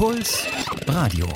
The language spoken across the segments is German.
Puls Radio.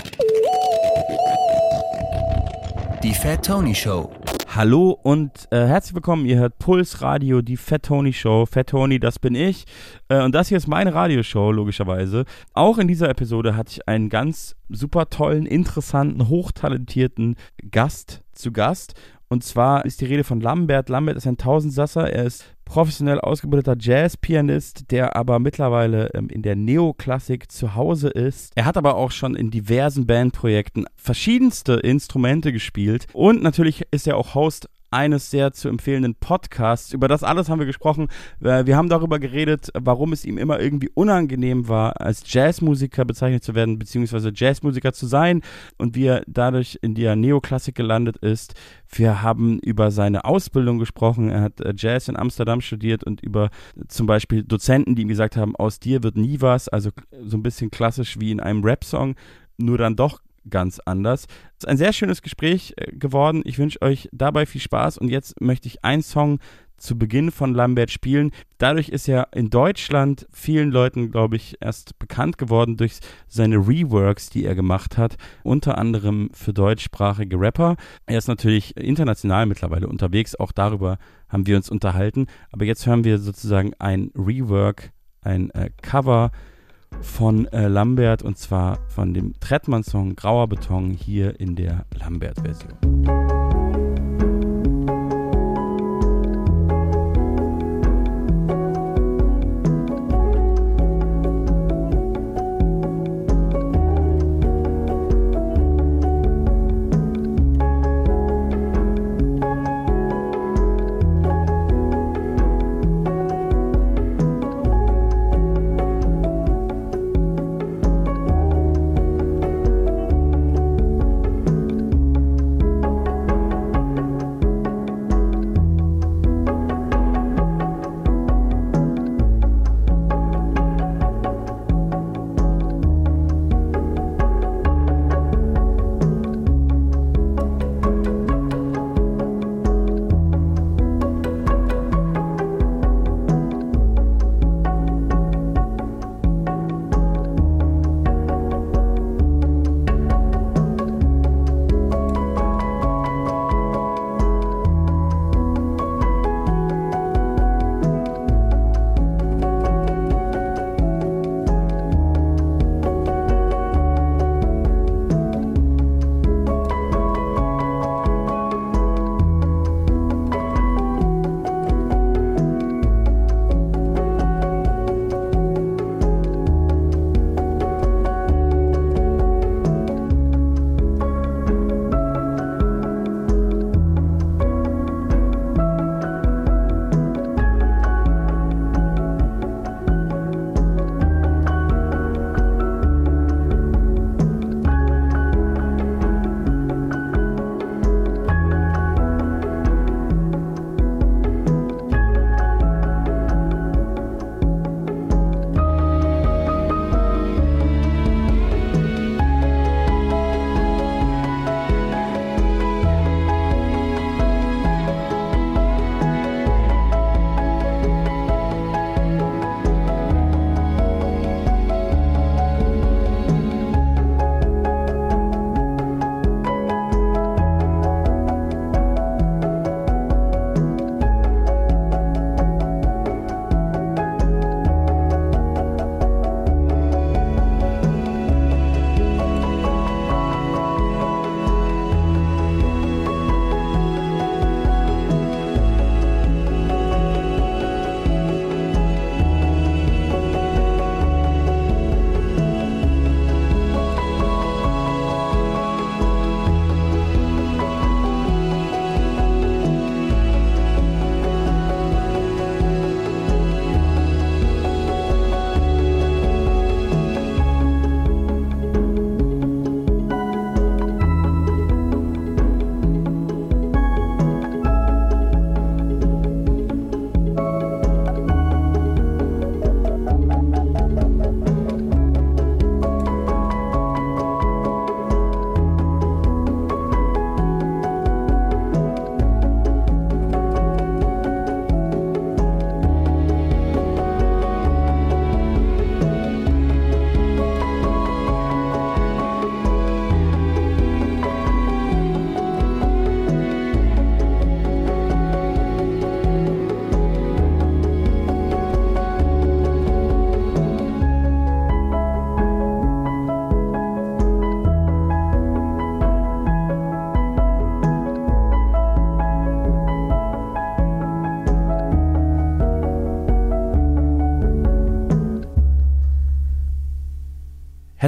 Die Fat Tony Show. Hallo und äh, herzlich willkommen. Ihr hört Puls Radio, die Fat Tony Show. Fat Tony, das bin ich. Äh, und das hier ist meine Radioshow, logischerweise. Auch in dieser Episode hatte ich einen ganz super tollen, interessanten, hochtalentierten Gast zu Gast. Und zwar ist die Rede von Lambert. Lambert ist ein Tausendsasser. Er ist professionell ausgebildeter Jazzpianist, der aber mittlerweile ähm, in der Neoklassik zu Hause ist. Er hat aber auch schon in diversen Bandprojekten verschiedenste Instrumente gespielt und natürlich ist er auch Host eines sehr zu empfehlenden Podcasts. Über das alles haben wir gesprochen. Äh, wir haben darüber geredet, warum es ihm immer irgendwie unangenehm war, als Jazzmusiker bezeichnet zu werden, beziehungsweise Jazzmusiker zu sein und wie er dadurch in der Neoklassik gelandet ist. Wir haben über seine Ausbildung gesprochen. Er hat äh, Jazz in Amsterdam studiert und über zum Beispiel Dozenten, die ihm gesagt haben, aus dir wird nie was. Also so ein bisschen klassisch wie in einem Rap-Song, nur dann doch ganz anders. Es ist ein sehr schönes Gespräch äh, geworden. Ich wünsche euch dabei viel Spaß und jetzt möchte ich einen Song zu Beginn von Lambert spielen. Dadurch ist er in Deutschland vielen Leuten, glaube ich, erst bekannt geworden durch seine Reworks, die er gemacht hat, unter anderem für deutschsprachige Rapper. Er ist natürlich international mittlerweile unterwegs, auch darüber haben wir uns unterhalten. Aber jetzt hören wir sozusagen ein Rework, ein äh, Cover von äh, Lambert und zwar von dem Trettmann-Song Grauer Beton hier in der Lambert-Version.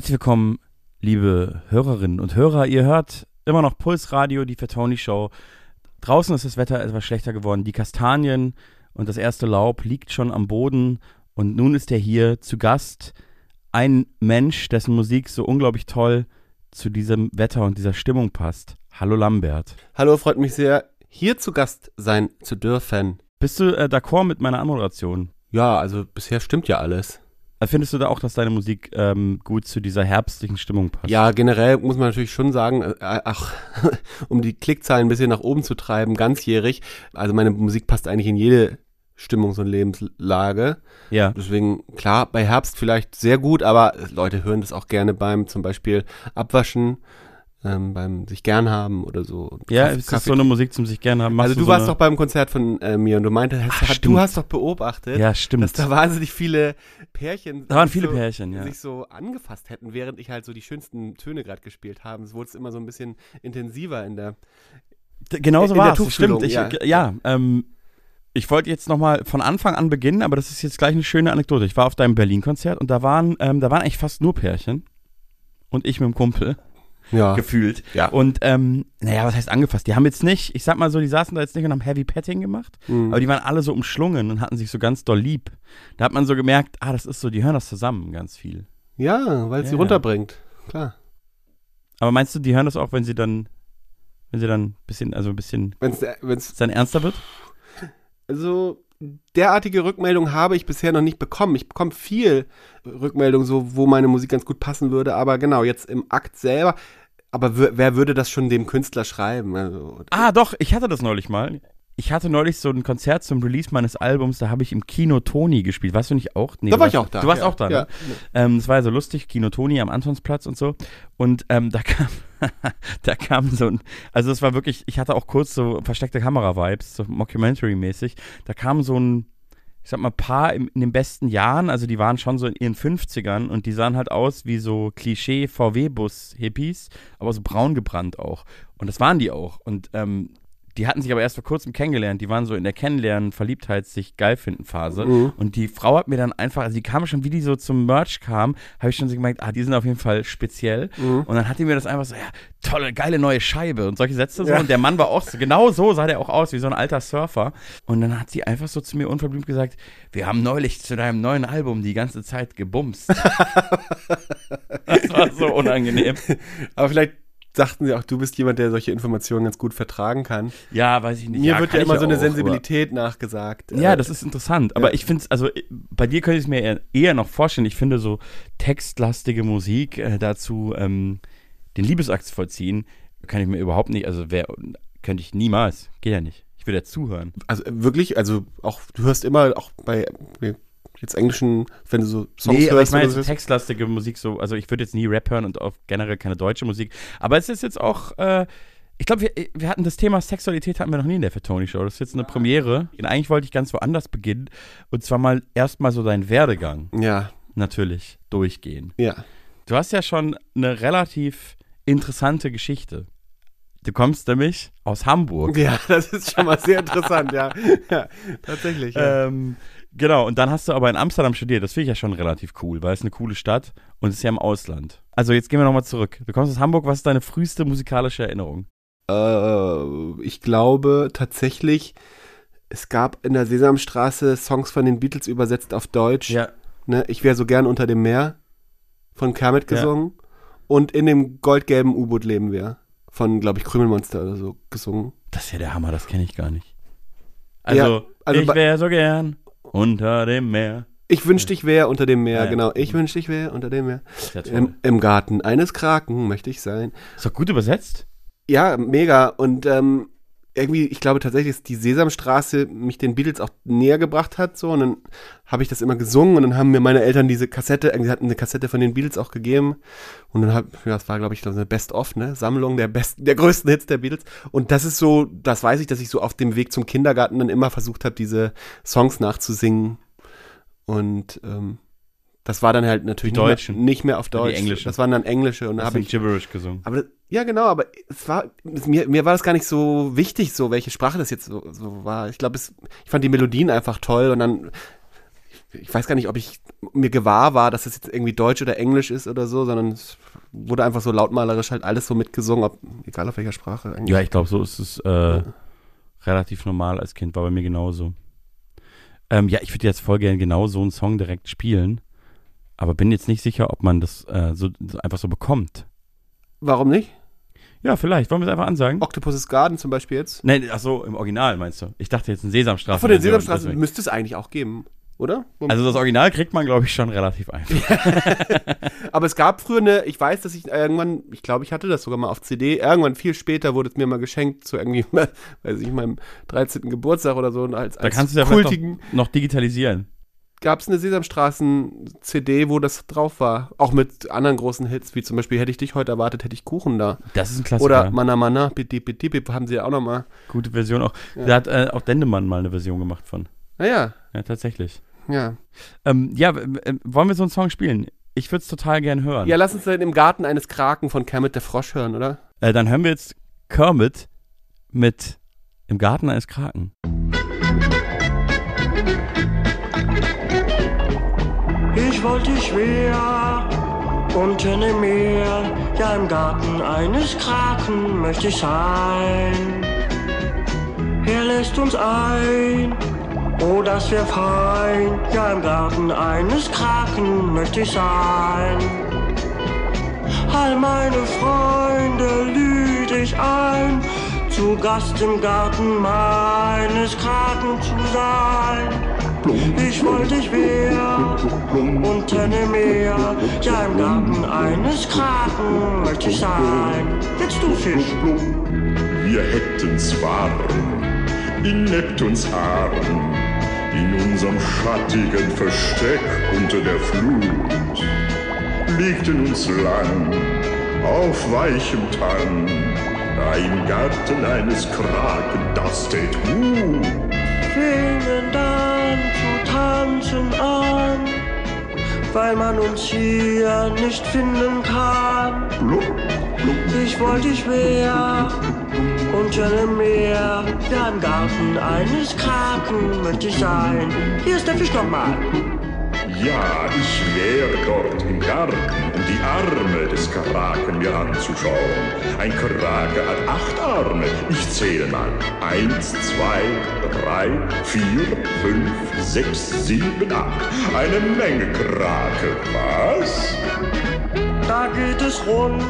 Herzlich willkommen, liebe Hörerinnen und Hörer. Ihr hört immer noch Pulsradio, die Fatoni Show. Draußen ist das Wetter etwas schlechter geworden. Die Kastanien und das erste Laub liegt schon am Boden. Und nun ist er hier zu Gast. Ein Mensch, dessen Musik so unglaublich toll zu diesem Wetter und dieser Stimmung passt. Hallo Lambert. Hallo, freut mich sehr, hier zu Gast sein zu dürfen. Bist du äh, d'accord mit meiner Anmoderation? Ja, also bisher stimmt ja alles. Äh, Findest du da auch, dass deine Musik ähm, gut zu dieser herbstlichen Stimmung passt? Ja, generell muss man natürlich schon sagen, äh, ach, um die Klickzahlen ein bisschen nach oben zu treiben, ganzjährig. Also meine Musik passt eigentlich in jede Stimmungs- und Lebenslage. Ja. Deswegen, klar, bei Herbst vielleicht sehr gut, aber Leute hören das auch gerne beim zum Beispiel Abwaschen, ähm, beim sich gern haben oder so. Ja, es ist so eine Musik zum sich gerne haben. Machst Also du so warst eine, doch beim Konzert von äh, mir und du meintest, Ach, hast, stimmt. du hast doch beobachtet, Ja, dass stimmt. da wahnsinnig viele Pärchen Da waren sich viele so, Pärchen, ja. sich so angefasst hätten, während ich halt so die schönsten Töne gerade gespielt habe. Es wurde immer so ein bisschen intensiver in der. Genauso war es, stimmt. Ich, ja. ja, ja ähm, ich wollte jetzt nochmal von Anfang an beginnen, aber das ist jetzt gleich eine schöne Anekdote. Ich war auf deinem Berlin-Konzert und da waren, ähm, da waren eigentlich fast nur Pärchen. Und ich mit dem Kumpel, Ja. gefühlt. Ja. Und, ähm, naja, was heißt angefasst? Die haben jetzt nicht, ich sag mal so, die saßen da jetzt nicht und haben Heavy Petting gemacht, Mhm. aber die waren alle so umschlungen und hatten sich so ganz doll lieb. Da hat man so gemerkt, ah, das ist so, die hören das zusammen ganz viel. ja, weil es Ja, sie runterbringt. Klar. Aber meinst du, die hören das auch, wenn sie dann, wenn sie dann ein bisschen, also ein bisschen, wenn's, es dann ernster wird? also derartige Rückmeldungen habe ich bisher noch nicht bekommen. Ich bekomme viel Rückmeldung, so wo meine Musik ganz gut passen würde, aber genau, jetzt im Akt selber. Aber wer wer würde das schon dem Künstler schreiben? Also, Ah, doch, ich hatte das neulich mal. Ich hatte neulich so ein Konzert zum Release meines Albums, da habe ich im Kino Toni gespielt. Warst du nicht auch? Nee, da war ich auch da. Du warst ja. auch da, ja. ne? Ähm, das war ja so lustig, Kino Toni am Antonsplatz und so. Und ähm, da kam, da kam so ein, also es war wirklich, ich hatte auch kurz so versteckte Kamera-Vibes, so Mockumentary-mäßig. Da kam so ein, ich sag mal, Paar im, in den besten Jahren, also die waren schon so in ihren 50ern und die sahen halt aus wie so Klischee-VW-Bus-Hippies, aber so braun gebrannt auch. Und das waren die auch. Und ähm, die hatten sich aber erst vor kurzem kennengelernt. Die waren so in der Kennenlernen, Verliebtheit, sich geil finden Phase. Mhm. Und die Frau hat mir dann einfach, also die kam schon, wie die so zum Merch kam, habe ich schon so gemerkt, ah, die sind auf jeden Fall speziell. Mhm. Und dann hat die mir das einfach so, ja, tolle, geile neue Scheibe und solche Sätze so. Ja. Und der Mann war auch so, genau so sah der auch aus, wie so ein alter Surfer. Und dann hat sie einfach so zu mir unverblümt gesagt, wir haben neulich zu deinem neuen Album die ganze Zeit gebumst. das war so unangenehm. Aber vielleicht dachten sie auch, du bist jemand, der solche Informationen ganz gut vertragen kann. Ja, weiß ich nicht. Mir ja, wird ja immer so eine auch, Sensibilität nachgesagt. Ja, Äh, das ist interessant. Aber ja. ich finde es, also bei dir könnte ich es mir eher, eher noch vorstellen. Ich finde so textlastige Musik äh, dazu, ähm, den Liebesakt zu vollziehen, kann ich mir überhaupt nicht, also wer, könnte ich niemals. Geht ja nicht. Ich will ja zuhören. Also äh, wirklich, also auch, du hörst immer, auch bei jetzt englischen, wenn du so Songs nee, aber ich hörst. meine so textlastige Musik so, also ich würde jetzt nie Rap hören und auch generell keine deutsche Musik. Aber es ist jetzt auch, äh, ich glaube, wir, wir hatten das Thema Sexualität hatten wir noch nie in der Tony Show. Das ist jetzt eine Premiere. Und eigentlich wollte ich ganz woanders beginnen. Und zwar mal erstmal so deinen Werdegang ja, natürlich durchgehen. ja. Du hast ja schon eine relativ interessante Geschichte. Du kommst nämlich aus Hamburg. Ja, das ist schon mal sehr interessant, ja. ja. Tatsächlich. Ja. Ähm, genau, und dann hast du aber in Amsterdam studiert. Das finde ich ja schon relativ cool, weil es eine coole Stadt und es ist ja im Ausland. Also jetzt gehen wir nochmal zurück. Du kommst aus Hamburg, was ist deine früheste musikalische Erinnerung? Äh, ich glaube tatsächlich, es gab in der Sesamstraße Songs von den Beatles übersetzt auf Deutsch. Ne? Ich wäre so gern unter dem Meer von Kermit Ja. gesungen. Und in dem goldgelben U-Boot leben wir. Von, glaube ich, Krümelmonster oder so gesungen. Das ist ja der Hammer, das kenne ich gar nicht. Also, Ja, also ich wäre so gern unter dem Meer. Ich wünschte, ich wäre unter dem Meer, Ja, ja. genau. Ich wünschte, ich wäre unter dem Meer. Ja. Im, Im Garten eines Kraken möchte ich sein. ist doch gut übersetzt. Ja, mega. Und ähm, irgendwie, ich glaube tatsächlich, dass die Sesamstraße mich den Beatles auch näher gebracht hat. So, und dann habe ich das immer gesungen und dann haben mir meine Eltern diese Kassette, irgendwie hatten eine Kassette von den Beatles auch gegeben. Und dann hab, ja, das war, glaube ich, so eine Best-of, ne? Sammlung der besten, der größten Hits der Beatles. Und das ist so, das weiß ich, dass ich so auf dem Weg zum Kindergarten dann immer versucht habe, diese Songs nachzusingen. Und ähm, das war dann halt natürlich Die nicht mehr, Deutschen. nicht mehr auf die Deutsch. Englischen. Das waren dann Englische und da Das habe ich Gibberish gesungen. aber das, ja, genau, aber es war, mir, mir war das gar nicht so wichtig, so welche Sprache das jetzt so, so war. Ich glaube, ich fand die Melodien einfach toll und dann ich weiß gar nicht, ob ich mir gewahr war, dass es jetzt irgendwie Deutsch oder Englisch ist oder so, sondern es wurde einfach so lautmalerisch halt alles so mitgesungen, ob, egal auf welcher Sprache eigentlich. Ja, ich glaube, so ist es äh, relativ normal als Kind, war bei mir genauso. Ähm, ja, ich würde jetzt voll gerne genau so einen Song direkt spielen, aber bin jetzt nicht sicher, ob man das äh, so, so einfach so bekommt. Warum nicht? Ja, vielleicht. Wollen wir es einfach ansagen? Octopus's Garden zum Beispiel jetzt. Nein, ach so, im Original meinst du? Ich dachte jetzt in Sesamstraße. Von der Sesamstraße müsste es eigentlich auch geben, oder? Also das Original kriegt man, glaube ich, schon relativ einfach. Aber es gab früher eine, ich weiß, dass ich irgendwann, ich glaube, ich hatte das sogar mal auf CD, irgendwann viel später wurde es mir mal geschenkt zu irgendwie, weiß ich, meinem 13. Geburtstag oder so. Und als, da als kannst du ja kultigen, vielleicht noch, noch digitalisieren. Gab es eine Sesamstraßen-CD, wo das drauf war. Auch mit anderen großen Hits, wie zum Beispiel Hätte ich dich heute erwartet, hätte ich Kuchen da. Das ist ein Klassiker. Oder Mana Mana, Bitti Bitti Bip, haben sie ja auch nochmal. Gute Version auch. Ja. Da hat äh, auch Dendemann mal eine Version gemacht von. Naja, Ja, tatsächlich. ja. Ähm, ja, w- wollen wir so einen Song spielen? Ich würde es total gern hören. Ja, lass uns dann im Garten eines Kraken von Kermit der Frosch hören, oder? Äh, dann hören wir jetzt Kermit mit Im Garten eines Kraken. Ich wollte schwer unten im Meer, ja im Garten eines Kraken möchte ich sein. Er lässt uns ein, oh das wär fein, ja im Garten eines Kraken möchte ich sein. All meine Freunde lüd ich ein, zu Gast im Garten meines Kraken zu sein. Ich wollte ich wär unten im Meer, ja im Garten eines Kraken möchte ich sein. Jetzt du Fisch. Wir hätten's warm in Neptuns Arm, in unserem schattigen Versteck unter der Flut. Legten uns lang auf weichem Tang, im Garten eines Kraken, das tät gut. Fingen dann zu tanzen an, weil man uns hier nicht finden kann. Ich wollte ich wär unter dem Meer, ja im Garten eines Kraken möchte ich sein. Hier ist der Fisch nochmal. Ja, ich wäre dort im Garten, um die Arme des Kraken mir anzuschauen. Ein Krake hat acht Arme. Ich zähle mal. Eins, zwei, drei, vier, fünf, sechs, sieben, acht. Eine Menge Krake, was? Da geht es rund,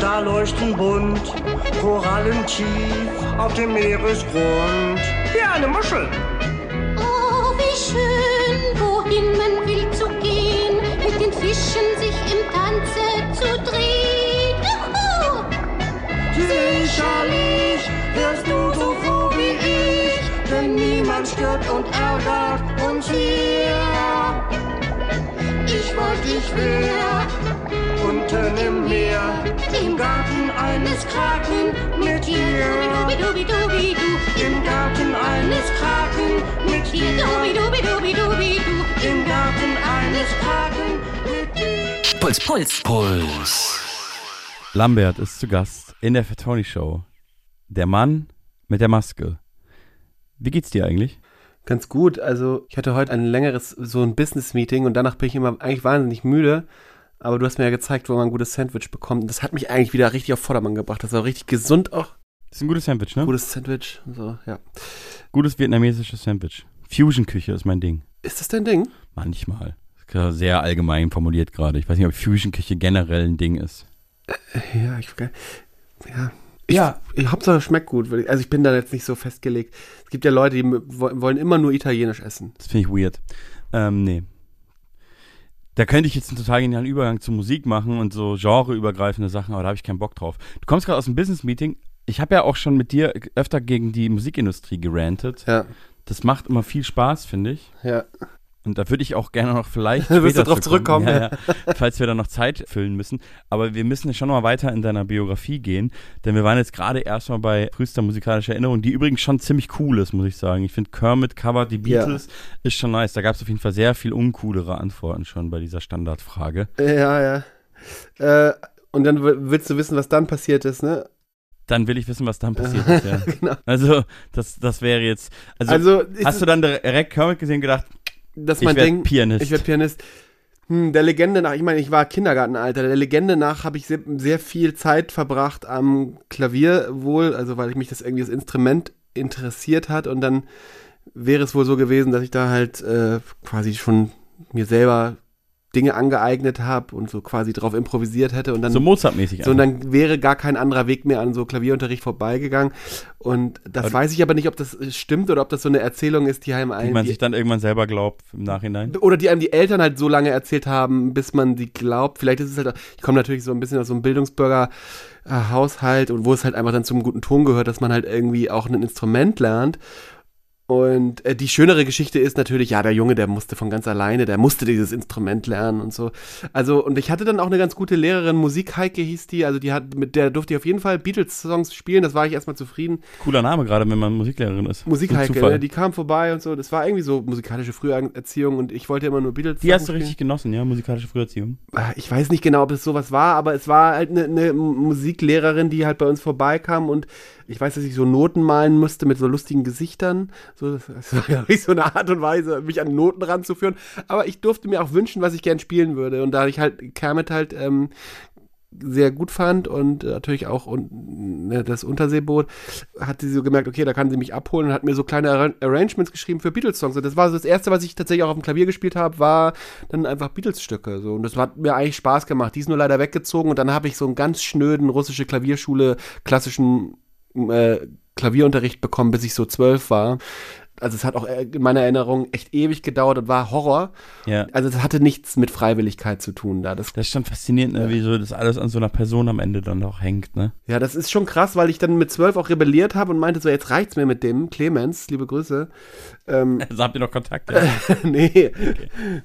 da leuchten bunt Korallen tief auf dem Meeresgrund. Wie eine Muschel. Sicherlich wirst du so froh wie ich, denn niemand stört und ärgert uns hier. Ich wollte ich wär unten im Meer, im Garten eines Kraken mit dir. Im Garten eines Kraken mit dir. Im Garten eines Kraken mit dir. Puls, Puls, Puls. Lambert ist zu Gast in der Fatoni Show. Der Mann mit der Maske. Wie geht's dir eigentlich? Ganz gut. Also, ich hatte heute ein längeres, so ein Business-Meeting und danach bin ich immer eigentlich wahnsinnig müde. Aber du hast mir ja gezeigt, wo man ein gutes Sandwich bekommt. Und das hat mich eigentlich wieder richtig auf Vordermann gebracht. Das war richtig gesund auch. Das ist ein gutes Sandwich, ne? Gutes Sandwich. So, ja. Gutes vietnamesisches Sandwich. Fusion-Küche ist mein Ding. Ist das dein Ding? Manchmal. Sehr allgemein formuliert gerade. Ich weiß nicht, ob Fusion-Küche generell ein Ding ist. Ja, ich ja. Ich, ja. Ich, Hauptsache es schmeckt gut. Also ich bin da jetzt nicht so festgelegt. Es gibt ja Leute, die wollen immer nur italienisch essen. Das finde ich weird. Ähm, nee. Da könnte ich jetzt einen total genialen Übergang zur Musik machen und so genreübergreifende Sachen, aber da habe ich keinen Bock drauf. Du kommst gerade aus dem Business-Meeting. Ich habe ja auch schon mit dir öfter gegen die Musikindustrie gerantet. Ja. Das macht immer viel Spaß, finde ich. Ja. Und da würde ich auch gerne noch vielleicht wirst du drauf kommen. zurückkommen, Ja, ja. Falls wir da noch Zeit füllen müssen. Aber wir müssen schon mal weiter in deiner Biografie gehen, denn wir waren jetzt gerade erstmal bei frühester musikalischer Erinnerung, die übrigens schon ziemlich cool ist, muss ich sagen. Ich finde Kermit covert die Ja. Beatles ist schon nice. Da gab es auf jeden Fall sehr viel uncoolere Antworten schon bei dieser Standardfrage. Ja, ja. Äh, und dann willst du wissen, was dann passiert ist, ne? Dann will ich wissen, was dann passiert ist. Ja. Genau. Also das, das wäre jetzt. Also, Also, hast du dann direkt Kermit gesehen und gedacht, dass Ich man werd denkt, Pianist. ich werde Pianist. Hm, der Legende nach, ich meine, ich war Kindergartenalter, der Legende nach habe ich sehr, sehr viel Zeit verbracht am Klavier wohl, also weil ich mich das irgendwie das Instrument interessiert hat und dann wäre es wohl so gewesen, dass ich da halt äh, quasi schon mir selber Dinge angeeignet habe und so quasi drauf improvisiert hätte und dann So Mozart-mäßig. so, und dann wäre gar kein anderer Weg mehr an so Klavierunterricht vorbeigegangen. Und das Aber- weiß ich aber nicht, ob das äh, stimmt oder ob das so eine Erzählung ist, die einem ein, man die, sich dann irgendwann selber glaubt im Nachhinein. oder die einem die Eltern halt so lange erzählt haben, bis man die glaubt. Vielleicht ist es halt, ich komme natürlich so ein bisschen aus so einem Bildungsbürger Haushalt und wo es halt einfach dann zum guten Ton gehört, dass man halt irgendwie auch ein Instrument lernt. Und äh, die schönere Geschichte ist natürlich, ja, der Junge, der musste von ganz alleine, der musste dieses Instrument lernen und so. Also, und ich hatte dann auch eine ganz gute Lehrerin, Musik Heike hieß die, also die hat, mit der durfte ich auf jeden Fall Beatles-Songs spielen, das war ich erstmal zufrieden. Cooler Name, gerade wenn man Musiklehrerin ist. Musik Heike, ne, die kam vorbei und so, das war irgendwie so musikalische Früherziehung und ich wollte immer nur Beatles. Die hast du spielen. richtig genossen, ja, musikalische Früherziehung. Ah, ich weiß nicht genau, ob es sowas war, aber es war halt eine, eine Musiklehrerin, die halt bei uns vorbeikam und ich weiß, dass ich so Noten malen musste mit so lustigen Gesichtern. So, das war ja so eine Art und Weise, mich an Noten ranzuführen. Aber ich durfte mir auch wünschen, was ich gern spielen würde. Und da ich halt Kermit halt ähm, sehr gut fand und äh, natürlich auch und, ne, das Unterseeboot, hat sie so gemerkt, okay, da kann sie mich abholen und hat mir so kleine Arra Arrangements geschrieben für Beatles-Songs. Und das war so das Erste, was ich tatsächlich auch auf dem Klavier gespielt habe, war dann einfach Beatles-Stücke. So. Und das hat mir eigentlich Spaß gemacht. Die ist nur leider weggezogen und dann habe ich so einen ganz schnöden russische Klavierschule, klassischen äh, Klavierunterricht bekommen, bis ich so zwölf war. Also es hat auch äh, in meiner Erinnerung echt ewig gedauert und war Horror. Ja. Also das hatte nichts mit Freiwilligkeit zu tun da. Das Das ist schon faszinierend, ne, wie so das alles an so einer Person am Ende dann auch hängt, ne? Ja, das ist schon krass, weil ich dann mit zwölf auch rebelliert habe und meinte so, jetzt reicht's mir mit dem. Clemens, liebe Grüße. Ähm, Also habt ihr noch Kontakt? Ja? nee,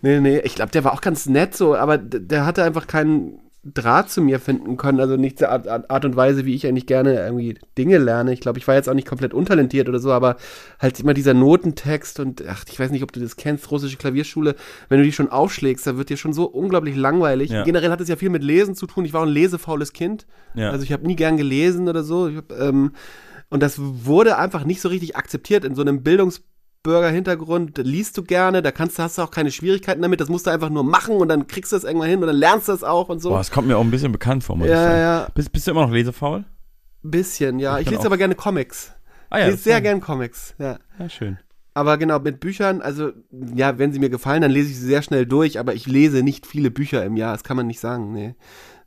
nee, nee. Ich glaube, der war auch ganz nett so, aber der hatte einfach keinen Draht zu mir finden können. Also nicht zur Art, Art und Weise, wie ich eigentlich gerne irgendwie Dinge lerne. Ich glaube, ich war jetzt auch nicht komplett untalentiert oder so, aber halt immer dieser Notentext und ach, ich weiß nicht, ob du das kennst, russische Klavierschule. Wenn du die schon aufschlägst, da wird dir schon so unglaublich langweilig. Ja. Generell hat es ja viel mit Lesen zu tun. Ich war auch ein lesefaules Kind. Ja. Also ich habe nie gern gelesen oder so. Ich hab, ähm, und das wurde einfach nicht so richtig akzeptiert in so einem Bildungsbürger-Hintergrund. Liest du gerne, da kannst du, hast du auch keine Schwierigkeiten damit. Das musst du einfach nur machen und dann kriegst du das irgendwann hin und dann lernst du das auch und so. Boah, das kommt mir auch ein bisschen bekannt vor, muss ich ja, sagen. ja, Bist, bist du immer noch lesefaul? bisschen, ja. Ich Ich lese aber gerne Comics. Ah Ich ja. lese das- sehr gern Comics, ja. Ja, schön. Aber genau, mit Büchern, also, ja, wenn sie mir gefallen, dann lese ich sie sehr schnell durch, aber ich lese nicht viele Bücher im Jahr, das kann man nicht sagen, nee.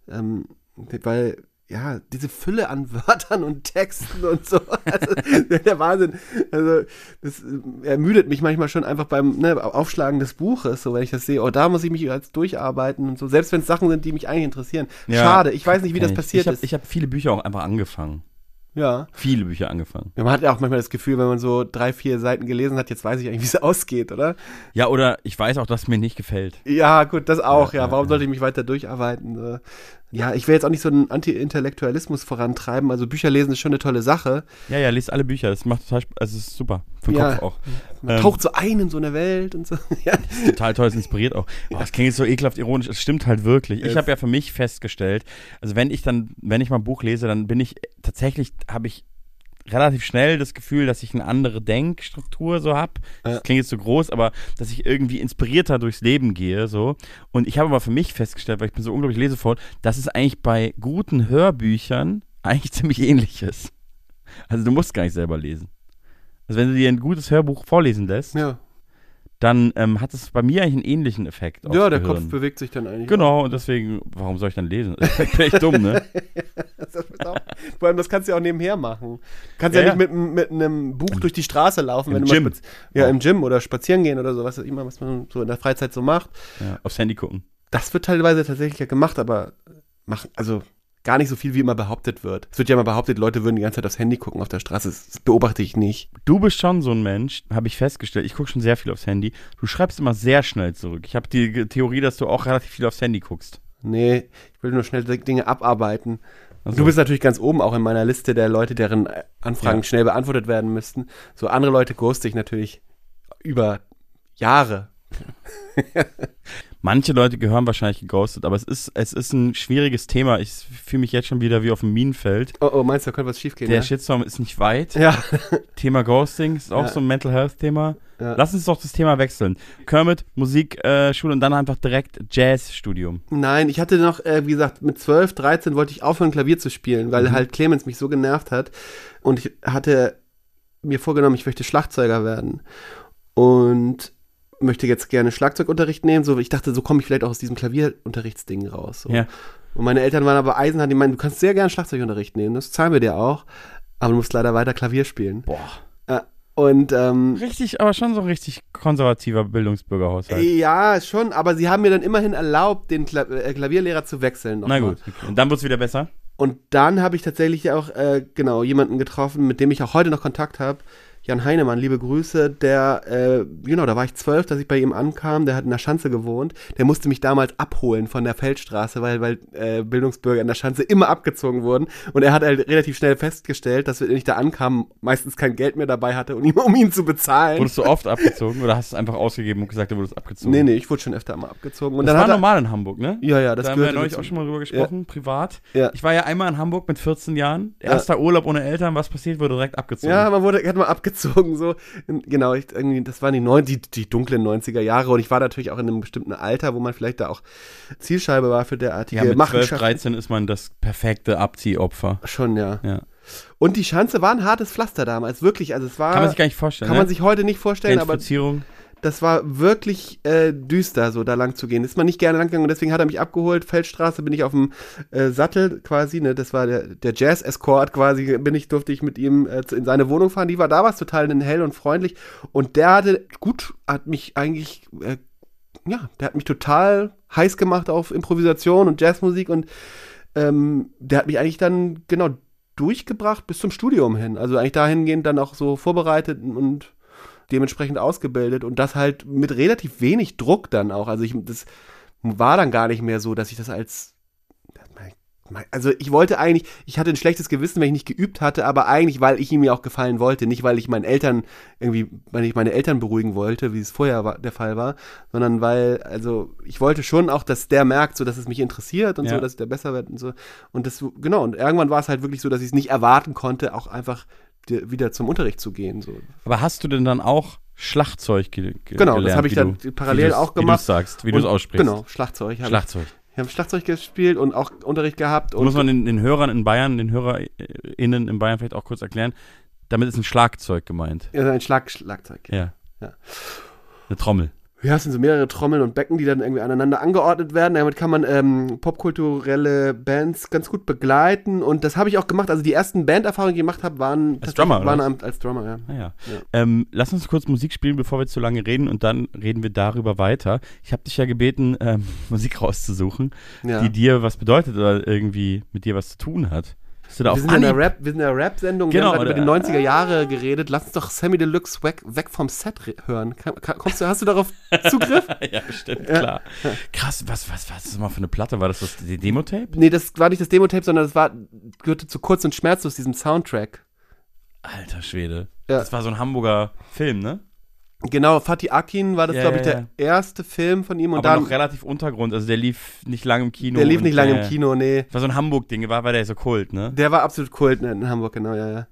Ähm, weil, ja, diese Fülle an Wörtern und Texten und so, also, der Wahnsinn. Also, das äh, ermüdet mich manchmal schon einfach beim ne, Aufschlagen des Buches, so, wenn ich das sehe, oh, da muss ich mich jetzt durcharbeiten und so, selbst wenn es Sachen sind, die mich eigentlich interessieren. Ja, Schade, ich weiß nicht, wie das ich. passiert ich hab, ist. Ich habe viele Bücher auch einfach angefangen. ja. Viele Bücher angefangen. Man hat ja auch manchmal das Gefühl, wenn man so drei, vier Seiten gelesen hat, jetzt weiß ich eigentlich, wie es ausgeht, oder? Ja, oder ich weiß auch, dass es mir nicht gefällt. Ja, gut, das auch, Ja, ja. ja, Warum ja. sollte ich mich weiter durcharbeiten? Ja, ich will jetzt auch nicht so einen Anti-Intellektualismus vorantreiben. Also Bücher lesen ist schon eine tolle Sache. Ja, ja, lest alle Bücher. Das macht total Spaß. Also, es ist super. Für den Ja. Kopf auch. Man Ähm, taucht so ein in so eine Welt und so. ja. total toll, es inspiriert auch. Oh, das klingt jetzt so ekelhaft ironisch, es stimmt halt wirklich. Ich habe ja für mich festgestellt, also wenn ich dann, wenn ich mal ein Buch lese, dann bin ich tatsächlich, habe ich relativ schnell das Gefühl, dass ich eine andere Denkstruktur so habe. Das klingt jetzt so groß, aber dass ich irgendwie inspirierter durchs Leben gehe, so. Und ich habe aber für mich festgestellt, weil ich bin so unglaublich lesevoll, dass es eigentlich bei guten Hörbüchern eigentlich ziemlich ähnlich ist. Also du musst gar nicht selber lesen. Also wenn du dir ein gutes Hörbuch vorlesen lässt, Ja, dann ähm, hat es bei mir eigentlich einen ähnlichen Effekt. ja der Gehirn. Kopf bewegt sich dann eigentlich. Genau, und deswegen, warum soll ich dann lesen? Ich bin echt dumm, ne? Das ist auch, vor allem, das kannst du ja auch nebenher machen. Du kannst ja, Ja, nicht mit, mit einem Buch durch die Straße laufen, Im wenn du Gym. mal spaz- ja, Auch. im Gym oder spazieren gehen oder so, was immer, was man so in der Freizeit so macht. Ja, aufs Handy gucken. Das wird teilweise tatsächlich ja gemacht, aber machen, also gar nicht so viel, wie immer behauptet wird. Es wird ja immer behauptet, Leute würden die ganze Zeit aufs Handy gucken auf der Straße. Das beobachte ich nicht. Du bist schon so ein Mensch, habe ich festgestellt. Ich gucke schon sehr viel aufs Handy. Du schreibst immer sehr schnell zurück. Ich habe die Theorie, dass du auch relativ viel aufs Handy guckst. Nee, ich will nur schnell Dinge abarbeiten. Also, Du bist natürlich ganz oben auch in meiner Liste der Leute, deren äh, Anfragen Ja. schnell beantwortet werden müssten. So andere Leute ghoste ich natürlich über Jahre. Manche Leute gehören wahrscheinlich geghostet, aber es ist, es ist ein schwieriges Thema. Ich fühle mich jetzt schon wieder wie auf dem Minenfeld. Oh, oh, meinst du, da könnte was schiefgehen? Der ja? Shitstorm ist nicht weit. ja. Thema Ghosting ist auch Ja. so ein Mental Health Thema. Ja. Lass uns doch das Thema wechseln. Kermit, Musikschule äh, Schule und dann einfach direkt Jazzstudium. Nein, ich hatte noch, äh, wie gesagt, mit 12, 13 wollte ich aufhören, Klavier zu spielen, weil halt Clemens mich so genervt hat. Und ich hatte mir vorgenommen, ich möchte Schlagzeuger werden. Und möchte jetzt gerne Schlagzeugunterricht nehmen. So, ich dachte, so komme ich vielleicht auch aus diesem Klavierunterrichtsding raus. So. Ja. Und meine Eltern waren aber eisenhart, die meinten, du kannst sehr gerne Schlagzeugunterricht nehmen, das zahlen wir dir auch. Aber du musst leider weiter Klavier spielen. Boah. Äh, und ähm, Richtig, aber schon so ein richtig konservativer Bildungsbürgerhaushalt. ja, schon, aber sie haben mir dann immerhin erlaubt, den Kla äh, Klavierlehrer zu wechseln. Na gut. Okay. Und dann wird's wieder besser? Und dann habe ich tatsächlich auch, äh, genau, jemanden getroffen, mit dem ich auch heute noch Kontakt habe. Jan Heinemann, liebe Grüße, der, äh, genau, da war ich zwölf, dass ich bei ihm ankam, der hat in der Schanze gewohnt. Der musste mich damals abholen von der Feldstraße, weil, weil äh, Bildungsbürger in der Schanze immer abgezogen wurden. Und er hat halt relativ schnell festgestellt, dass wenn ich da ankam, meistens kein Geld mehr dabei hatte, um ihn, um ihn zu bezahlen. Wurdest du oft abgezogen oder hast du es einfach ausgegeben und gesagt, du wurdest abgezogen? nee, nee, ich wurde schon öfter mal abgezogen. Und das dann war normal in Hamburg, ne? Ja, ja, das da haben wir ja neulich dazu. auch schon mal drüber gesprochen, privat. Ja. Ich war ja einmal in Hamburg mit 14 Jahren. Ja. Erster Urlaub ohne Eltern, was passiert, wurde direkt abgezogen. Ja, man wurde, hat mal abgezogen, so. Genau, ich, irgendwie, das waren die, neun, die, die dunklen 90er Jahre und ich war natürlich auch in einem bestimmten Alter, wo man vielleicht da auch Zielscheibe war für derartige ja, mit 12, Machenschaften. 13 ist man das perfekte Abziehopfer. Schon, ja. Ja. Und die Schanze war ein hartes Pflaster damals, wirklich. Also es war, Kann man sich gar nicht vorstellen. kann ne? man sich heute nicht vorstellen, aber. Das war wirklich äh, düster, so da lang zu gehen. Ist man nicht gerne lang gegangen und deswegen hat er mich abgeholt. Feldstraße bin ich auf dem äh, Sattel quasi, ne, das war der, der Jazz-Escort quasi, bin ich, durfte ich mit ihm äh, in seine Wohnung fahren. Die war da was total hell und freundlich und der hatte, gut, hat mich eigentlich, äh, ja, der hat mich total heiß gemacht auf Improvisation und Jazzmusik und ähm, der hat mich eigentlich dann, genau, durchgebracht bis zum Studium hin. Also eigentlich dahingehend dann auch so vorbereitet und dementsprechend ausgebildet und das halt mit relativ wenig Druck dann auch. Also ich, das war dann gar nicht mehr so, dass ich das als also ich wollte eigentlich, ich hatte ein schlechtes Gewissen, wenn ich nicht geübt hatte, aber eigentlich, weil ich ihm ja auch gefallen wollte, nicht weil ich meinen Eltern irgendwie, weil ich meine Eltern beruhigen wollte, wie es vorher war, der Fall war, sondern weil, also ich wollte schon auch, dass der merkt, so dass es mich interessiert und Ja. so, dass der besser wird und so. Und das, genau, und irgendwann war es halt wirklich so, dass ich es nicht erwarten konnte, auch einfach wieder zum Unterricht zu gehen. So. Aber hast du denn dann auch Schlagzeug ge ge Genau, das gelernt? habe ich dann du, parallel auch Wie du gemacht. sagst, wie du es aussprichst. Genau, Schlagzeug. Schlagzeug. Ich, ich habe Schlagzeug gespielt und auch Unterricht gehabt. Und Muss man den, den Hörern in Bayern, den HörerInnen in Bayern vielleicht auch kurz erklären. Damit ist ein Schlagzeug gemeint. ja, ein Schlag, Schlagzeug. Ja. Ja. Eine Trommel. Ja, es sind so mehrere Trommeln und Becken, die dann irgendwie aneinander angeordnet werden. Damit kann man ähm, popkulturelle Bands ganz gut begleiten. Und das habe ich auch gemacht. Also die ersten Banderfahrungen, die ich gemacht habe, waren Als Drummer, waren am- als Drummer, ja. Naja. Ja. Ähm, lass uns kurz Musik spielen, bevor wir zu lange reden und dann reden wir darüber weiter. Ich habe dich ja gebeten, ähm, Musik rauszusuchen, ja. die dir was bedeutet oder irgendwie mit dir was zu tun hat. Hast du da wir sind ja in Anhieb- Rap, wir sind in der Rap-Sendung, Genau, wir haben gerade über oder- die 90er Jahre geredet. Lass uns doch Sammy Deluxe weg, weg vom Set re- hören. Kommst du, hast du darauf Zugriff? ja, bestimmt, Ja. klar. Krass, was, was, was ist das mal für eine Platte? War das das Demo-Tape? nee, das war nicht das Demo-Tape, sondern das war, gehörte zu Kurz und Schmerzlos, diesem Soundtrack. Alter Schwede. Ja. Das war so ein Hamburger Film, ne? Genau, Fatih Akin war das, Ja, glaube ich, ja, der erste Film von ihm und Aber dann, noch relativ Untergrund. Also der lief nicht lange im Kino. der lief nicht lange äh, im Kino, nee. War so ein Hamburg-Ding, war, war der so Kult, ne? Der war absolut Kult ne, in Hamburg, genau, ja, ja.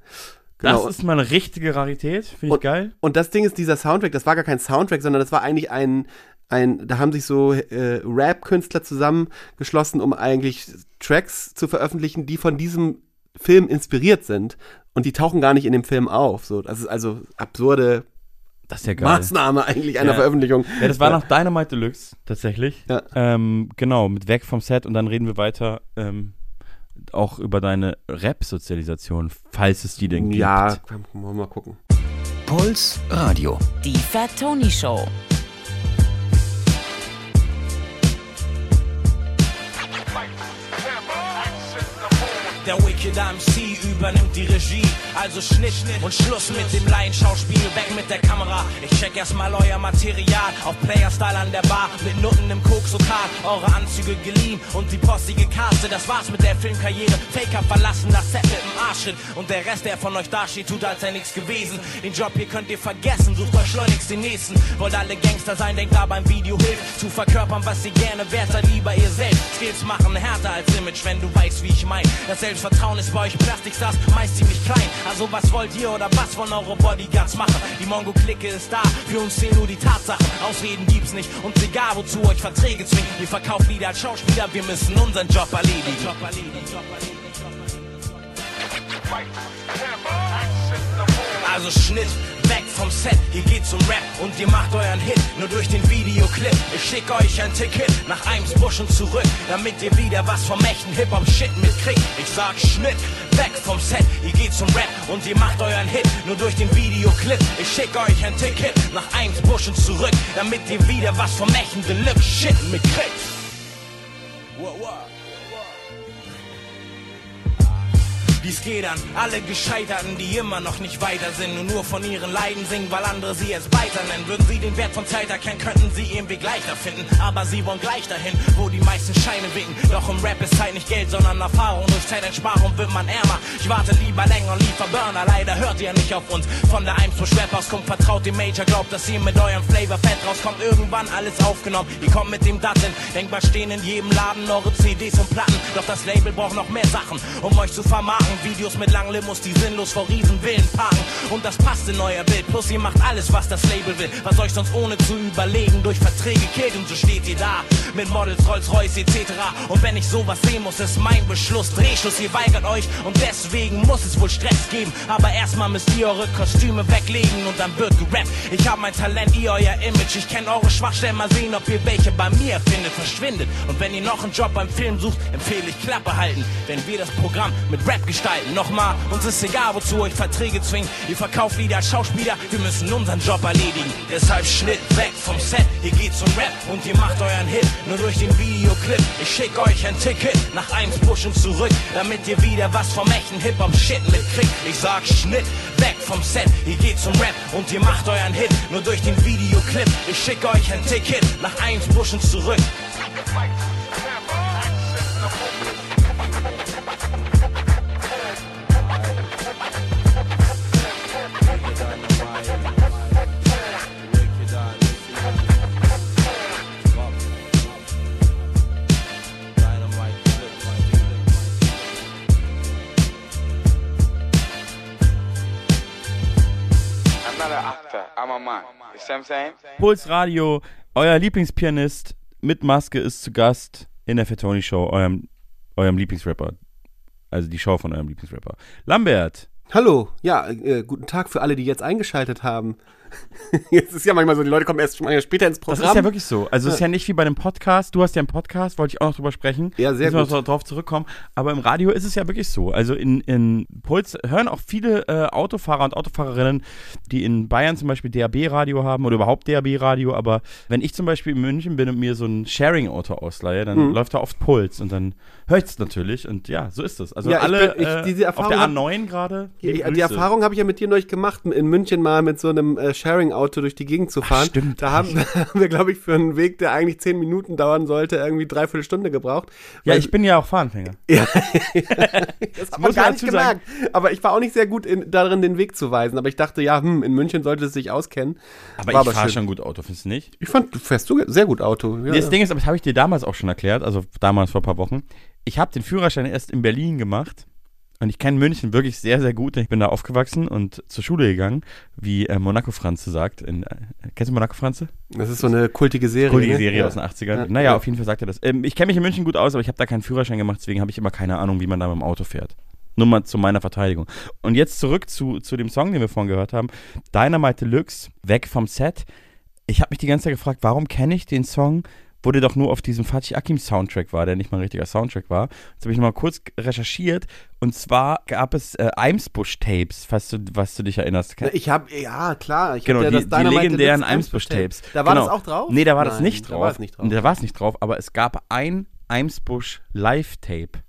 Genau. Das ist mal eine richtige Rarität, finde ich Und- geil. Und das Ding ist, dieser Soundtrack, das war gar kein Soundtrack, sondern das war eigentlich ein, ein da haben sich so äh, Rap-Künstler zusammengeschlossen, um eigentlich Tracks zu veröffentlichen, die von diesem Film inspiriert sind. Und die tauchen gar nicht in dem Film auf. So, das ist also absurde Das ist ja geil. Maßnahme eigentlich einer Ja. Veröffentlichung. Ja, das war noch Dynamite Deluxe, tatsächlich. Ja. Ähm, genau, mit weg vom Set und dann reden wir weiter ähm, auch über deine Rap-Sozialisation, falls es die denn gibt. Ja, wollen wir mal gucken. Puls Radio. Die Fat Tony Show. Der Wicked MC übernimmt die Regie. Also Schnitt und Schluss mit dem Laienschauspiel. Weg mit der Kamera. Ich check erstmal euer Material. Auf Playerstyle an der Bar. Mit Nutten im Koksokal. Eure Anzüge geliehen und die postige Kaste. Das war's mit der Filmkarriere. Faker verlassen das Set mit dem Arschschritt. Und der Rest, der von euch dasteht, tut als sei nichts gewesen. Den Job hier könnt ihr vergessen. Sucht euch schleunigst den nächsten. Wollt alle Gangster sein, denkt da beim Video hilft. Zu verkörpern, was ihr gerne wärt, seid lieber ihr selbst. Skills machen härter als Image, wenn du weißt, wie ich mein. Das Selbstvertrauen ist bei euch Plastikstars meist ziemlich klein. Also was wollt ihr oder was wollen eure Bodyguards machen? Die Mongo-Clique ist da, für uns zählen nur die Tatsachen. Ausreden gibt's nicht und egal wozu euch Verträge zwingen. Wir verkaufen Lieder als Schauspieler, wir müssen unseren Job erledigen. Job erledigen, Job erledigen, Job erledigen. Also Schnitt, vom Set, hier geht's um Rap und ihr macht euren Hit nur durch den Videoclip. Ich schick euch ein Ticket nach Eimsbusch und zurück, damit ihr wieder was vom echten Hip-Hop-Shit mitkriegt. Ich sag Schnitt, weg vom Set, hier geht's um Rap und ihr macht euren Hit nur durch den Videoclip. Ich schick euch ein Ticket nach Eimsbusch und zurück, damit ihr wieder was vom echten Deluxe-Shit mitkriegt. Wow, wow. Dies geht an alle Gescheiterten, die immer noch nicht weiter sind und nur von ihren Leiden singen, weil andere sie es weiter nennen. Würden sie den Wert von Zeit erkennen, könnten sie ihren Weg leichter finden. Aber sie wollen gleich dahin, wo die meisten Scheine winken. Doch im Rap ist Zeit nicht Geld, sondern Erfahrung. Durch Zeitersparung wird man ärmer. Ich warte lieber länger und liefer Burner. Leider hört ihr nicht auf uns. Von der Eimsbusch Rap auskommt, vertraut dem Major. Glaubt, dass ihr mit eurem Flavor fett rauskommt. Irgendwann alles aufgenommen. Ihr kommt mit dem Datteln. Denkbar stehen in jedem Laden eure CDs und Platten. Doch das Label braucht noch mehr Sachen, um euch zu vermarkten. Videos mit langen Limos, die sinnlos vor Riesenvillen parken. Und das passt in euer Bild. Plus ihr macht alles, was das Label will. Was euch sonst ohne zu überlegen durch Verträge killt. Und so steht ihr da mit Models, Rolls Royce etc. Und wenn ich sowas sehen muss, ist mein Beschluss Drehschluss. Ihr weigert euch und deswegen muss es wohl Stress geben. Aber erstmal müsst ihr eure Kostüme weglegen und dann wird gerappt. Ich hab mein Talent, ihr euer Image. Ich kenn eure Schwachstellen, mal sehen, ob ihr welche bei mir findet. Verschwindet. Und wenn ihr noch einen Job beim Film sucht, empfehle ich Klappe halten. Wenn wir das Programm mit Rap gestalten. Nochmal, uns ist egal, wozu euch Verträge zwingen. Ihr verkauft Lieder Schauspieler, wir müssen unseren Job erledigen. Deshalb Schnitt weg vom Set, hier geht's um Rap und ihr macht euren Hit nur durch den Videoclip. Ich schick euch ein Ticket nach Eimsbusch und zurück, damit ihr wieder was vom echten Hip-Hop-Shit mitkriegt. Ich sag Schnitt weg vom Set, hier geht's um Rap und ihr macht euren Hit nur durch den Videoclip. Ich schick euch ein Ticket nach Eimsbusch und zurück. I'm a man. You see what I'm saying? Puls Radio, euer Lieblingspianist mit Maske ist zu Gast in der Fettoni Show, eurem, eurem Lieblingsrapper. Also die Show von eurem Lieblingsrapper. Lambert, Hallo, ja, äh, guten Tag für alle, die jetzt eingeschaltet haben. Jetzt ist ja manchmal so, die Leute kommen erst später ins das Programm. ist ja wirklich so. Also es ist ja nicht wie bei einem Podcast. Du hast ja einen Podcast, wollte ich auch noch drüber sprechen. Ja, sehr Müssen wir gut. noch drauf zurückkommen. Aber im Radio ist es ja wirklich so. Also in, in Puls hören auch viele äh, Autofahrer und Autofahrerinnen, die in Bayern zum Beispiel DAB-Radio haben oder überhaupt DAB-Radio. Aber wenn ich zum Beispiel in München bin und mir so ein Sharing-Auto ausleihe, dann Mhm. läuft da oft Puls und dann höre ich es natürlich. Und ja, so ist es. Also Ja, ich alle bin- ich- äh, diese auf Erfahrung der hab- A9 gerade. Die, die. Erfahrung habe ich ja mit dir neulich gemacht, in München mal mit so einem äh, Sharing-Auto durch die Gegend zu fahren. stimmt. Da haben, da haben wir, glaube ich, für einen Weg, der eigentlich zehn Minuten dauern sollte, irgendwie dreiviertel Stunde gebraucht. Ja, ich bin ja auch Fahranfänger. Ja, das man muss gar nicht dazu sagen. gemerkt. Aber ich war auch nicht sehr gut in, darin, den Weg zu weisen. Aber ich dachte, ja, hm, in München sollte es sich auskennen. Aber War ich fahre schon gut Auto, findest du nicht? Ich fand, du fährst du sehr gut Auto. Ja, das ja. Ding ist, aber das habe ich dir damals auch schon erklärt, also damals vor ein paar Wochen. Ich habe den Führerschein erst in Berlin gemacht und ich kenne München wirklich sehr, sehr gut. Ich bin da aufgewachsen und zur Schule gegangen, wie äh, Monaco Franze sagt. In, äh, kennst du Monaco Franze? Das ist so eine kultige Serie. Coole ne? Serie ja. aus den 80ern. Ja. Naja, Ja. auf jeden Fall sagt er das. Ähm, ich kenne mich in München gut aus, aber ich habe da keinen Führerschein gemacht, deswegen habe ich immer keine Ahnung, wie man da mit dem Auto fährt. Nur mal zu meiner Verteidigung. Und jetzt zurück zu, zu dem Song, den wir vorhin gehört haben. Dynamite Deluxe, weg vom Set. Ich habe mich die ganze Zeit gefragt, warum kenne ich den Song, wo der doch nur auf diesem Fatih Akim Soundtrack war, der nicht mal ein richtiger Soundtrack war. Jetzt habe ich noch mal kurz recherchiert und zwar gab es äh, Eimsbusch-Tapes, falls du, was du dich erinnerst. Ich habe, ja, klar. Ich Genau, ja die, das die legendären Eimsbusch-Tapes. Da war genau. das auch drauf? Nee, da war das Nein, nicht da drauf. war es nicht drauf. Da war es nicht drauf, aber es gab ein Eimsbusch Live-Tape.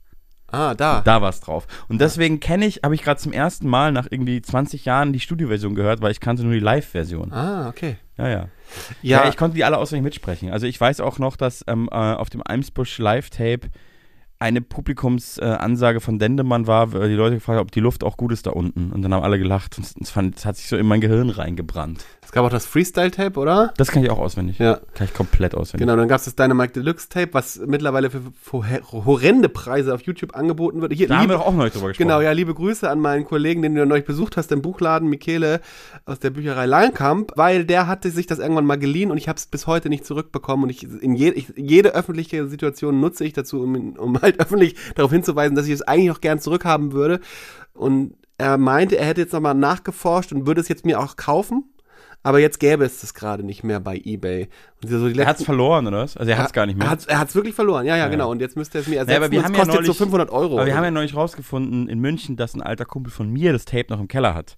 Ah, da. Da war es drauf. Und deswegen kenne ich, habe ich gerade zum ersten Mal nach irgendwie 20 Jahren die Studioversion gehört, weil ich kannte nur die Live-Version. Ah, okay. Ja, ja. Ja, Ja, ich konnte die alle auswendig mitsprechen. Also ich weiß auch noch, dass ähm, äh, auf dem Eimsbusch Live-Tape eine Publikumsansage äh, von Dendemann war, die Leute gefragt haben, ob die Luft auch gut ist da unten. Und dann haben alle gelacht. Und das, fand, das hat sich so in mein Gehirn reingebrannt. es gab auch das Freestyle-Tape, oder? Das kann ich auch auswendig. Ja. Kann ich komplett auswendig. Genau, dann gab es das Dynamite Deluxe Tape, was mittlerweile für, für horrende Preise auf YouTube angeboten wird. Hier, Da haben liebe, wir doch auch neulich drüber gesprochen. genau, ja, liebe Grüße an meinen Kollegen, den du neulich besucht hast, im Buchladen, Michele aus der Bücherei Langkamp, weil der hatte sich das irgendwann mal geliehen und ich habe es bis heute nicht zurückbekommen und ich in je, ich, jede öffentliche Situation nutze ich dazu, um, um halt öffentlich darauf hinzuweisen, dass ich es eigentlich auch gern zurückhaben würde. Und er meinte, er hätte jetzt nochmal nachgeforscht und würde es jetzt mir auch kaufen. Aber jetzt gäbe es das gerade nicht mehr bei eBay. So die Er hat's letzten- verloren, oder was? Also er hat's gar nicht mehr. er hat's, er hat's wirklich verloren, ja, ja, Ja. genau. Und jetzt müsste er es mir Ja, ersetzen. aber wir haben es ja kostet neulich, so 500 Euro. Aber wir haben ja neulich rausgefunden in München, dass ein alter Kumpel von mir das Tape noch im Keller hat.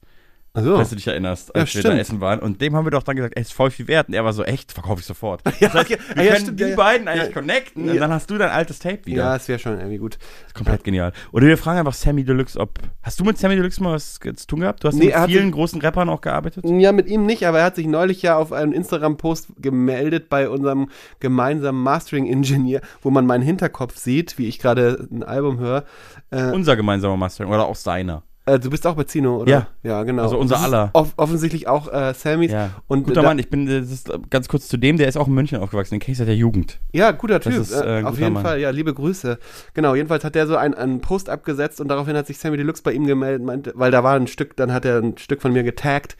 Ach so. Falls du dich erinnerst, als Ja, wir da essen waren. Und dem haben wir doch dann gesagt, ey, ist voll viel wert. Und er war so, echt, verkaufe ich sofort. Ja, Das heißt, wir ja, können stimmt, die beiden eigentlich connecten und dann hast du dein altes Tape wieder. ja, es wäre schon irgendwie gut. Das ist komplett genial. Oder wir fragen einfach Sammy Deluxe, ob. Hast du mit Sammy Deluxe mal was zu tun gehabt? Du hast Nee, mit vielen großen Rappern auch gearbeitet? Ja, mit ihm nicht, aber er hat sich neulich ja auf einen Instagram-Post gemeldet bei unserem gemeinsamen Mastering-Ingenieur, wo man meinen Hinterkopf sieht, wie ich gerade ein Album höre. Äh, Unser gemeinsamer Mastering oder auch seiner. Äh, du bist auch bei Zino, oder? Ja. Ja, genau. Also unser aller. Off offensichtlich auch äh, Sammys. Ja. Und Guter Mann, ich bin, das ist ganz kurz zu dem, der ist auch in München aufgewachsen, den Case der Jugend. Ja, guter Typ. ist, äh, äh, auf guter jeden Mann. Fall, ja, liebe Grüße. Genau, jedenfalls hat der so einen, einen Post abgesetzt und daraufhin hat sich Sammy Deluxe bei ihm gemeldet, meinte, weil da war ein Stück, dann hat er ein Stück von mir getaggt,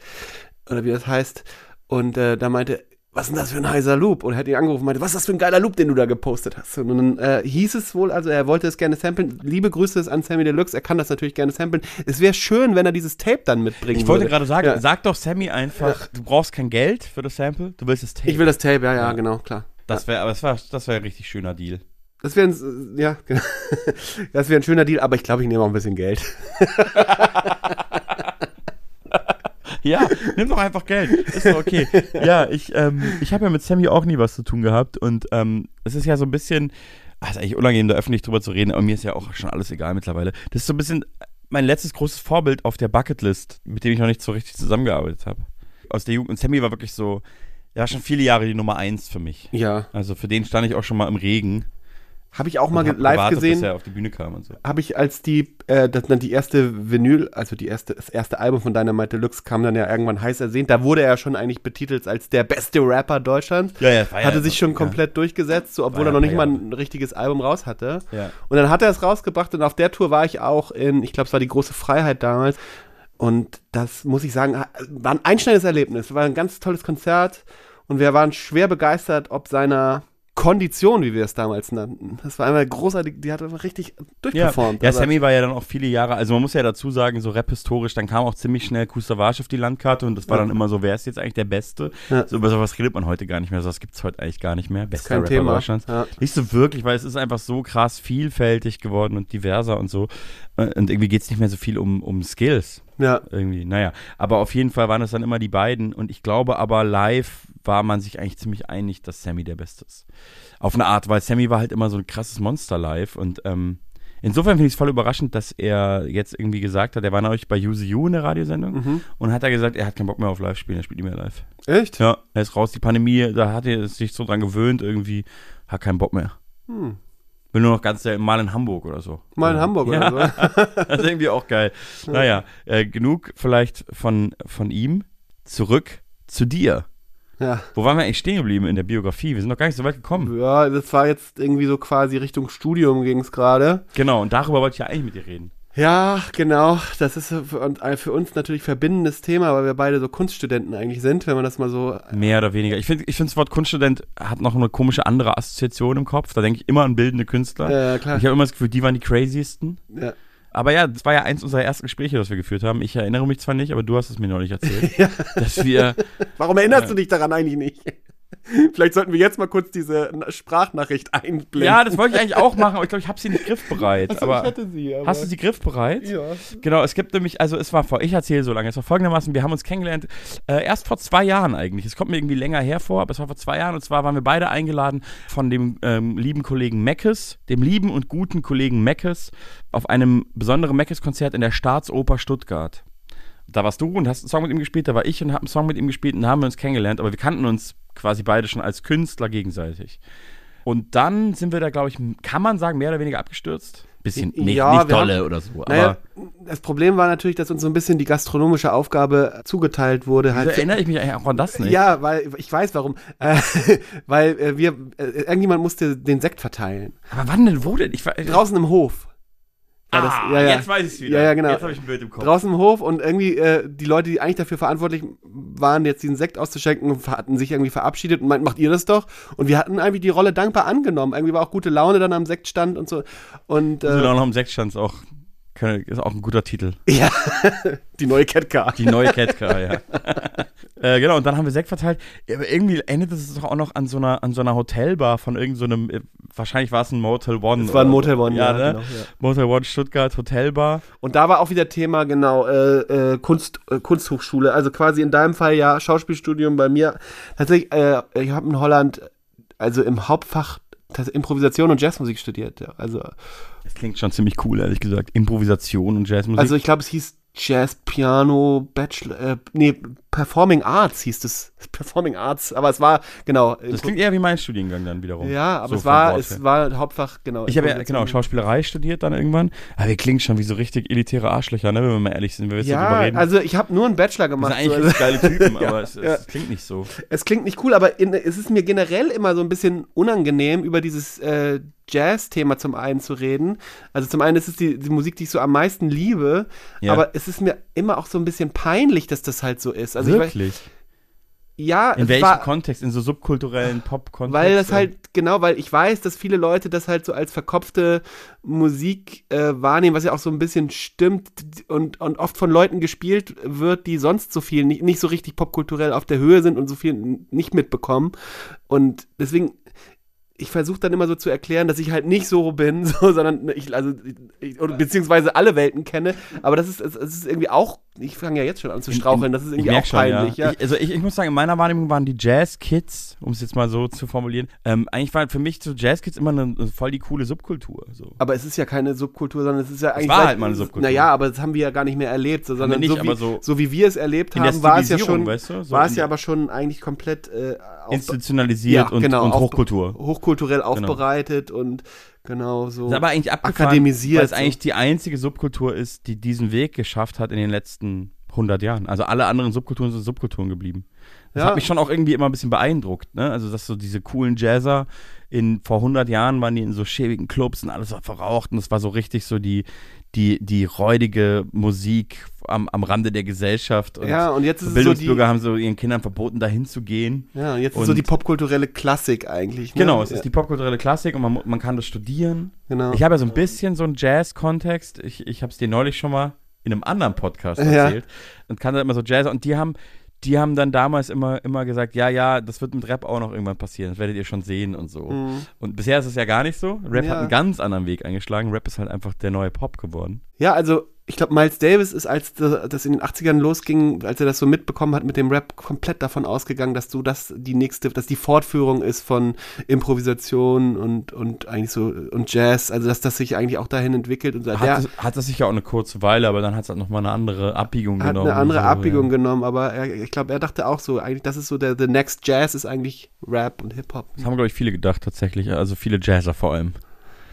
oder wie das heißt, und äh, da meinte, was ist denn das für ein heiser Loop? Und er hat ihn angerufen und meinte, was ist das für ein geiler Loop, den du da gepostet hast? Und dann äh, hieß es wohl, also er wollte es gerne samplen. Liebe Grüße an Sammy Deluxe, er kann das natürlich gerne samplen. Es wäre schön, wenn er dieses Tape dann mitbringen Ich wollte würde. gerade sagen, Ja. sag doch Sammy einfach, du brauchst kein Geld für das Sample, du willst das Tape. Ich will das Tape, ja, ja, Ja. genau, klar. das wäre, aber das war, das wäre ein richtig schöner Deal. Das wäre ein, ja, genau. das wäre ein schöner Deal, aber ich glaube, ich nehme auch ein bisschen Geld. Ja, nimm doch einfach Geld. Ist doch okay. Ja, ich, ähm, ich habe ja mit Sammy auch nie was zu tun gehabt und ähm, es ist ja so ein bisschen, ach, ist eigentlich unangenehm, da öffentlich drüber zu reden, aber mir ist ja auch schon alles egal mittlerweile. Das ist so ein bisschen mein letztes großes Vorbild auf der Bucketlist, mit dem ich noch nicht so richtig zusammengearbeitet habe. Aus der Jugend. Und Sammy war wirklich so, ja, schon viele Jahre die Nummer eins für mich. Ja. Also für den stand ich auch schon mal im Regen. Habe ich auch mal und ge- hab live gewartet, gesehen. Bis er auf die Bühne kam und so. Habe ich als die, äh, das, dann die erste Vinyl, also die erste, das erste Album von Dynamite Deluxe kam dann ja irgendwann heiß ersehnt. Da wurde er schon eigentlich betitelt als der beste Rapper Deutschlands. Ja, ja, war ja- Hatte sich schon ja. komplett durchgesetzt, so, obwohl War er noch nicht mal ein richtiges Album raus hatte. Ja. Und dann hat er es rausgebracht und auf der Tour war ich auch in, ich glaube, es war die große Freiheit damals. Und das muss ich sagen, war ein einschneidendes Erlebnis. War ein ganz tolles Konzert und wir waren schwer begeistert, ob seiner Kondition, wie wir es damals nannten. Das war einmal großartig, die hat einfach richtig Ja, durchperformt. ja Also- Sammy war ja dann auch viele Jahre, also man muss ja dazu sagen, so rap-historisch, dann kam auch ziemlich schnell Kustavage auf die Landkarte und das war Ja. dann immer so, wer ist jetzt eigentlich der Beste? Ja. So über sowas redet man heute gar nicht mehr, sowas gibt's heute eigentlich gar nicht mehr. Bester kein Rapper Thema. Deutschlands. Ja. Nicht so wirklich, weil es ist einfach so krass vielfältig geworden und diverser und so und irgendwie geht's nicht mehr so viel um, um Skills. Ja, Irgendwie, naja. Aber auf jeden Fall waren es dann immer die beiden und ich glaube aber live war man sich eigentlich ziemlich einig, dass Sammy der Beste ist. Auf eine Art, weil Sammy war halt immer so ein krasses Monster live und ähm, insofern finde ich es voll überraschend, dass er jetzt irgendwie gesagt hat, er war neulich bei Use You in der Radiosendung Mhm. und hat er gesagt, er hat keinen Bock mehr auf Live-Spielen, er spielt nicht mehr live. echt? Ja, er ist raus, die Pandemie, da hat er sich so dran gewöhnt, irgendwie, hat keinen Bock mehr. Hm. Will nur noch ganz selten mal in Hamburg oder so. Mal in Hamburg ja. oder so. das ist irgendwie auch geil. Naja, äh, genug vielleicht von, von ihm. Zurück zu dir. Ja. Wo waren wir eigentlich stehen geblieben in der Biografie? Wir sind noch gar nicht so weit gekommen. ja, das war jetzt irgendwie so quasi Richtung Studium ging es gerade. Genau, und darüber wollte ich ja eigentlich mit dir reden. Ja, genau. Das ist für, und für uns natürlich verbindendes Thema, weil wir beide so Kunststudenten eigentlich sind, wenn man das mal so. Mehr oder weniger. Ich finde, ich find, das Wort Kunststudent hat noch eine komische andere Assoziation im Kopf. Da denke ich immer an bildende Künstler. Ja, klar. Ich habe immer das Gefühl, die waren die craziesten. Ja. Aber ja, das war ja eins unserer ersten Gespräche, das wir geführt haben. Ich erinnere mich zwar nicht, aber du hast es mir neulich erzählt, dass wir Warum erinnerst Ja. du dich daran eigentlich nicht? Vielleicht sollten wir jetzt mal kurz diese Na- Sprachnachricht einblenden. Ja, das wollte ich eigentlich auch machen, aber ich glaube, ich habe sie nicht griffbereit. Achso, aber ich hatte sie, aber- Hast du sie griffbereit? Ja. Genau, es gibt nämlich, also es war vor, ich erzähle so lange, es war folgendermaßen, wir haben uns kennengelernt, äh, erst vor zwei Jahren eigentlich. Es kommt mir irgendwie länger hervor, aber es war vor zwei Jahren und zwar waren wir beide eingeladen von dem ähm, lieben Kollegen Meckes, dem lieben und guten Kollegen Meckes, auf einem besonderen Meckes-Konzert in der Staatsoper Stuttgart. Da warst du und hast einen Song mit ihm gespielt, da war ich und habe einen Song mit ihm gespielt und haben wir uns kennengelernt, aber wir kannten uns quasi beide schon als Künstler gegenseitig. Und dann sind wir da, glaube ich, kann man sagen, mehr oder weniger abgestürzt. Bisschen, nicht, Ja, nicht dolle haben- oder so, Naja, das Problem war natürlich, dass uns so ein bisschen die gastronomische Aufgabe zugeteilt wurde. wieso Halt erinnere ich mich eigentlich auch an das nicht? Ja, weil ich weiß warum. Äh, weil äh, wir, äh, irgendjemand musste den Sekt verteilen. Aber wann denn, wo denn? Ich, war- Draußen im Hof. War das- ah, ja, ja. jetzt weiß ich es wieder. Ja, ja, genau. Jetzt habe ich ein Bild im Kopf. Draußen im Hof und irgendwie äh, die Leute, die eigentlich dafür verantwortlich waren, jetzt diesen Sekt auszuschenken, hatten sich irgendwie verabschiedet und meinten, macht ihr das doch? Und wir hatten irgendwie die Rolle dankbar angenommen. Irgendwie war auch gute Laune dann am Sektstand und so. Und Also äh, noch im Sechsstand ist auch, ist auch ein guter Titel. ja, die neue Catcar. Die neue Catcar, ja. äh, genau, und dann haben wir Sekt verteilt. Aber irgendwie endet es doch auch noch an so einer, an so einer Hotelbar von irgendeinem, so äh, wahrscheinlich war es ein Motel One. Es war ein Motel. One, ja. ja, ne? genau, ja. Motel One Stuttgart, Hotelbar. Und da war auch wieder Thema, genau, äh, äh, Kunst, äh, Kunsthochschule. Also quasi in deinem Fall ja Schauspielstudium, bei mir tatsächlich, äh, ich habe in Holland, also im Hauptfach Improvisation und Jazzmusik studiert. Ja. Also, Das klingt schon ziemlich cool, ehrlich gesagt. Improvisation und Jazzmusik. also ich glaube, es hieß Jazz, Piano, Bachelor, äh, nee, Performing Arts hieß es. Performing Arts, aber es war, genau. das klingt eher wie mein Studiengang dann wiederum. ja, aber So es war, es war Hauptfach, genau. Ich habe ja, genau, Schauspielerei studiert dann irgendwann. Aber wir klingen schon wie so richtig elitäre Arschlöcher, ne, wenn wir mal ehrlich sind, wenn wir darüber Ja, reden. also ich habe nur einen Bachelor gemacht. sind so, eigentlich also- richtig geile Typen, aber es, ja. es klingt nicht so. Es klingt nicht cool, aber in, es ist mir generell immer so ein bisschen unangenehm, über dieses äh, Jazz-Thema zum einen zu reden. Also zum einen ist es die, die Musik, die ich so am meisten liebe, Ja. aber es ist mir immer auch so ein bisschen peinlich, dass das halt so ist. Also ich weiß, Wirklich? ja, In welchem war, Kontext? In so subkulturellen Pop-Kontext? weil das halt, genau, weil ich weiß, dass viele Leute das halt so als verkopfte Musik äh, wahrnehmen, was ja auch so ein bisschen stimmt und, und oft von Leuten gespielt wird, die sonst so viel nicht, nicht so richtig popkulturell auf der Höhe sind und so viel nicht mitbekommen. Und deswegen, ich versuche dann immer so zu erklären, dass ich halt nicht so bin, so, sondern ich, also, ich, beziehungsweise alle Welten kenne. Aber das ist, es ist irgendwie auch, ich fange ja jetzt schon an zu straucheln, das ist irgendwie auch schon, peinlich, ja. ja. Ich, also ich, ich muss sagen, in meiner Wahrnehmung waren die Jazz-Kids, um es jetzt mal so zu formulieren, ähm, eigentlich war für mich so Jazz-Kids immer eine, eine voll die coole Subkultur. So. Aber es ist ja keine Subkultur, sondern es ist ja eigentlich. war seit- halt mal eine Subkultur. Naja, aber das haben wir ja gar nicht mehr erlebt, so, sondern nicht, so, wie, so, so wie wir es erlebt haben, war es ja schon, weißt du? War es ja aber schon eigentlich komplett äh, auf, Institutionalisiert und, und auf- Hochkultur. hochkulturell aufbereitet und genau so. Ist aber eigentlich abgefahren, akademisiert, weil es so. eigentlich die einzige Subkultur ist, die diesen Weg geschafft hat in den letzten 100 Jahren. Also alle anderen Subkulturen sind Subkulturen geblieben. Das Ja. hat mich schon auch irgendwie immer ein bisschen beeindruckt. Ne? Also dass so diese coolen Jazzer in vor 100 Jahren waren die in so schäbigen Clubs und alles war verraucht und es war so richtig so die die die räudige Musik am, am Rande der Gesellschaft und Ja, und jetzt ist es so Bildungsbürger die- haben so ihren Kindern verboten dahin zu gehen. ja, und jetzt ist und- so die popkulturelle Klassik eigentlich. Ne? Genau, es ja, ist die popkulturelle Klassik und man, man kann das studieren. Genau. Ich habe ja so ein bisschen so einen Jazz-Kontext. Ich, ich habe es dir neulich schon mal in einem anderen Podcast Ja. erzählt. Und kann da immer so Jazz. Und die haben, die haben dann damals immer, immer gesagt, ja, ja, das wird mit Rap auch noch irgendwann passieren. Das werdet ihr schon sehen und so. Mhm. Und bisher ist es ja gar nicht so. Rap Ja. hat einen ganz anderen Weg eingeschlagen. Rap ist halt einfach der neue Pop geworden. Ja, also ich glaube, Miles Davis ist, als das das in den 80ern losging, als er das so mitbekommen hat mit dem Rap, komplett davon ausgegangen, dass du das die nächste, dass die Fortführung ist von Improvisation und, und eigentlich so und Jazz, also dass das sich eigentlich auch dahin entwickelt und der Hat, es- hat das sicher auch eine kurze Weile, aber dann hat es halt nochmal eine andere Abbiegung hat genommen. eine andere so, Abbiegung ja. genommen, aber er, ich glaube, er dachte auch so, eigentlich, das ist so der the next Jazz ist eigentlich Rap und Hip-Hop. Das haben, glaube ich, viele gedacht tatsächlich. Also viele Jazzer vor allem.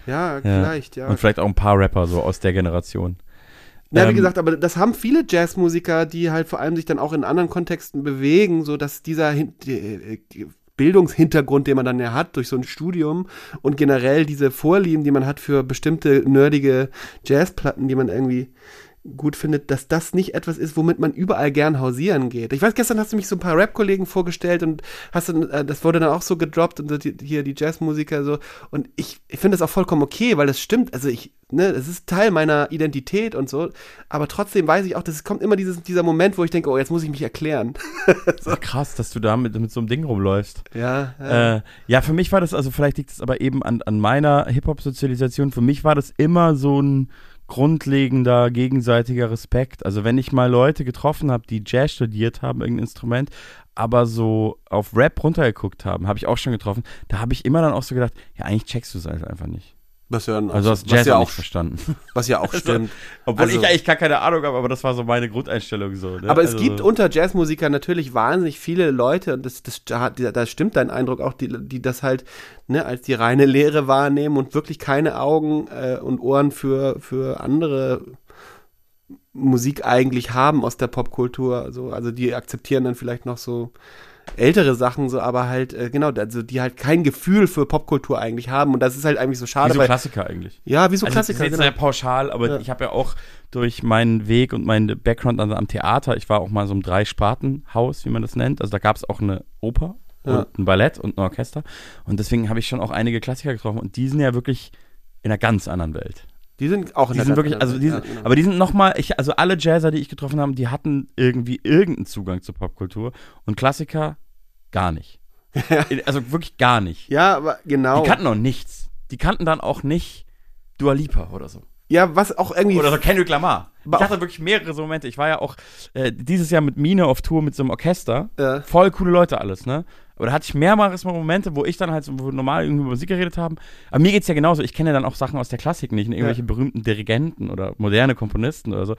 Ja, vielleicht, ja. Und vielleicht auch ein paar Rapper so aus der Generation. Ja, wie Ähm, gesagt, aber das haben viele Jazzmusiker, die halt vor allem sich dann auch in anderen Kontexten bewegen, so dass dieser äh, Bildungshintergrund, den man dann ja hat durch so ein Studium und generell diese Vorlieben, die man hat für bestimmte nerdige Jazzplatten, die man irgendwie gut findet, dass das nicht etwas ist, womit man überall gern hausieren geht. Ich weiß, gestern hast du mich so ein paar Rap-Kollegen vorgestellt und hast dann, äh, das wurde dann auch so gedroppt und so die, hier die Jazzmusiker so und ich, ich finde das auch vollkommen okay, weil das stimmt, also ich ne, es ist Teil meiner Identität und so, aber trotzdem weiß ich auch, dass es kommt immer dieses, dieser Moment, wo ich denke, oh, jetzt muss ich mich erklären. Ach, krass, dass du da mit, mit so einem Ding rumläufst. Ja, ja. Äh, ja, für mich war das, also vielleicht liegt es aber eben an, an meiner Hip-Hop-Sozialisation, für mich war das immer so ein grundlegender gegenseitiger Respekt. Also wenn ich mal Leute getroffen habe, die Jazz studiert haben, irgendein Instrument, aber so auf Rap runtergeguckt haben, habe ich auch schon getroffen, da habe ich immer dann auch so gedacht, ja, eigentlich checkst du es halt einfach nicht. Was ja, Also hast was Jazz ja auch nicht verstanden. was ja auch stimmt. Obwohl Also- ich eigentlich gar keine Ahnung habe, aber das war so meine Grundeinstellung so. Ne? Aber es also, gibt unter Jazzmusikern natürlich wahnsinnig viele Leute, und das, das, da stimmt dein Eindruck auch, die, die das halt ne, als die reine Lehre wahrnehmen und wirklich keine Augen äh, und Ohren für, für andere Musik eigentlich haben aus der Popkultur. Also, also die akzeptieren dann vielleicht noch so ältere Sachen, so, aber halt, äh, genau, also die halt kein Gefühl für Popkultur eigentlich haben. Und das ist halt eigentlich so wie schade. so weil- Klassiker eigentlich. ja, wie so Also Klassiker. das ist jetzt genau. sehr pauschal, aber Ja. ich habe ja auch durch meinen Weg und meinen Background an, am Theater, ich war auch mal so im Drei-Sparten-Haus, wie man das nennt. Also da gab es auch eine Oper Ja. und ein Ballett und ein Orchester. Und deswegen habe ich schon auch einige Klassiker getroffen und die sind ja wirklich in einer ganz anderen Welt. Die sind auch in Die der sind wirklich, also die ja, sind, genau. aber die sind nochmal, ich, also alle Jazzer, die ich getroffen habe, die hatten irgendwie irgendeinen Zugang zur Popkultur und Klassiker gar nicht. Also wirklich gar nicht. ja, aber genau. Die kannten auch nichts. Die kannten dann auch nicht Dua Lipa oder so. Ja, was auch irgendwie Oder so Kendrick Lamar. Ich hatte wirklich mehrere so Momente. Ich war ja auch äh, dieses Jahr mit Mine auf Tour mit so einem Orchester. Ja. Voll coole Leute alles, ne? Aber da hatte ich mehrmals mal Momente, wo ich dann halt so normal irgendwie über Musik geredet haben. Aber mir geht's ja genauso. Ich kenne ja dann auch Sachen aus der Klassik nicht, ne? irgendwelche berühmten Dirigenten oder moderne Komponisten oder so.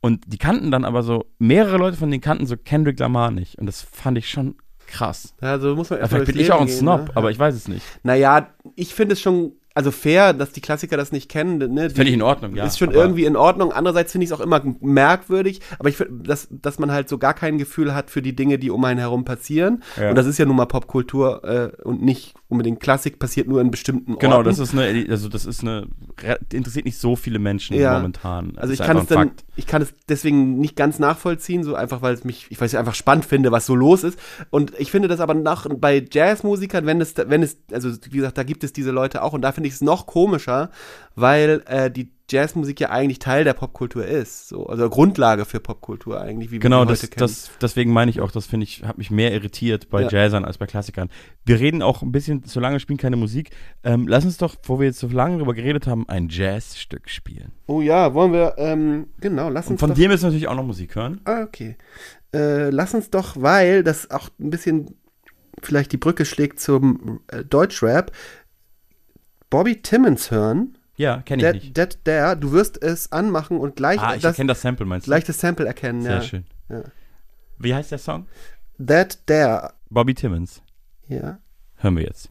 Und die kannten dann aber so, mehrere Leute von denen kannten so Kendrick Lamar nicht. Und das fand ich schon krass. Ja, so muss man Ja, erst vielleicht bin durchs ich auch ein Leben Snob, gehen, ne? aber Ja. ich weiß es nicht. Naja, ich finde es schon, also fair, dass die Klassiker das nicht kennen. Ne? Fände ich in Ordnung, ja. Ist schon irgendwie in Ordnung. Andererseits finde ich es auch immer merkwürdig, aber ich finde, dass, dass man halt so gar kein Gefühl hat für die Dinge, die um einen herum passieren. Ja. Und das ist ja nun mal Popkultur äh, und nicht unbedingt Klassik, passiert nur in bestimmten Genau, Orten. das ist eine, also das ist eine, interessiert nicht so viele Menschen Ja. momentan. Das Also ich kann es dann, Fakt. ich kann es deswegen nicht ganz nachvollziehen, so einfach, weil es mich, ich weiß nicht, einfach spannend finde, was so los ist. Und ich finde das aber nach, bei Jazzmusikern, wenn es, wenn es, also wie gesagt, da gibt es diese Leute auch und da finde ich es noch komischer, weil äh, die Jazzmusik ja eigentlich Teil der Popkultur ist, so, also Grundlage für Popkultur eigentlich, wie Genau, wir das, heute kennen. das, deswegen meine ich auch, das finde ich, hat mich mehr irritiert bei Ja. Jazzern als bei Klassikern. Wir reden auch ein bisschen, so lange spielen keine Musik. Ähm, lass uns doch, wo wir jetzt so lange drüber geredet haben, ein Jazzstück spielen. oh ja, wollen wir, ähm, genau, lass Und uns von doch, dir müssen wir natürlich auch noch Musik hören. Ah, okay. Äh, lass uns doch, weil das auch ein bisschen vielleicht die Brücke schlägt zum äh, Deutschrap, Bobby Timmons hören. Ja, kenne ich Dead, nicht. Dead There. Du wirst es anmachen und gleich Ah, ich das, das Sample, meinst du? gleich das Sample erkennen. Sehr ja. schön. Ja. Wie heißt der Song? Dead There. Bobby Timmons. Ja. Hören wir jetzt.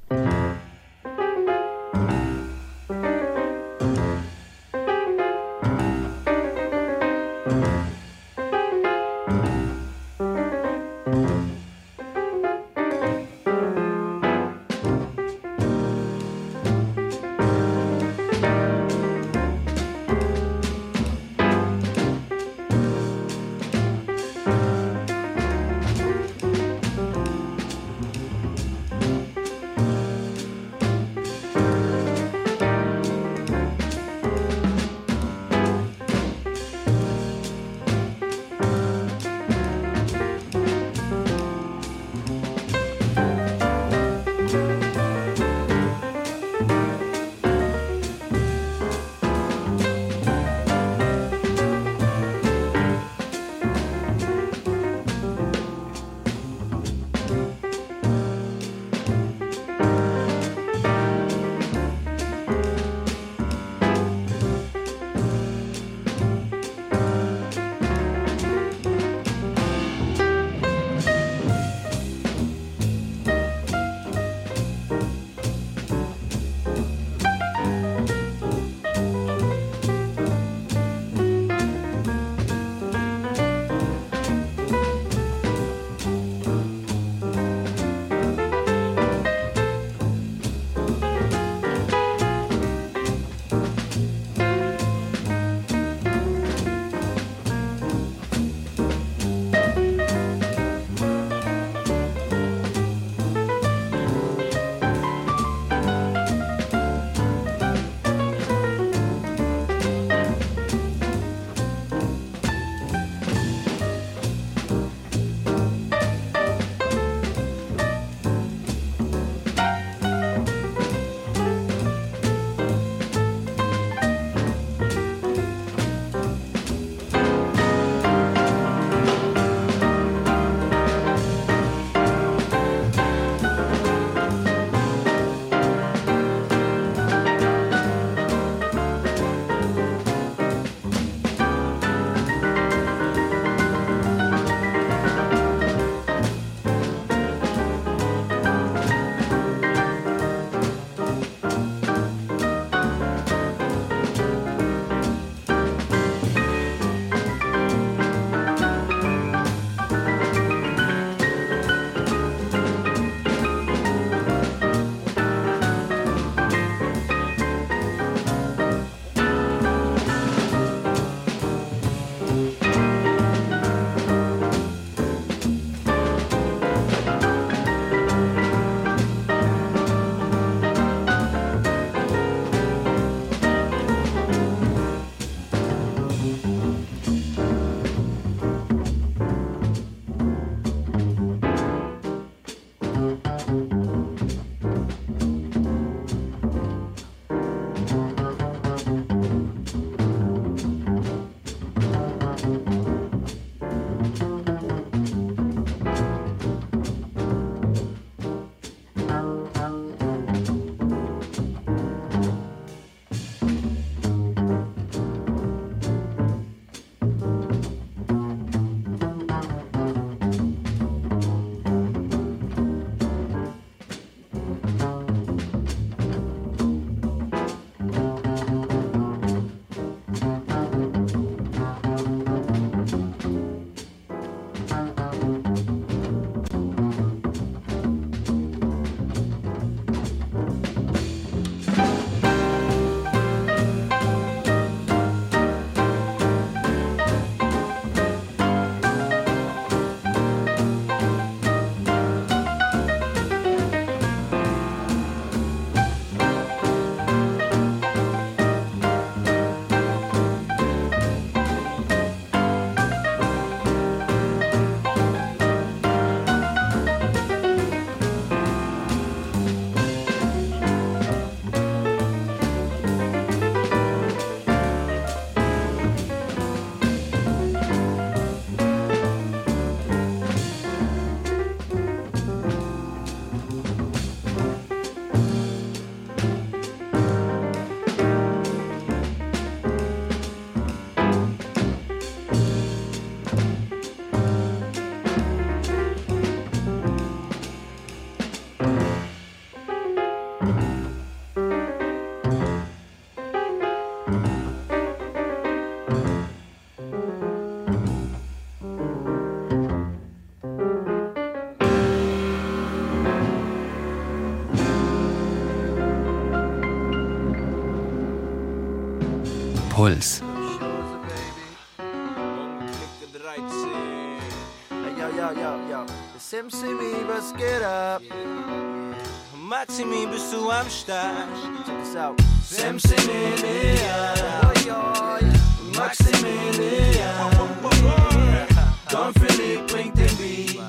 Don Philipp bringt den Beat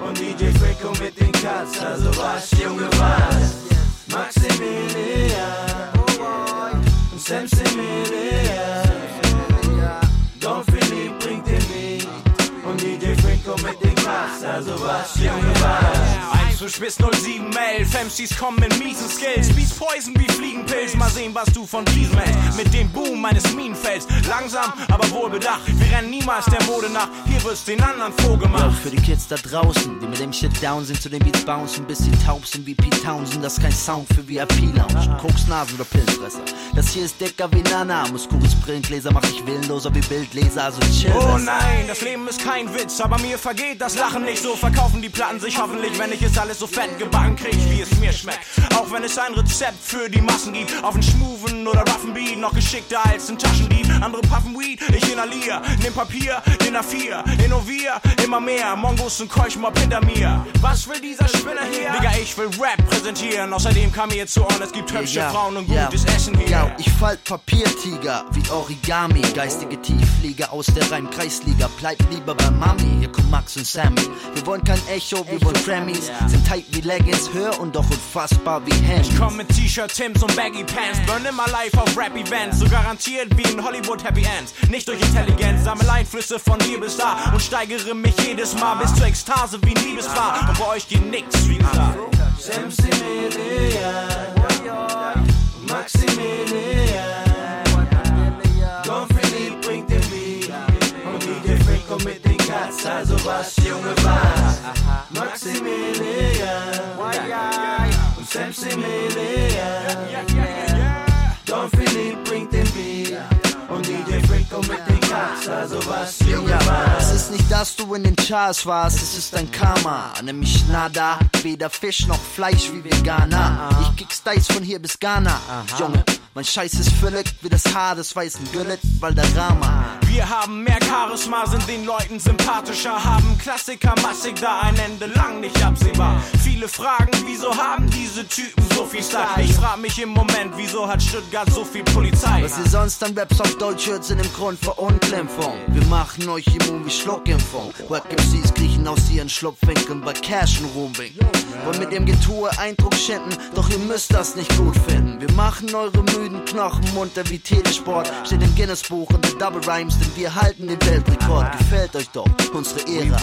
und DJ Franco mit den Cuts, also was, also was, Junge, was? 1 zu Spitz 0711, MCs kommen in miesen Skills, Beats Poison wie Fliegenpilz, mal sehen, was du von diesem hältst. Mit dem Boom meines Minenfelds, langsam, aber wohlbedacht, wir rennen niemals der Mode nach, hier wird's den anderen Yo, vorgemacht. für die Kids da draußen, die mit dem Shit down sind, zu den Beats bouncen, bis sie taub sind wie Pete Townsend. Das ist kein Sound für VIP-Lounge, Koksnasen oder Pillenfresser. Das hier ist dicker wie Nana, Muskuris Brillengläser, mach dich willenloser wie Bildleser, also chill. Oh nein, das Leben ist kein Witz, aber mir vergeht das Lachen nicht so. Verkaufen die Platten sich hoffentlich, wenn ich es alles so fett gebacken krieg, wie es mir schmeckt. Auch wenn es ein Rezept für die Massen gibt, auf den Schmoven oder roughen Beat, noch geschickter als ein Taschendieb. Andere puffen Weed, ich inhalier, nimm Papier, den A4, innovier, immer mehr. Mongos und Keuchmob hinter mir. Was will dieser Spinner hier? Digga, ich will Rap präsentieren, außerdem kam mir zu Ohren, es gibt hübsche Frauen und gutes Essen hier. Ja, ich falt Papiertiger wie Origami. Geistige Tiefflieger aus der Reimkreisliga. Bleib lieber bei Mami. Hier kommt Max und Sammy. Wir wollen kein Echo, wir wollen Grammys. Sind tight wie Leggings, hör und doch unfassbar wie Hemd. Ich komm mit T-Shirt, Tims und Baggy Pants. Burn immer live auf Rap-Events. So garantiert wie in Hollywood Happy Ends. Nicht durch Intelligenz, sammel Einflüsse von hier bis da. Und steigere mich jedes Mal bis zur Ekstase wie ein Liebespaar. Und bei euch geht nix wie klar. Maximilian, Maximilian. Don Philipp bringt den Beat. Und DJ Franco mit den Cuts. Also was, Junge, was? Maximilian. Und Samsimilian. Don Philipp bringt den Beat. Und DJ Franco mit den Cuts. Also was, Junge, was? es ist nicht, dass du in den Charts warst, es ist dein Karma. Nämlich nada, weder Fisch noch Fleisch wie Veganer. Ich kick's Dice von hier bis Ghana. Junge, mein Scheiß ist völlig wie das Haar des weißen Güllet, Valderrama. Wir haben mehr Charisma, sind den Leuten sympathischer, haben Klassiker massig da, ein Ende lang nicht absehbar. Viele fragen, wieso haben diese Typen so viel Style? Ich frag mich im Moment, wieso hat Stuttgart so viel Polizei? Was ihr sonst an Raps auf Deutsch hört, sind im Grund Verunglimpfung. Wir machen euch immun wie Schluckimpfung. Wack MCs kriechen aus ihren Schlupfwinkeln bei Cashen Rooming. Wollen mit ihrem Getue Eindruck schinden, doch ihr müsst das nicht gut finden. Wir machen eure müden Knochen munter wie Telesport. Steht im Guinness-Buch und der Double Rhymes, denn wir halten den Weltrekord. Gefällt euch doch unsere Ära.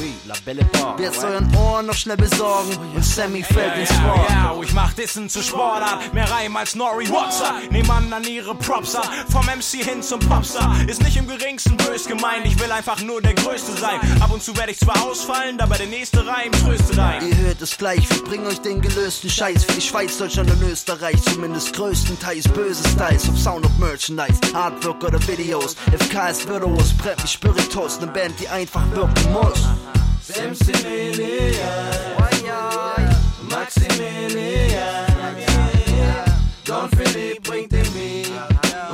Wird's euren Ohren noch schnell besorgen und Sammy fällt ins Wort. Ja, ich mach Dissen zu Sportart, mehr Reim als Nori Watson. Nehm an an ihre Props ab, vom MC hin zum Popstar. Ist nicht im geringsten bös gemeint, ich will einfach nur der Größte sein. Ab und zu werde ich zwar ausfallen, aber der nächste Reim tröstet ein. Ihr hört es gleich, wir bringen euch den gelösten Scheiß für die Schweiz, Deutschland und Österreich. Zumindest größtenteils böse Styles auf Sound of Merchandise, Artwork oder Videos. FK ist virtuos, Prep wie Spiritus, ne Band, die einfach wirken muss. Maximilian, Don Philipp bringt den Beat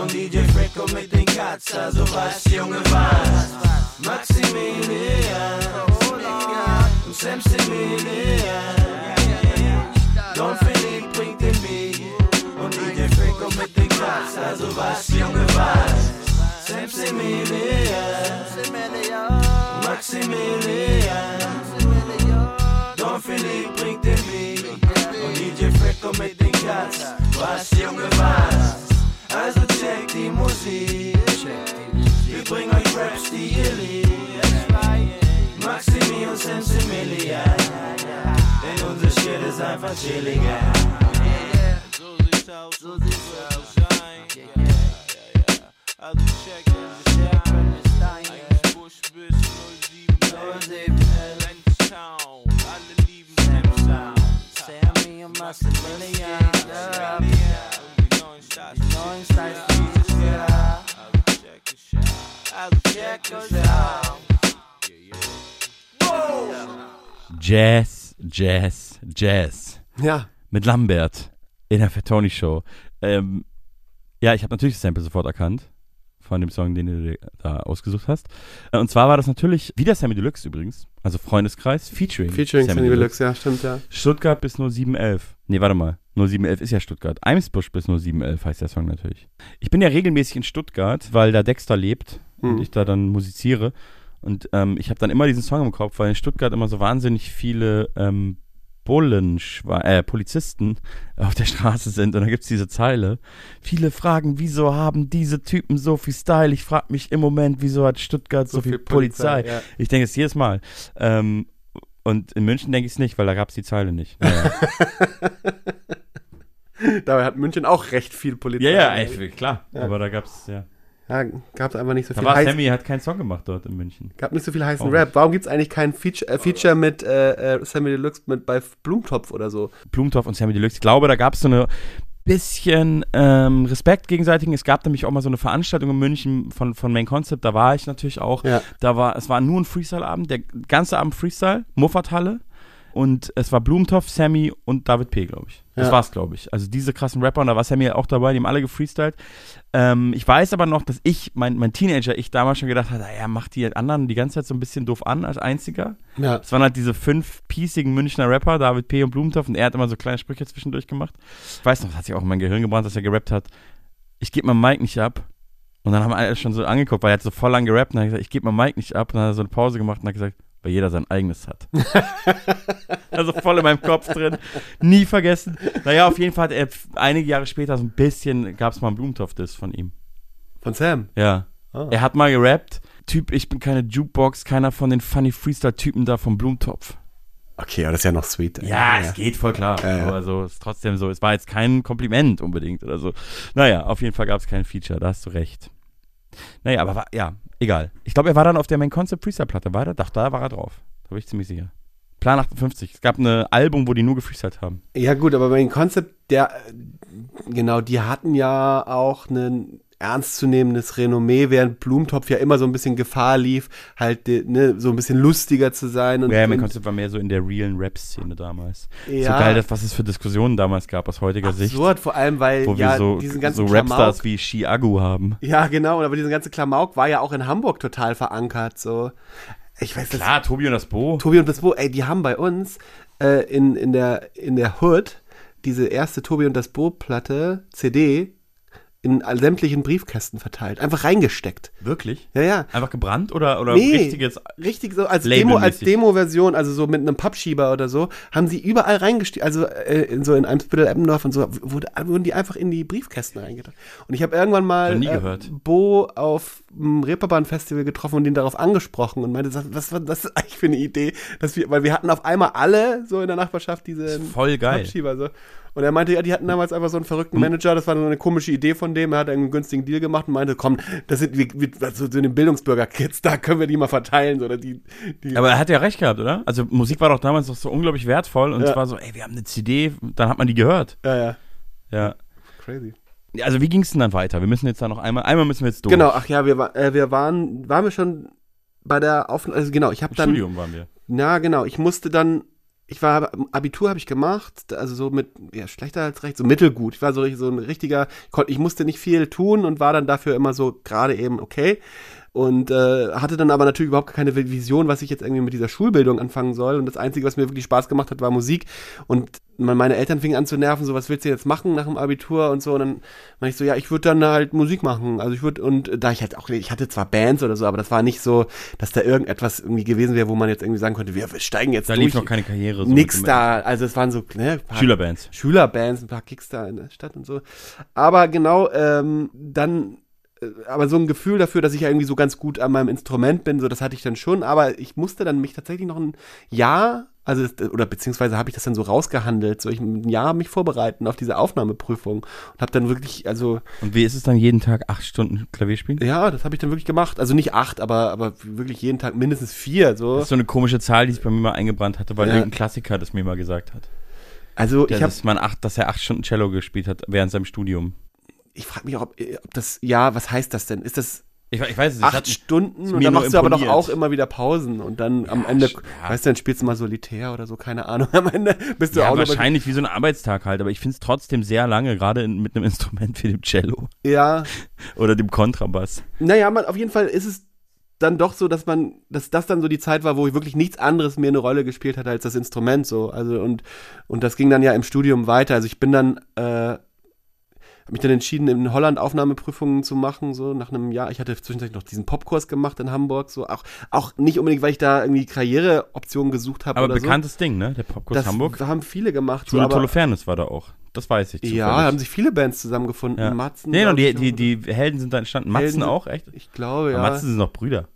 und DJ Franco mit den Cuts, also was, Junge, was? Maximilian und Samsimilian, Don Philipp bringt den Beat und DJ Franco mit den Cuts, also was, Junge, was? Samsimilian, Maximilian, Don Philipp bringt den Beat und DJ Franco mit den Cuts. Was, Junge, was? Also check die Musik. Wir bringen euch Raps, die ihr liebt. Maximi und Samsimilian. Denn unser Shit ist einfach chilliger. So sieht's aus, so sieht's aus. Also check Eigentlich Busch bis 07 Lenztown. Alle lieben Sam Sound. Sammy und Maximilian. Die neuen Stars. Die neuen Styles, dieses Jahr. Also check es out. Also Check us out. Jazz, Jazz, Jazz. Ja. Mit Lambert in der Fatoni Show. Ähm, ja, ich habe natürlich das Sample sofort erkannt. von dem Song, den du da ausgesucht hast. Äh, Und zwar war das natürlich wieder Sammy Deluxe übrigens, also Freundeskreis, featuring, Featuring Sammy Deluxe, ja, stimmt, ja. Stuttgart bis 0711. Nee, warte mal. 0711 ist ja Stuttgart. Eimsbusch bis 0711 heißt der Song natürlich. Ich bin ja regelmäßig in Stuttgart, weil da Dexter lebt und Hm. ich da dann musiziere. Und ähm, ich habe dann immer diesen Song im Kopf, weil in Stuttgart immer so wahnsinnig viele ähm, Bullen, äh, Polizisten auf der Straße sind und da gibt's diese Zeile. Viele fragen, wieso haben diese Typen so viel Style? Ich frage mich im Moment, wieso hat Stuttgart so, viel, Polizei? ja. Ich denke es jedes Mal. Ähm, und in München denke ich es nicht, weil da gab's die Zeile nicht. Naja. Dabei hat München auch recht viel Polizei. ja, ja, ey, klar. Ja. Aber da gab's, ja. Ja, gab es einfach nicht so Da viel heiß, Sammy, hat keinen Song gemacht dort in München. gab nicht so viel heißen Auch Rap. Warum gibt es eigentlich kein Feature, äh, Feature mit äh, äh, Sammy Deluxe mit bei Blumentopf oder so? Blumentopf und Sammy Deluxe. Ich glaube, da gab es so eine bisschen ähm, Respekt gegenseitigen. Es gab nämlich auch mal so eine Veranstaltung in München von, von Main Concept, da war ich natürlich auch. Ja. Da war, es war nur ein Freestyle-Abend, der ganze Abend Freestyle, Muffathalle. Und es war Blumentopf, Sammy und David P., glaube ich. Das Ja. war's, glaube ich. Also diese krassen Rapper, und da war Sammy auch dabei, die haben alle gefreestylt. Ähm, ich weiß aber noch, dass ich, mein, mein Teenager, ich damals schon gedacht hatte, ja, macht die anderen die ganze Zeit so ein bisschen doof an als einziger. Ja. Es waren halt diese fünf piecigen Münchner Rapper, David P. und Blumentopf, und er hat immer so kleine Sprüche zwischendurch gemacht. Ich weiß noch, das hat sich auch in mein Gehirn gebrannt, dass er gerappt hat. Ich gebe mein Mic nicht ab. Und dann haben alle schon so angeguckt, weil er hat so voll lang gerappt und hat er gesagt, ich gebe mein Mic nicht ab. Und dann hat er so eine Pause gemacht und hat gesagt, weil jeder sein eigenes hat. also voll in meinem Kopf drin. Nie vergessen. Naja, auf jeden Fall hat er einige Jahre später so ein bisschen, gab es mal einen Blumentopf-Diss von ihm. Von Sam. Ja. Ah. Er hat mal gerappt, Typ, ich bin keine Jukebox, keiner von den funny Freestyle-Typen da vom Blumentopf. Okay, aber das ist ja noch sweet. ey. Ja, es geht voll klar. Ja, ja. Aber so ist trotzdem so. Es war jetzt kein Kompliment unbedingt oder so. Naja, auf jeden Fall gab es kein Feature, da hast du recht. Naja, aber war, ja, egal. Ich glaube, er war dann auf der Main Concept Freestyle Platte, war er? Doch, da war er drauf. Da bin ich ziemlich sicher. Plan 58. Es gab ein Album, wo die nur gefreestylt haben. Ja, gut, aber dem Konzept, der, äh, genau, die hatten ja auch ein ernstzunehmendes Renommee, während Blumentopf ja immer so ein bisschen Gefahr lief, halt de- ne, so ein bisschen lustiger zu sein. Und, ja, Main und Concept war mehr so in der realen Rap-Szene damals. Ja. So geil, was es für Diskussionen damals gab aus heutiger Sicht. absurd, vor allem, weil Wo ja wir so, diesen so ganzen Rapstars Klamauk, wie Chiagu haben. ja genau, aber diesen ganzen Klamauk war ja auch in Hamburg total verankert, so. Ich weiß das. Klar, Tobi und das Bo. Tobi und das Bo, ey, die haben bei uns äh, in, in, der, in der Hood diese erste Tobi und das Bo-Platte, CD, in sämtlichen Briefkästen verteilt. Einfach reingesteckt. Wirklich? Ja, ja. Einfach gebrannt oder, oder Nee. richtiges Richtig so als Demo, als. Demo-Version, also so mit einem Pappschieber oder so, haben sie überall reingesteckt, also äh, in, so in Eimsbüttel, Eppendorf und so, wurde, wurden die einfach in die Briefkästen reingetan. Und ich habe irgendwann mal äh. Bo auf dem Reeperbahn-Festival getroffen und ihn darauf angesprochen und meinte, was, was war das eigentlich für eine Idee, dass wir, weil wir hatten auf einmal alle so in der Nachbarschaft diese voll geil. Pappschieber so. Und er meinte, ja, die hatten damals einfach so einen verrückten Manager, das war so eine komische Idee von dem, er hat einen günstigen Deal gemacht und meinte, komm, das sind wir, wir also so den Bildungsbürger-Kids, da können wir die mal verteilen, oder die, die Aber er hat ja recht gehabt, oder? Also Musik war doch damals doch so unglaublich wertvoll und Ja. es war so, ey, wir haben eine CD, dann hat man die gehört. Ja, ja. Ja. Crazy. Also wie ging es denn dann weiter? Wir müssen jetzt da noch einmal, einmal müssen wir jetzt durch. Genau, ach ja, wir, äh, wir waren, waren wir schon bei der Aufnahme, also genau, ich habe Im dann, Studium waren wir. na genau, ich musste dann, ich war, Abitur habe ich gemacht, also so mit, ja, schlechter als recht, so mittelgut. Ich war so, so ein richtiger, ich musste nicht viel tun und war dann dafür immer so gerade eben okay. Und äh, hatte dann aber natürlich überhaupt keine Vision, was ich jetzt irgendwie mit dieser Schulbildung anfangen soll. Und das Einzige, was mir wirklich Spaß gemacht hat, war Musik. Und meine Eltern fingen an zu nerven, so was willst du jetzt machen nach dem Abitur und so. Und dann meinte ich so, ja, ich würde dann halt Musik machen. Also ich würde, und da ich halt auch, ich hatte zwar Bands oder so, aber das war nicht so, dass da irgendetwas irgendwie gewesen wäre, wo man jetzt irgendwie sagen könnte, wir wir steigen jetzt Da durch. lief noch keine Karriere. so Nix da. Also es waren so ne, paar Schülerbands. Schülerbands, ein paar Kicks da in der Stadt und so. Aber genau, ähm, dann, aber so ein Gefühl dafür, dass ich ja irgendwie so ganz gut an meinem Instrument bin, so das hatte ich dann schon. Aber ich musste dann mich tatsächlich noch ein Jahr, also das- oder beziehungsweise habe ich das dann so rausgehandelt, so ich ein Jahr mich vorbereiten auf diese Aufnahmeprüfung und habe dann wirklich, also Und wie ist es dann jeden Tag acht Stunden Klavier spielen? ja, das habe ich dann wirklich gemacht. Also nicht acht, aber aber wirklich jeden Tag mindestens vier. So. Das ist so eine komische Zahl, die sich bei mir mal eingebrannt hatte, weil Ja. irgendein Klassiker das mir mal gesagt hat. Also ich habe dass, man acht, dass er acht Stunden Cello gespielt hat während seinem Studium. Ich frage mich auch, ob, ob das, ja, was heißt das denn? Ist das, Ich, ich weiß es acht hat- Stunden und dann machst du aber doch imponiert. auch immer wieder Pausen und dann am Ende, ja. weißt du, dann spielst du mal Solitär oder so, keine Ahnung. Am Ende bist du Ja, auch wahrscheinlich wie so ein Arbeitstag halt, aber ich finde es trotzdem sehr lange, gerade in- mit einem Instrument wie dem Cello Ja, oder dem Kontrabass. naja, man, auf jeden Fall ist es dann doch so, dass man, dass das dann so die Zeit war, wo ich wirklich nichts anderes mir eine Rolle gespielt hatte als das Instrument so. Also und, und das ging dann ja im Studium weiter. Also ich bin dann, äh, habe mich dann entschieden, in Holland Aufnahmeprüfungen zu machen, so nach einem Jahr. Ich hatte zwischenzeitlich noch diesen Popkurs gemacht in Hamburg, so auch, auch nicht unbedingt, weil ich da irgendwie Karriereoptionen gesucht habe Aber bekanntes Ding, ne? Der Popkurs so. Das Hamburg. haben viele gemacht. so, Schule aber, Holofernes war da auch. Das weiß ich zufällig. ja, haben sich viele Bands zusammengefunden. ja. Matzen. Nee, und die, ich, die, die Helden sind da entstanden. Matzen Helden- auch, echt? Ich glaube, Ja. ja. Matzen sind noch Brüder.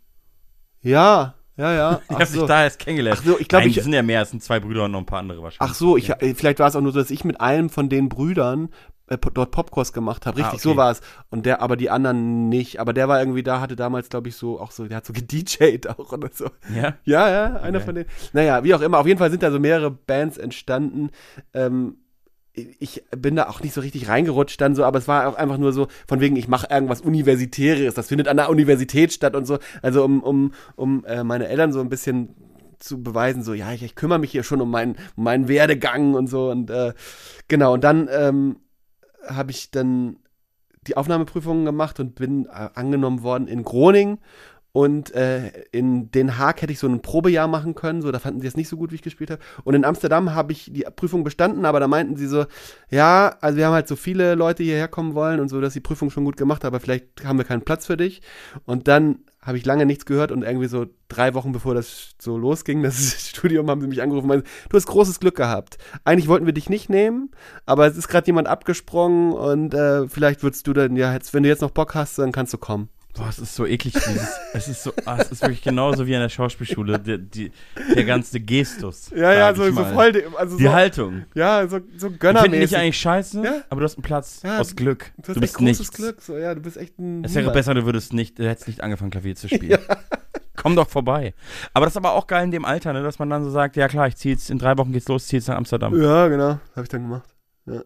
Ja, ja, ja. Ich Ach habe so. dich da erst kennengelernt. Ach so, ich glaube, ich- sind ja mehr, es sind zwei Brüder und noch ein paar andere wahrscheinlich. Ach so, ich, vielleicht war es auch nur so, dass ich mit einem von den Brüdern äh, dort Popkurs gemacht habe. Richtig, Ah, okay. so war es. Und der, aber die anderen nicht. Aber der war irgendwie da, hatte damals, glaube ich, so, auch so, der hat so gedjed auch oder so. Ja? Ja, ja, einer Okay. von denen. Naja, wie auch immer. Auf jeden Fall sind da so mehrere Bands entstanden. Ähm, ich bin da auch nicht so richtig reingerutscht dann so, aber es war auch einfach nur so, von wegen, ich mache irgendwas Universitäres, das findet an der Universität statt und so. Also um, um, um äh, meine Eltern so ein bisschen zu beweisen, so, ja, ich, ich kümmere mich hier schon um meinen, um meinen Werdegang und so. Und äh, genau, und dann ähm, habe ich dann die Aufnahmeprüfungen gemacht und bin äh, angenommen worden in Groningen. Und äh, in Den Haag hätte ich so ein Probejahr machen können, so da fanden sie es nicht so gut, wie ich gespielt habe. Und in Amsterdam habe ich die Prüfung bestanden, aber da meinten sie so, ja, also wir haben halt so viele Leute hierher kommen wollen und so, dass die Prüfung schon gut gemacht, aber vielleicht haben wir keinen Platz für dich. Und dann habe ich lange nichts gehört und irgendwie so drei Wochen bevor das so losging, das Studium, haben sie mich angerufen und meinten, du hast großes Glück gehabt. Eigentlich wollten wir dich nicht nehmen, aber es ist gerade jemand abgesprungen und äh, vielleicht würdest du dann, ja, jetzt, wenn du jetzt noch Bock hast, dann kannst du kommen. Boah, es ist so eklig. Dieses, es ist so, ah, es ist wirklich genauso wie an der Schauspielschule. Der, die, der ganze Gestus. Ja, ja, so, ich so voll, de- also Die so, Haltung. Ja, so, so gönnermäßig. dich eigentlich scheiße, Ja. aber du hast einen Platz Ja, aus Glück. Du Du bist nichts. Glück, so, ja, du bist echt ein Es wäre besser, du würdest nicht, du hättest nicht angefangen, Klavier zu spielen. Komm doch vorbei. Aber das ist aber auch geil in dem Alter, ne, dass man dann so sagt, ja klar, ich zieh jetzt, in drei Wochen geht's los, zieh jetzt nach Amsterdam. Ja, genau, habe ich dann gemacht. Ja.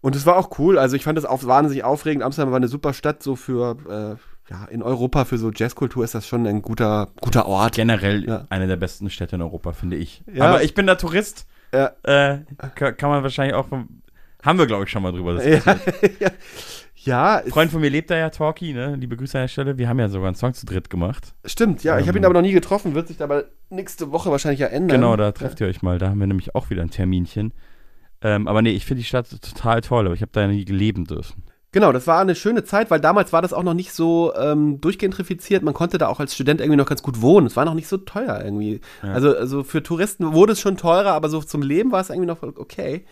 Und es war auch cool, also ich fand das auch wahnsinnig aufregend. Amsterdam war eine super Stadt, so für, äh, ja, in Europa für so Jazzkultur ist das schon ein guter, guter Ort. Generell Ja. eine der besten Städte in Europa, finde ich. Ja. Aber ich bin da Tourist. Ja. Äh, ka- kann man wahrscheinlich auch, haben wir glaube ich schon mal drüber diskutiert. ja. ja Ein Freund von mir lebt da ja, Talkie, ne? Liebe Grüße an der Stelle. Wir haben ja sogar einen Song zu dritt gemacht. stimmt, ja. Ich habe ihn Ähm. aber noch nie getroffen, wird sich aber nächste Woche wahrscheinlich ja ändern. Genau, da trefft ihr euch mal. Da haben wir nämlich auch wieder ein Terminchen. Ähm, aber nee, ich finde die Stadt total toll, aber ich habe da ja nie leben dürfen. Genau, das war eine schöne Zeit, weil damals war das auch noch nicht so ähm, durchgentrifiziert. Man konnte da auch als Student irgendwie noch ganz gut wohnen. Es war noch nicht so teuer irgendwie. Ja. Also, also für Touristen wurde es schon teurer, aber so zum Leben war es irgendwie noch okay.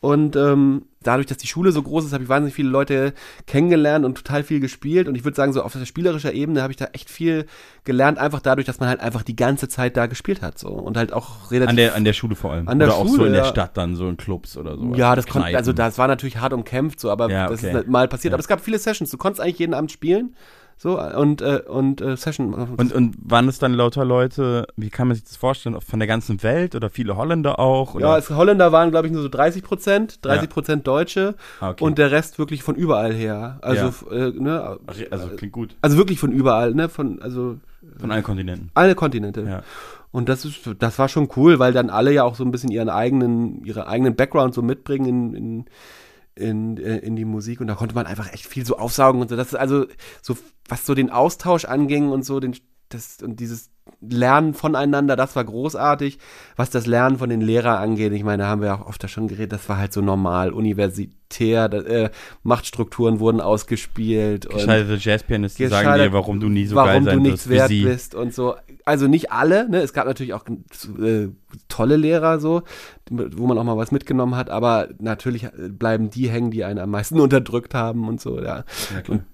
Und ähm, dadurch, dass die Schule so groß ist, habe ich wahnsinnig viele Leute kennengelernt und total viel gespielt. Und ich würde sagen, so auf der spielerischer Ebene habe ich da echt viel gelernt, einfach dadurch, dass man halt einfach die ganze Zeit da gespielt hat. So. Und halt auch relativ. An der, an der Schule vor allem. An der oder auch so Schule, in der. Stadt dann, so in Clubs oder so. Ja, das konnte, also das war natürlich hart umkämpft, so, aber Ja, das okay. ist halt mal passiert. Ja. Aber es gab viele Sessions. Du konntest eigentlich jeden Abend spielen. So, und, äh, und äh, Session. Und, und waren es dann lauter Leute, wie kann man sich das vorstellen, von der ganzen Welt oder viele Holländer auch? Oder? ja, es, Holländer waren, glaube ich, nur so 30 Prozent, 30 Prozent Deutsche Ah, okay. und der Rest wirklich von überall her. Also, Ja. äh, ne, also klingt gut. also wirklich von überall, ne, von, also Von allen Kontinenten. alle Kontinente. Ja. Und das ist, das war schon cool, weil dann alle ja auch so ein bisschen ihren eigenen, ihre eigenen Background so mitbringen in, in, in, äh, in die Musik und da konnte man einfach echt viel so aufsaugen und so. Das ist also so, was so den Austausch anging und so, den, das, und dieses Lernen voneinander, das war großartig. Was das Lernen von den Lehrern angeht, ich meine, da haben wir auch oft da schon geredet, das war halt so normal, universitär, da, äh, Machtstrukturen wurden ausgespielt. Gescheiterte Jazzpianisten sagen dir, warum du nie so warum geil sein du nichts wert bist und so. Also nicht alle, ne? Es gab natürlich auch äh, tolle Lehrer so, wo man auch mal was mitgenommen hat, aber natürlich äh, bleiben die hängen, die einen am meisten unterdrückt haben und so, ja. Ja. Und,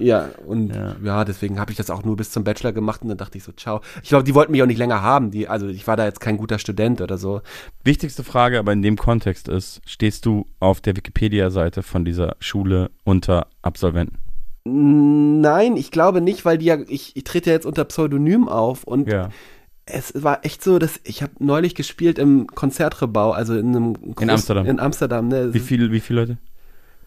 ja, und Ja. ja, deswegen habe ich das auch nur bis zum Bachelor gemacht und dann dachte ich so, ciao. Ich glaube, die wollten mich auch nicht länger haben. Die, also ich war da jetzt kein guter Student oder so. Wichtigste Frage aber in dem Kontext ist, stehst du auf der Wikipedia-Seite von dieser Schule unter Absolventen? Nein, ich glaube nicht, weil die ja, ich, ich trete ja jetzt unter Pseudonym auf und Ja. es war echt so, dass ich habe neulich gespielt im Konzertrebau, also in einem groß- Amsterdam. In Amsterdam, ne? Wie viel, wie viele Leute?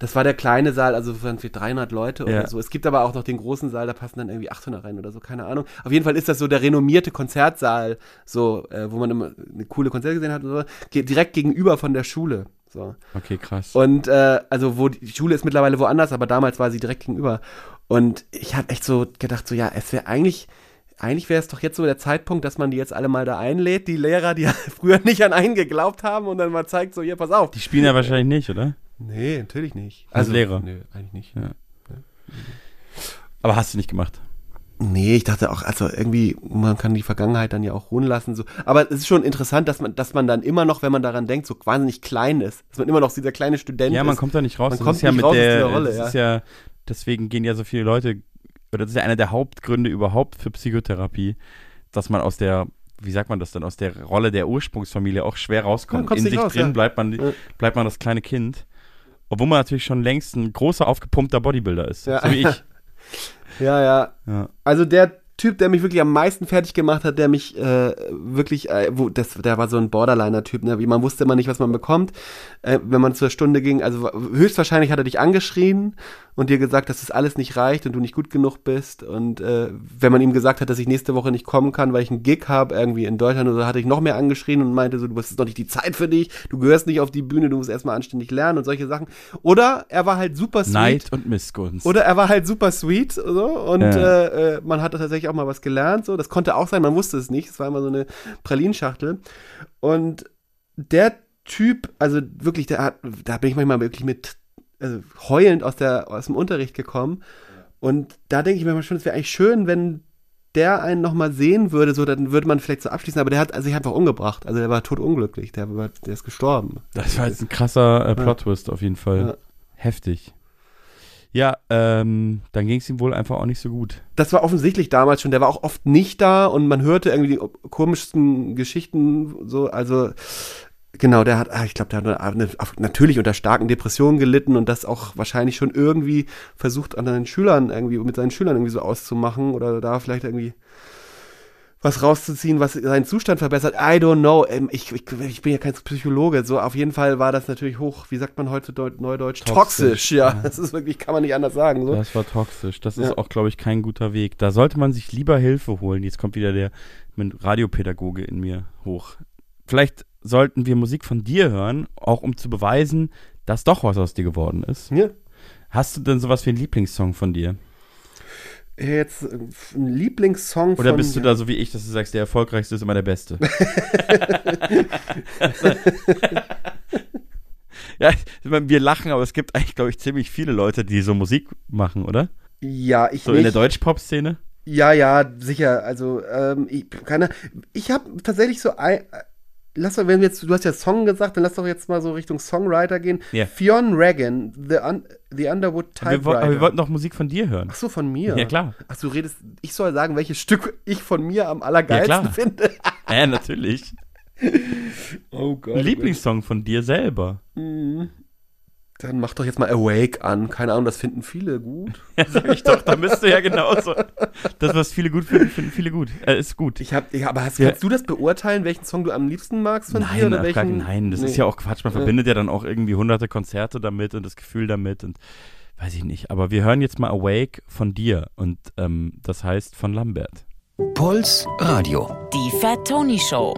Das war der kleine Saal, also waren wir 300 Leute oder Ja. so. Es gibt aber auch noch den großen Saal, da passen dann irgendwie 800 rein oder so, keine Ahnung. Auf jeden Fall ist das so der renommierte Konzertsaal, so, äh, wo man immer eine coole Konzerte gesehen hat und so, ge- direkt gegenüber von der Schule. So. Okay, krass. Und äh, also wo die Schule ist mittlerweile woanders, aber damals war sie direkt gegenüber. Und ich habe echt so gedacht, so ja, es wäre eigentlich, eigentlich wäre es doch jetzt so der Zeitpunkt, dass man die jetzt alle mal da einlädt, die Lehrer, die früher nicht an einen geglaubt haben und dann mal zeigt, so hier, pass auf. Die spielen ja wahrscheinlich nicht, oder? Nee, natürlich nicht. Als Lehrer. Nee, eigentlich nicht. Ja. Aber hast du nicht gemacht? Nee, ich dachte auch, also irgendwie, man kann die Vergangenheit dann ja auch ruhen lassen. So. Aber es ist schon interessant, dass man, dass man dann immer noch, wenn man daran denkt, so wahnsinnig klein ist. Dass man immer noch dieser kleine Student Ja, ist. man kommt da nicht raus. Man kommt ist ja mit raus aus der, Rolle, das ja. ist ja, deswegen gehen ja so viele Leute, oder das ist ja einer der Hauptgründe überhaupt für Psychotherapie, dass man aus der, wie sagt man das dann, aus der Rolle der Ursprungsfamilie auch schwer rauskommt. In sich raus, drin ja. bleibt man, bleibt man das kleine Kind. Obwohl man natürlich schon längst ein großer, aufgepumpter Bodybuilder ist. Ja. So wie ich. Ja, ja. Ja. Also der Typ, der mich wirklich am meisten fertig gemacht hat, der mich äh, wirklich, äh, wo, das, der war so ein Borderliner-Typ, ne? Wie man wusste immer nicht, was man bekommt, äh, wenn man zur Stunde ging. Also höchstwahrscheinlich hat er dich angeschrien und dir gesagt, dass das alles nicht reicht und du nicht gut genug bist. Und äh, wenn man ihm gesagt hat, dass ich nächste Woche nicht kommen kann, weil ich einen Gig habe, irgendwie in Deutschland oder so, hatte ich noch mehr angeschrien und meinte so, du hast noch nicht die Zeit für dich, du gehörst nicht auf die Bühne, du musst erstmal anständig lernen und solche Sachen. Oder er war halt super sweet. Neid und Missgunst. Oder er war halt super sweet so, und Ja. äh, äh, man hat tatsächlich auch mal was gelernt. So. Das konnte auch sein, man wusste es nicht. Es war immer so eine Pralinschachtel. Und der Typ, also wirklich, der hat, da bin ich manchmal wirklich mit also heulend aus, der, aus dem Unterricht gekommen. Und da denke ich mir schon, es wäre eigentlich schön, wenn der einen nochmal sehen würde, so dann würde man vielleicht so abschließen, aber der hat sich einfach umgebracht. Also der war totunglücklich, der, war, der ist gestorben. Das war jetzt ein krasser äh, Plot-Twist auf jeden Fall. Ja. Heftig. Ja, ähm, dann ging es ihm wohl einfach auch nicht so gut. das war offensichtlich damals schon, der war auch oft nicht da und man hörte irgendwie die komischsten Geschichten so, also genau, der hat, ah, ich glaube, der hat eine, natürlich unter starken Depressionen gelitten und das auch wahrscheinlich schon irgendwie versucht an seinen Schülern irgendwie, mit seinen Schülern irgendwie so auszumachen oder da vielleicht irgendwie was rauszuziehen, was seinen Zustand verbessert. I don't know. Ähm, ich, ich, ich bin ja kein Psychologe. So, auf jeden Fall war das natürlich hoch, wie sagt man heute Deut Neudeutsch? Toxisch. Toxisch, ja. Das ist wirklich, kann man nicht anders sagen. So. Das war toxisch. Das Ja. ist auch, glaube ich, kein guter Weg. Da sollte man sich lieber Hilfe holen. Jetzt kommt wieder der Radiopädagoge in mir hoch. Vielleicht sollten wir Musik von dir hören, auch um zu beweisen, dass doch was aus dir geworden ist. Ja. Hast du denn sowas wie einen Lieblingssong von dir? Jetzt äh, ein Lieblingssong Oder bist du da so wie ich, dass du sagst, der erfolgreichste ist immer der beste? ja, wir lachen, aber es gibt eigentlich, glaube ich, ziemlich viele Leute, die so Musik machen, oder? Ja, ich So nicht. in der Deutsch-Pop-Szene? Ja, ja, sicher. Also, ähm, ich keine, ich habe tatsächlich so ein, lass doch, wenn wir jetzt, du hast ja Song gesagt, dann lass doch jetzt mal so Richtung Songwriter gehen. Ja. Fionn Regan, The, Un The Underwood Aber wir, Typewriter. aber wir wollten doch Musik von dir hören. Ach so, von mir. Ja, klar. Ach, du redest, ich soll sagen, welches Stück ich von mir am allergeilsten Ja, klar. finde. Ja, natürlich. Oh Gott. Ein Lieblingssong von dir selber. Mhm. Dann mach doch jetzt mal Awake an. Keine Ahnung, das finden viele gut. Ja, sag ich doch, da bist du ja genauso. Das, was viele gut finden, finden viele gut. Äh, ist gut. Ich hab, ich, aber hast, Ja. kannst du das beurteilen, welchen Song du am liebsten magst von dir? Nein, Oder auf welchen? gar, nein, das ist Nee. ja auch Quatsch. Man Ja. verbindet ja dann auch irgendwie hunderte Konzerte damit und das Gefühl damit und weiß ich nicht. Aber wir hören jetzt mal Awake von dir und ähm, das heißt von Lambert. Puls Radio. Die Fat Tony Show.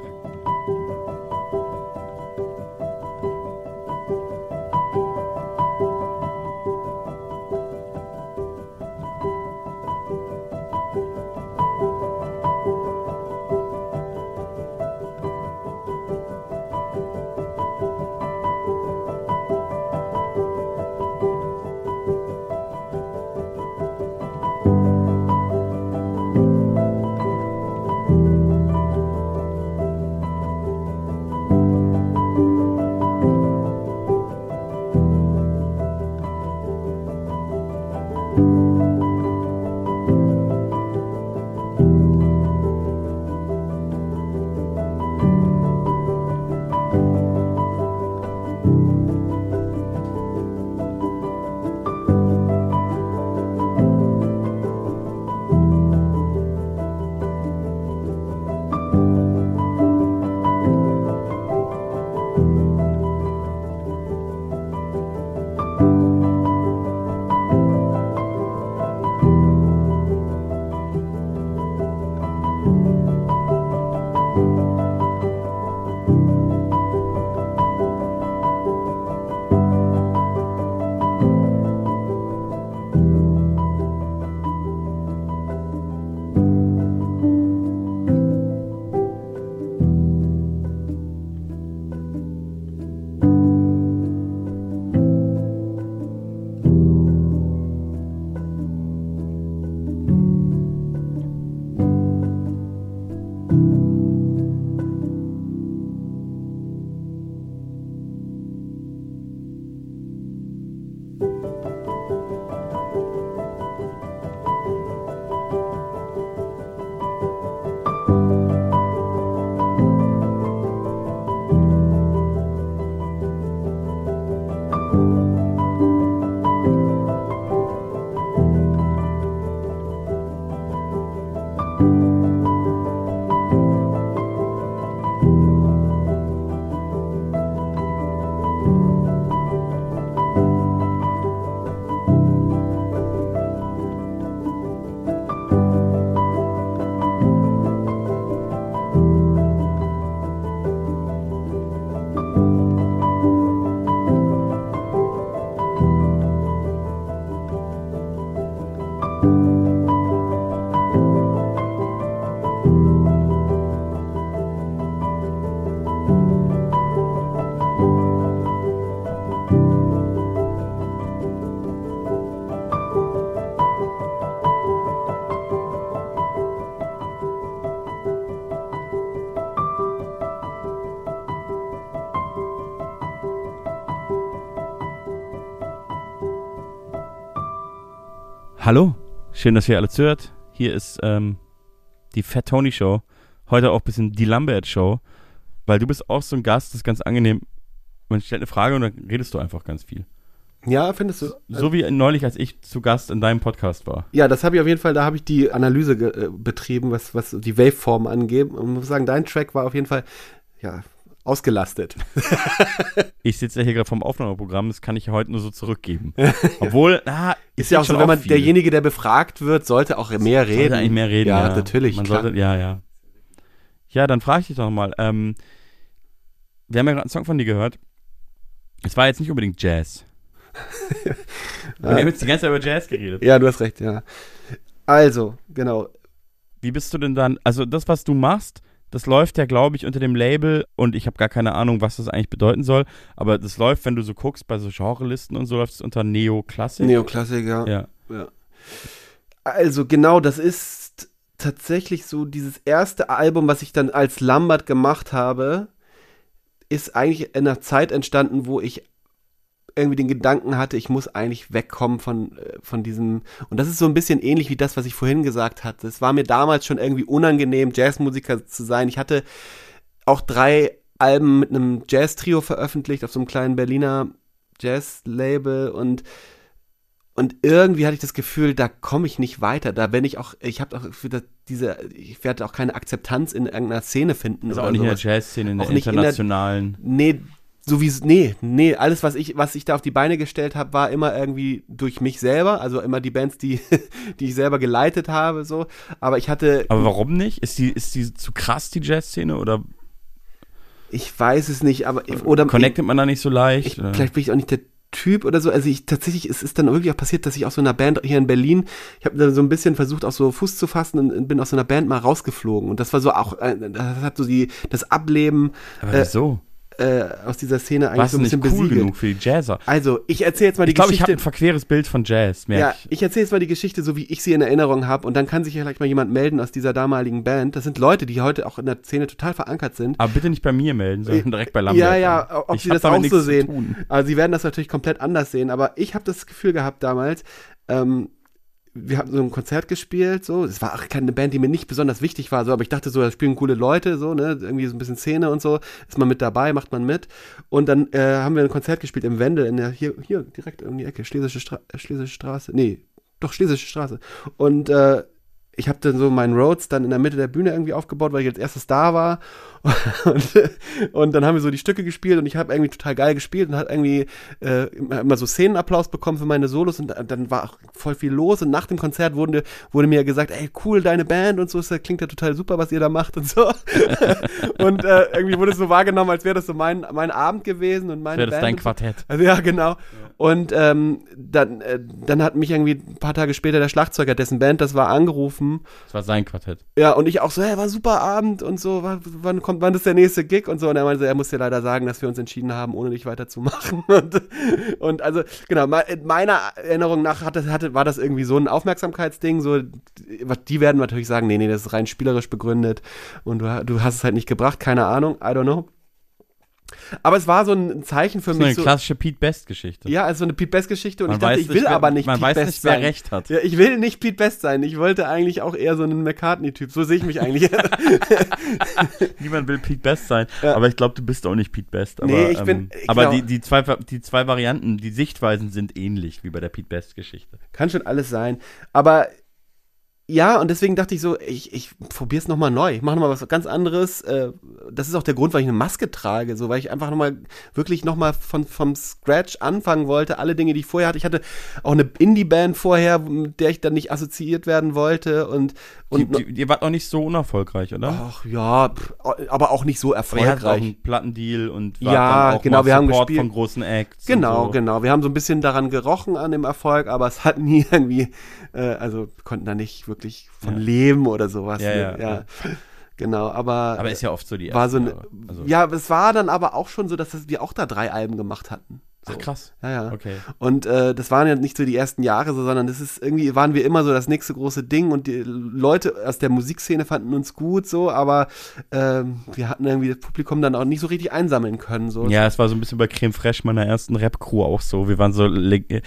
Hallo, schön, dass ihr alle zuhört. Hier ist ähm, die Fat Tony Show. Heute auch ein bisschen die Lambert Show, weil du bist auch so ein Gast, das ist ganz angenehm. Man stellt eine Frage und dann redest du einfach ganz viel. Ja, findest du? So wie neulich, als ich zu Gast in deinem Podcast war. Ja, das habe ich auf jeden Fall, da habe ich die Analyse äh, betrieben, was, was die Waveform angeht. Und muss sagen, dein Track war auf jeden Fall, ja, ausgelastet. Ich sitze ja hier gerade vom Aufnahmeprogramm, das kann ich heute nur so zurückgeben. Obwohl, ah, Ist ja auch so, wenn man derjenige, der befragt wird, sollte auch mehr reden. Sollte eigentlich mehr reden, ja. ja. natürlich. Man klar. sollte, ja, ja. Ja, dann frage ich dich doch mal. Ähm, wir haben ja gerade einen Song von dir gehört. Es war jetzt nicht unbedingt Jazz. Wir haben jetzt die ganze Zeit über Jazz geredet. Ja, du hast recht, ja. Also, genau. Wie bist du denn dann, also das, was du machst, das läuft ja, glaube ich, unter dem Label und ich habe gar keine Ahnung, was das eigentlich bedeuten soll, aber das läuft, wenn du so guckst, bei so Genrelisten und so läuft es unter Neoklassik. Neoklassik, ja. Ja. ja. Also, genau, das ist tatsächlich so dieses erste Album, was ich dann als Lambert gemacht habe, ist eigentlich in einer Zeit entstanden, wo ich irgendwie den Gedanken hatte, ich muss eigentlich wegkommen von, äh, von diesem, und das ist so ein bisschen ähnlich wie das, was ich vorhin gesagt hatte. Es war mir damals schon irgendwie unangenehm, Jazzmusiker zu sein. Ich hatte auch drei Alben mit einem Jazz-Trio veröffentlicht auf so einem kleinen Berliner Jazz-Label und und irgendwie hatte ich das Gefühl, da komme ich nicht weiter. Da bin ich auch, ich habe auch für das, diese, ich werde auch keine Akzeptanz in irgendeiner Szene finden. Also auch nicht sowas. in der Jazzszene, in der Auch nicht in der- internationalen. Nee, so wie nee, nee, alles was ich was ich da auf die Beine gestellt habe, war immer irgendwie durch mich selber, also immer die Bands, die die ich selber geleitet habe so, aber ich hatte aber warum nicht? Ist die, ist die zu krass, die Jazzszene? Oder ich weiß es nicht, aber oder connectet man da nicht so leicht? ich, vielleicht bin ich auch nicht der Typ oder so. Also ich tatsächlich, es ist dann wirklich auch passiert, dass ich aus so einer Band hier in Berlin, ich habe dann so ein bisschen versucht, auch so Fuß zu fassen und bin aus so einer Band mal rausgeflogen. Und das war so auch, äh, das hat so die, das Ableben Aber äh, wieso? Äh, aus dieser Szene eigentlich Warst so ein nicht bisschen cool besiegelt. genug für die Jazzer? Also, ich erzähle jetzt mal die Ich glaube, ich habe Geschichte. ein verqueres Bild von Jazz, merke ja, ich. ich erzähle jetzt mal die Geschichte, so wie ich sie in Erinnerung habe. Und dann kann sich ja vielleicht mal jemand melden aus dieser damaligen Band. Das sind Leute, die heute auch in der Szene total verankert sind. Aber bitte nicht bei mir melden, sondern direkt bei Lambert. Ja, ja, ob Ich sie das auch so sehen. Also sie werden das natürlich komplett anders sehen, aber ich habe das Gefühl gehabt damals, ähm, wir haben so ein Konzert gespielt, so, es war auch keine Band, die mir nicht besonders wichtig war, so, aber ich dachte so, da spielen coole Leute, so, ne, irgendwie so ein bisschen Szene und so, ist man mit dabei, macht man mit. Und dann äh, haben wir ein Konzert gespielt im Wendel, in der, hier, hier, direkt um die Ecke, Schlesische, Stra Schlesische Straße, nee, doch, Schlesische Straße. Und äh, ich habe dann so meinen Rhodes dann in der Mitte der Bühne irgendwie aufgebaut, weil ich als erstes da war. Und, und dann haben wir so die Stücke gespielt und ich habe irgendwie total geil gespielt und hat irgendwie äh, immer so Szenenapplaus bekommen für meine Solos und dann war auch voll viel los und nach dem Konzert wurde, wurde mir gesagt, ey cool, deine Band und so, das klingt ja total super, was ihr da macht und so. und äh, irgendwie wurde es so wahrgenommen, als wäre das so mein, mein Abend gewesen und meine Wäre das Band. dein so. Quartett? Also ja, genau. Und ähm, dann, äh, dann hat mich irgendwie ein paar Tage später der Schlagzeuger, dessen Band das war, angerufen. Das war sein Quartett. Ja, und ich auch so, hey, war super Abend und so, wann, kommt, wann ist der nächste Gig und so. Und er meinte, er muss dir leider sagen, dass wir uns entschieden haben, ohne dich weiterzumachen. Und, und also, genau, me- in meiner Erinnerung nach hatte, hatte, war das irgendwie so ein Aufmerksamkeitsding, so, die die werden natürlich sagen, nee, nee, das ist rein spielerisch begründet und du, du hast es halt nicht gebracht, keine Ahnung, I don't know. Aber es war so ein Zeichen für Das ist eine mich. So, klassische Pete Best-Geschichte. ja, also eine Pete Best Geschichte und Man ich dachte, weiß ich nicht, will wer- aber nicht man Pete weiß Best nicht, wer sein. recht hat. Ja, ich will nicht Pete Best sein. Ich wollte eigentlich auch eher so einen McCartney-Typ. So sehe ich mich eigentlich. Niemand will Pete Best sein, Ja. aber ich glaube, du bist auch nicht Pete Best. Aber, Nee, ich bin- ähm, ich aber glaub- die, die, zwei, die zwei Varianten, die Sichtweisen sind ähnlich wie bei der Pete Best-Geschichte. Kann schon alles sein. Aber ja, und deswegen dachte ich so, ich, ich probiere es nochmal neu. Ich mache nochmal was ganz anderes. Äh, Das ist auch der Grund, warum ich eine Maske trage. So, weil ich einfach nochmal, wirklich nochmal von, vom Scratch anfangen wollte. Alle Dinge, die ich vorher hatte. Ich hatte auch eine Indie-Band vorher, mit der ich dann nicht assoziiert werden wollte. Und, und Die, die, ihr wart auch nicht so unerfolgreich, oder? Ach ja, pff, aber auch nicht so Aber ihr auch erfolgreich. einen Plattendeal und Ja, genau, wir haben Support gespielt. von großen Acts. Genau, so. genau. Wir haben so ein bisschen daran gerochen an dem Erfolg, aber es hat nie irgendwie, äh, also konnten da nicht wirklich von Ja. leben oder sowas. Ja, ne? ja, ja. Genau, aber, Aber ist ja oft so die war so eine. Also- ja, es war dann aber auch schon so, dass das- wir auch da drei Alben gemacht hatten. So. Ach, krass. Ja, ja. Okay. Und äh, das waren ja nicht so die ersten Jahre so, sondern das ist irgendwie waren wir immer so das nächste große Ding und die Leute aus der Musikszene fanden uns gut so, aber ähm, wir hatten irgendwie das Publikum dann auch nicht so richtig einsammeln können so. Ja, es war so ein bisschen bei Creme Fraiche meiner ersten Rap-Crew auch so. Wir waren so äh,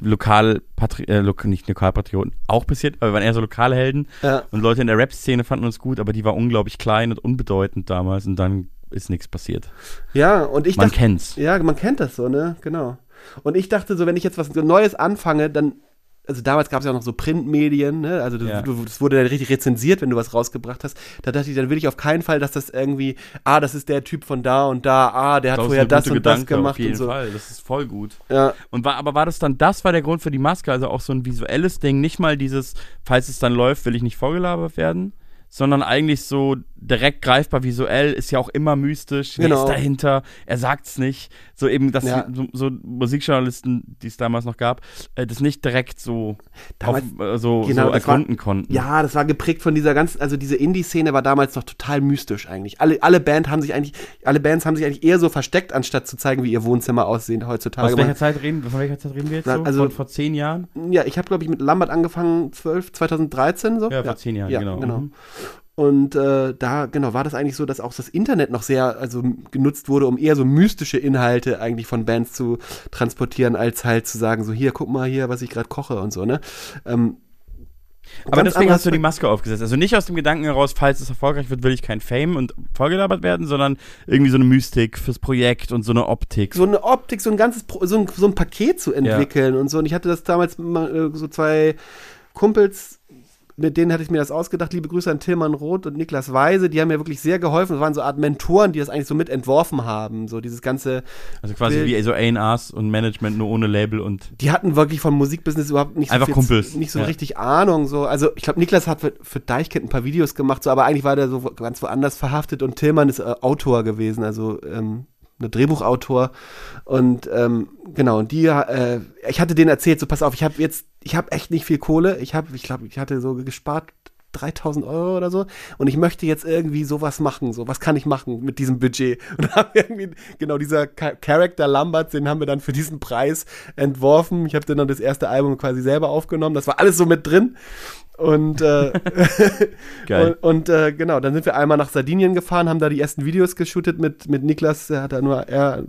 lokal, äh, lo nicht Lokalpatrioten, auch passiert, aber wir waren eher so lokale Helden. Ja. Und Leute in der Rap-Szene fanden uns gut, aber die war unglaublich klein und unbedeutend damals und dann ist nichts passiert. Ja, und ich Man dachte, kennt's. Ja, man kennt das so, ne? Genau. Und ich dachte so, wenn ich jetzt was Neues anfange, dann also damals gab es ja auch noch so Printmedien, ne? Also das, Ja. du, das wurde dann richtig rezensiert, wenn du was rausgebracht hast. Da dachte ich, dann will ich auf keinen Fall, dass das irgendwie, ah, das ist der Typ von da und da, ah, der hat Das vorher das und das Gedanke, gemacht Auf jeden und so. Fall, das ist voll gut. Ja. Und war, aber war das dann, das war der Grund für die Maske, also auch so ein visuelles Ding, nicht mal dieses, falls es dann läuft, will ich nicht vorgelabert werden, sondern eigentlich so direkt greifbar visuell, ist ja auch immer mystisch, Genau. ist dahinter, er sagt's nicht, so eben, dass Ja. so, so Musikjournalisten, die es damals noch gab, äh, das nicht direkt so, Damals- auf, äh, so, Genau, so das war- ergründen konnten. Ja, das war geprägt von dieser ganzen, also diese Indie-Szene war damals noch total mystisch eigentlich. Alle, alle Band haben sich eigentlich, alle Bands haben sich eigentlich eher so versteckt, anstatt zu zeigen, wie ihr Wohnzimmer aussehen heutzutage. Aus welcher Zeit reden, von welcher Zeit reden wir jetzt Na, so? also- von vor zehn Jahren? Ja, ich habe, glaube ich, mit Lambert angefangen, 12, 2013 so. Ja, vor zehn Jahren, ja, genau. genau. Mhm. Und äh, da, genau, war das eigentlich so, dass auch das Internet noch sehr, also genutzt wurde, um eher so mystische Inhalte eigentlich von Bands zu transportieren, als halt zu sagen, so hier, guck mal hier, was ich gerade koche und so, ne? Ähm, Aber deswegen hast du die. Maske aufgesetzt. Also nicht aus dem Gedanken heraus, falls es erfolgreich wird, will ich kein Fame und vollgelabert werden, sondern irgendwie so eine Mystik fürs Projekt und so eine Optik. so eine Optik, so ein ganzes, Pro- so ein, so ein Paket zu entwickeln und so. Und ich hatte das damals mal, äh, so zwei Kumpels, mit denen hatte ich mir das ausgedacht. Liebe Grüße an Tilman Roth und Niklas Weise. Die haben mir wirklich sehr geholfen. Das waren so Art Mentoren, die das eigentlich so mit entworfen haben. So dieses ganze. Also quasi Bild. wie so A&Rs und Management nur ohne Label und Die hatten wirklich vom Musikbusiness überhaupt nicht Einfach so, Kumpels. nicht so Ja. richtig Ahnung. So. Also ich glaube, Niklas hat für, für Deichkind ein paar Videos gemacht, so, aber eigentlich war der so ganz woanders verhaftet und Tillmann ist äh, Autor gewesen, also ähm, ein Drehbuchautor. Und ähm, genau, und die, äh, ich hatte denen erzählt, so pass auf, ich habe jetzt, ich habe echt nicht viel Kohle. Ich habe, ich glaube, ich hatte so gespart 3000 Euro oder so und ich möchte jetzt irgendwie sowas machen, so was kann ich machen mit diesem Budget und haben irgendwie genau dieser Cha- Character Lambert, den haben wir dann für diesen Preis entworfen. Ich habe dann das erste Album quasi selber aufgenommen, das war alles so mit drin und äh, und, und äh, genau, dann sind wir einmal nach Sardinien gefahren, haben da die ersten Videos geshootet mit mit Niklas, der hat da nur er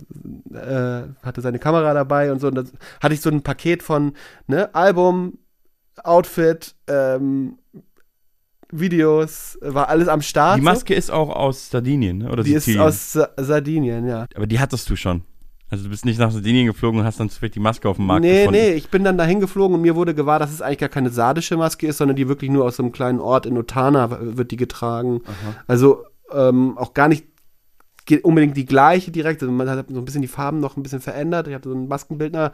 äh, hatte seine Kamera dabei und so und dann hatte ich so ein Paket von ne Album Outfit, ähm, Videos, war alles am Start. die Maske ist auch aus Sardinien, ne? oder so. die ist Sizilien. aus Sa Sardinien, ja. Aber die hattest du schon. Also du bist nicht nach Sardinien geflogen und hast dann zufällig die Maske auf dem Markt nee, gefunden. nee, ich bin dann dahin geflogen und mir wurde gewahr, dass es eigentlich gar keine sardische Maske ist, sondern die wirklich nur aus so einem kleinen Ort in Otana wird die getragen. Also ähm, auch gar nicht unbedingt die gleiche direkt. Also man hat so ein bisschen die Farben noch ein bisschen verändert. Ich hatte so einen Maskenbildner.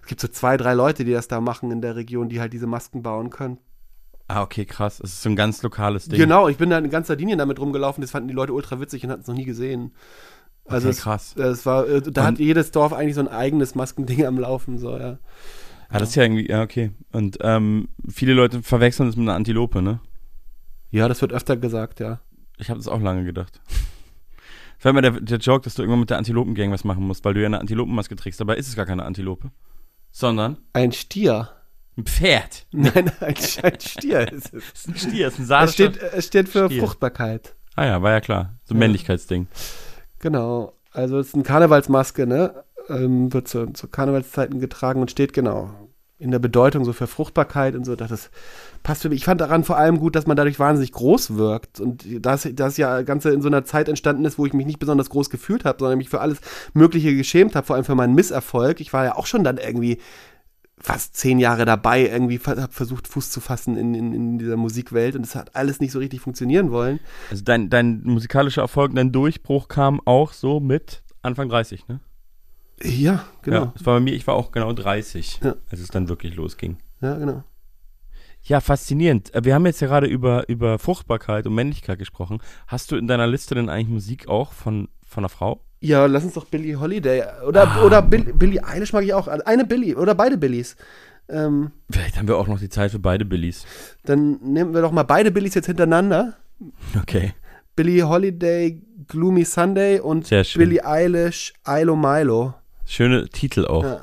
Es gibt so zwei, drei Leute, die das da machen in der Region, die halt diese Masken bauen können. Ah, okay, krass. Es ist so ein ganz lokales Ding. Genau, ich bin da in ganz Sardinien damit rumgelaufen, das fanden die Leute ultra witzig und hatten es noch nie gesehen. Also Okay, es, krass. Es war, äh, da Und- hat jedes Dorf eigentlich so ein eigenes Maskending am Laufen, so, ja. Ah, das ist ja irgendwie, ja, okay. Und ähm, viele Leute verwechseln es mit einer Antilope, ne? Ja, das wird öfter gesagt, ja. Ich habe das auch lange gedacht. Das war immer der, der Joke, dass du irgendwann mit der Antilopengang was machen musst, weil du ja eine Antilopenmaske trägst. Dabei ist es gar keine Antilope. Sondern Ein Stier. ein Pferd. Nein, ein, ein Stier ist es. Das ist ein Stier, das ist ein Es sardischer... steht, es steht für Stier. Fruchtbarkeit. Ah ja, war ja klar. So ein Ja. Männlichkeitsding. Genau. Also es ist eine Karnevalsmaske, ne? Ähm, wird zu, zu Karnevalszeiten getragen und steht genau in der Bedeutung so für Fruchtbarkeit und so. Das ist, passt für mich. Ich fand daran vor allem gut, dass man dadurch wahnsinnig groß wirkt. Und das, das ja Ganze in so einer Zeit entstanden ist, wo ich mich nicht besonders groß gefühlt habe, sondern mich für alles Mögliche geschämt habe, vor allem für meinen Misserfolg. Ich war ja auch schon dann irgendwie fast zehn Jahre dabei, irgendwie habe versucht, Fuß zu fassen in, in, in dieser Musikwelt und es hat alles nicht so richtig funktionieren wollen. Also dein, dein musikalischer Erfolg, dein Durchbruch kam auch so mit Anfang 30, ne? Ja, genau. Ja, das war bei mir, ich war auch genau 30, Ja. als es dann wirklich losging. Ja, genau. Ja, faszinierend. Äh, Wir haben jetzt ja gerade über, über Fruchtbarkeit und Männlichkeit gesprochen. Hast du in deiner Liste denn eigentlich Musik auch von, von einer Frau? Ja, lass uns doch Billie Holiday oder, oder Bill, Billie Eilish mag ich auch. Eine Billie oder beide Billies. Ähm, Vielleicht haben wir auch noch die Zeit für beide Billies. dann nehmen wir doch mal beide Billies jetzt hintereinander. Okay. Billie Holiday, Gloomy Sunday und. Billie Eilish, Ilo Milo. Schöne Titel auch. Ja.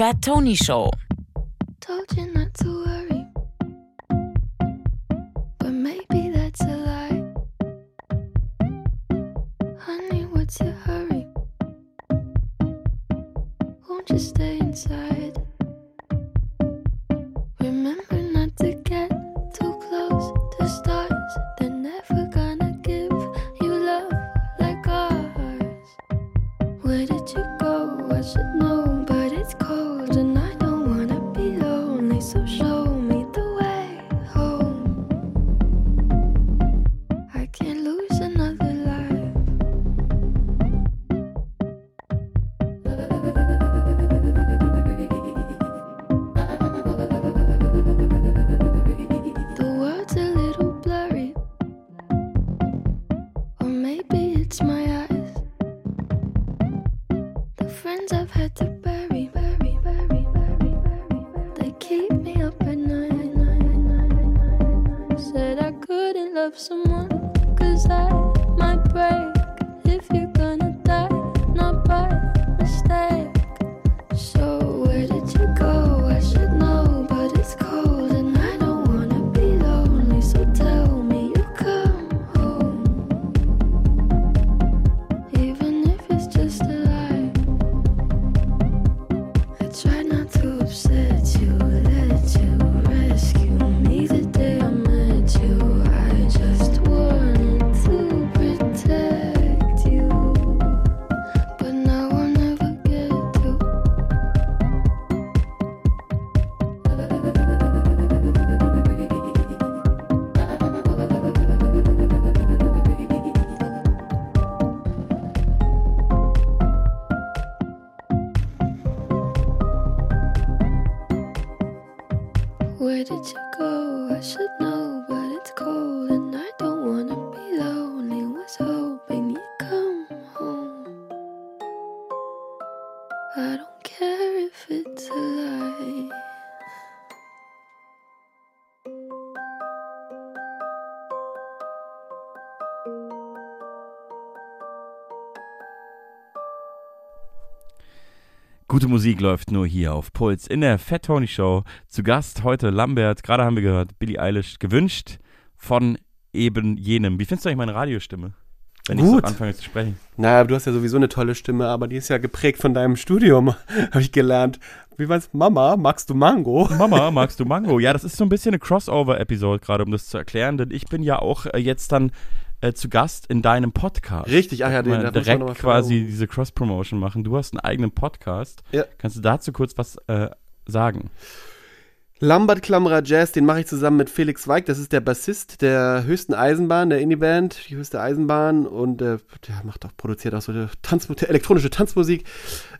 Fat Tony Show. Musik läuft nur hier auf Puls in der Fat Tony Show. Zu Gast heute Lambert, gerade haben wir gehört, Billie Eilish, gewünscht von eben jenem. Wie findest du eigentlich meine Radiostimme? Wenn ich Gut. so anfange zu sprechen. Naja, du hast ja sowieso eine tolle Stimme, aber die ist ja geprägt von deinem Studium, habe ich gelernt. Wie war's? Mama, magst du Mango? Mama, magst du Mango? Ja, das ist so ein bisschen eine Crossover-Episode gerade, um das zu erklären, denn ich bin ja auch äh, jetzt dann äh, zu Gast in deinem Podcast. Richtig, ach ja, den Mal da muss man direkt mal quasi fragen. diese Cross-Promotion machen. Du hast einen eigenen Podcast. Ja. Kannst du dazu kurz was äh, sagen? Lambert Klammerer Jazz, den mache ich zusammen mit Felix Weig, das ist der Bassist der höchsten Eisenbahn, der Indie-Band, die höchste Eisenbahn und äh, der macht auch, produziert auch so eine Tanz, elektronische Tanzmusik.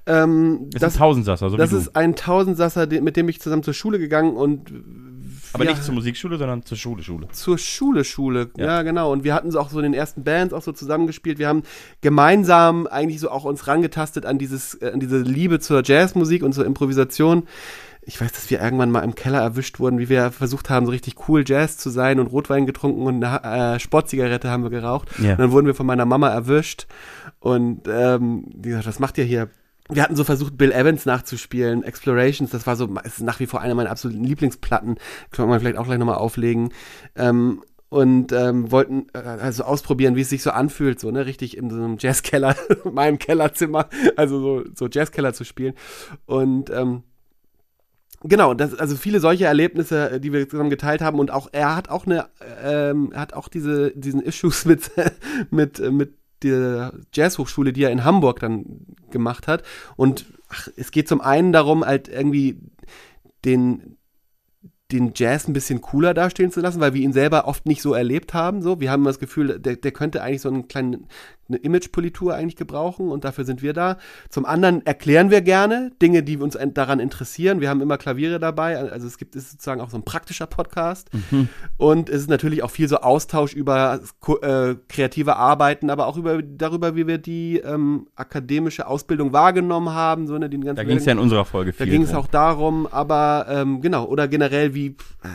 Ähm, Das ist ein Tausendsasser, so Das ist ein Tausendsasser, mit dem ich zusammen zur Schule gegangen und Aber wir- nicht zur Musikschule, sondern zur Schule, Schule. zur Schule, Schule. Ja. Ja. genau. Und wir hatten so auch so in den ersten Bands auch so zusammengespielt. Wir haben gemeinsam eigentlich so auch uns rangetastet an dieses, äh, an diese Liebe zur Jazzmusik und zur Improvisation. Ich weiß, dass wir irgendwann mal im Keller erwischt wurden, wie wir versucht haben, so richtig cool Jazz zu sein und Rotwein getrunken und eine äh, Sportzigarette haben wir geraucht. Ja. Und dann wurden wir von meiner Mama erwischt. Und ähm, die gesagt, was macht ihr hier? Wir hatten so versucht, Bill Evans nachzuspielen, Explorations, das war so, ist nach wie vor eine meiner absoluten Lieblingsplatten. Können wir vielleicht auch gleich nochmal auflegen. Ähm, und ähm, wollten äh, also ausprobieren, wie es sich so anfühlt, so, ne, richtig in so einem Jazzkeller, meinem Kellerzimmer, also so, so Jazzkeller zu spielen. Und ähm, Genau, das, also viele solche Erlebnisse, äh, die wir zusammen geteilt haben und auch er hat auch eine, ähm, er hat auch diese diesen Issues mit mit mit der Jazzhochschule, die er in Hamburg dann gemacht hat. Und ach, es geht zum einen darum, halt irgendwie den den Jazz ein bisschen cooler dastehen zu lassen, weil wir ihn selber oft nicht so erlebt haben. So, wir haben das Gefühl, der, der könnte eigentlich so einen kleinen eine Imagepolitur eigentlich gebrauchen und dafür sind wir da. Zum anderen erklären wir gerne Dinge, die uns daran interessieren. Wir haben immer Klaviere dabei, also es gibt ist sozusagen auch so ein praktischer Podcast Mhm. und es ist natürlich auch viel so Austausch über äh, kreative Arbeiten, aber auch über darüber, wie wir die ähm, akademische Ausbildung wahrgenommen haben, so ne, den ganzen Da ging es ja in unserer Folge da viel ging es auch darum, aber ähm, genau, oder generell, wie äh,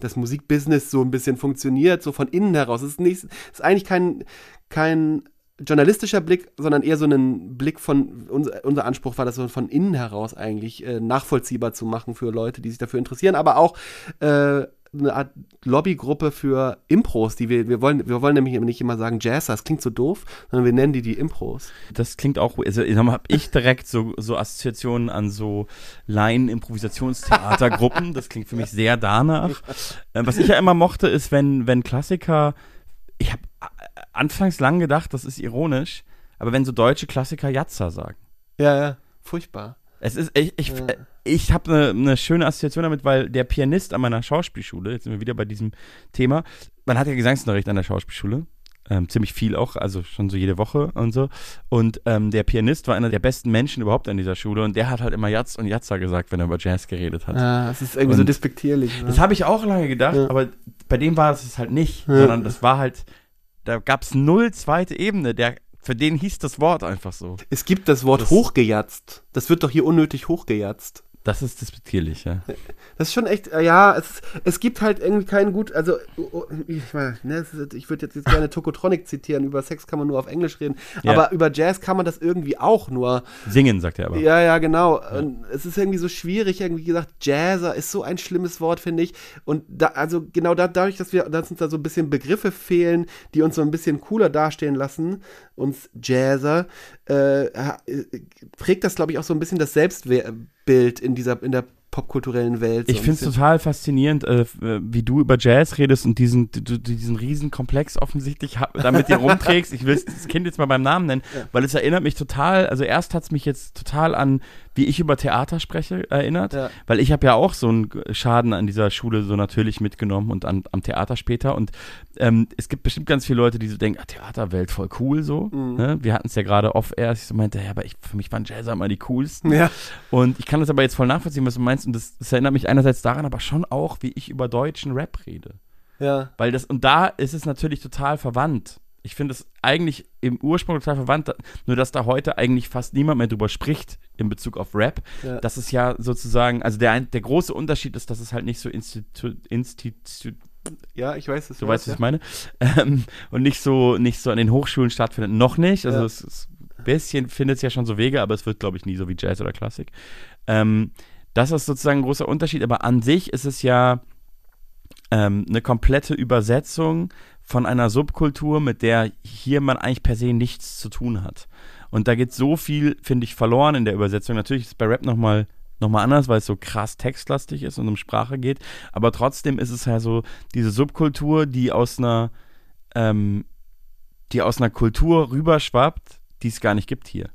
das Musikbusiness so ein bisschen funktioniert, so von innen heraus. Es ist, nicht, ist eigentlich kein, kein journalistischer Blick, sondern eher so ein Blick von, unser, unser Anspruch war das so von innen heraus eigentlich äh, nachvollziehbar zu machen für Leute, die sich dafür interessieren, aber auch äh, eine Art Lobbygruppe für Impros, die wir, wir wollen, wir wollen nämlich nicht immer sagen Jazzer, das klingt so doof, sondern wir nennen die die Impros. Das klingt auch, also habe ich direkt so, so Assoziationen an so Laien-Improvisationstheatergruppen. Das klingt für mich sehr danach. Äh, was ich ja immer mochte, ist, wenn, wenn Klassiker, ich habe anfangs lang gedacht, das ist ironisch, aber wenn so deutsche Klassiker Jatzer sagen. Ja, ja, furchtbar. Es ist, ich, ich, Ja. ich habe eine ne schöne Assoziation damit, weil der Pianist an meiner Schauspielschule, jetzt sind wir wieder bei diesem Thema, man hat ja Gesangsunterricht an der Schauspielschule, ähm, ziemlich viel auch, also schon so jede Woche und so. Und ähm, der Pianist war einer der besten Menschen überhaupt an dieser Schule und der hat halt immer Jatz und Jatzer gesagt, wenn er über Jazz geredet hat. Ja, es ist irgendwie so Und despektierlich. ne? Das habe ich auch lange gedacht, Ja. aber bei dem war es halt nicht, sondern das war halt, da gab es null zweite Ebene, der, für den hieß das Wort einfach so. Es gibt das Wort Das- hochgejatzt. Das wird doch hier unnötig hochgejatzt. Das ist despektierlich, ja. Das ist schon echt, äh, ja, es, es gibt halt irgendwie keinen gut, also oh, oh, ich, ne, ich würde jetzt, jetzt gerne Tokotronic zitieren, über Sex kann man nur auf Englisch reden, Ja. aber über Jazz kann man das irgendwie auch nur. Singen, sagt er aber. Ja, ja, genau. Und es ist irgendwie so schwierig, irgendwie gesagt, Jazzer ist so ein schlimmes Wort, finde ich. Und da, also genau da, dadurch, dass wir, dass uns da so ein bisschen Begriffe fehlen, die uns so ein bisschen cooler dastehen lassen, uns Jazzer, äh, äh, prägt das, glaube ich, auch so ein bisschen das Selbstbild in dieser, in der popkulturellen Welt. so Ich finde es total faszinierend, äh, äh, wie du über Jazz redest und diesen, du, diesen riesen Komplex offensichtlich damit dir rumträgst. Ich will das Kind jetzt mal beim Namen nennen, Ja. weil es erinnert mich total, also erst hat es mich jetzt total an, wie ich über Theater spreche, erinnert, Ja. weil ich habe ja auch so einen Schaden an dieser Schule so natürlich mitgenommen und an, am Theater später und ähm, es gibt bestimmt ganz viele Leute, die so denken, ah, Theaterwelt voll cool so. Mhm. Ne? Wir hatten es ja gerade off-air, ich so meinte, ja, aber ich, für mich waren Jazzer immer die coolsten. Ja. Und ich kann das aber jetzt voll nachvollziehen, was du meinst, meinst. Und das, das erinnert mich einerseits daran, aber schon auch, wie ich über deutschen Rap rede. Ja. Weil das, und da ist es natürlich total verwandt. Ich finde es eigentlich im Ursprung total verwandt, nur dass da heute eigentlich fast niemand mehr drüber spricht in Bezug auf Rap. Ja. Das ist ja sozusagen, also der, der große Unterschied ist, dass es halt nicht so Institu, Institu Ja, ich weiß es. du weißt, was ich meine, ähm, und nicht so, nicht so an den Hochschulen stattfindet. Noch nicht, also Ja. es ist ein bisschen findet es ja schon so Wege, aber es wird, glaube ich, nie so wie Jazz oder Klassik. Ähm, das ist sozusagen ein großer Unterschied, aber an sich ist es ja ähm, eine komplette Übersetzung von einer Subkultur, mit der hier man eigentlich per se nichts zu tun hat. Und da geht so viel, finde ich, verloren in der Übersetzung. Natürlich ist es bei Rap nochmal noch mal anders, weil es so krass textlastig ist und um Sprache geht. Aber trotzdem ist es ja so diese Subkultur, die aus einer, ähm, die aus einer Kultur rüberschwappt, die es gar nicht gibt hier.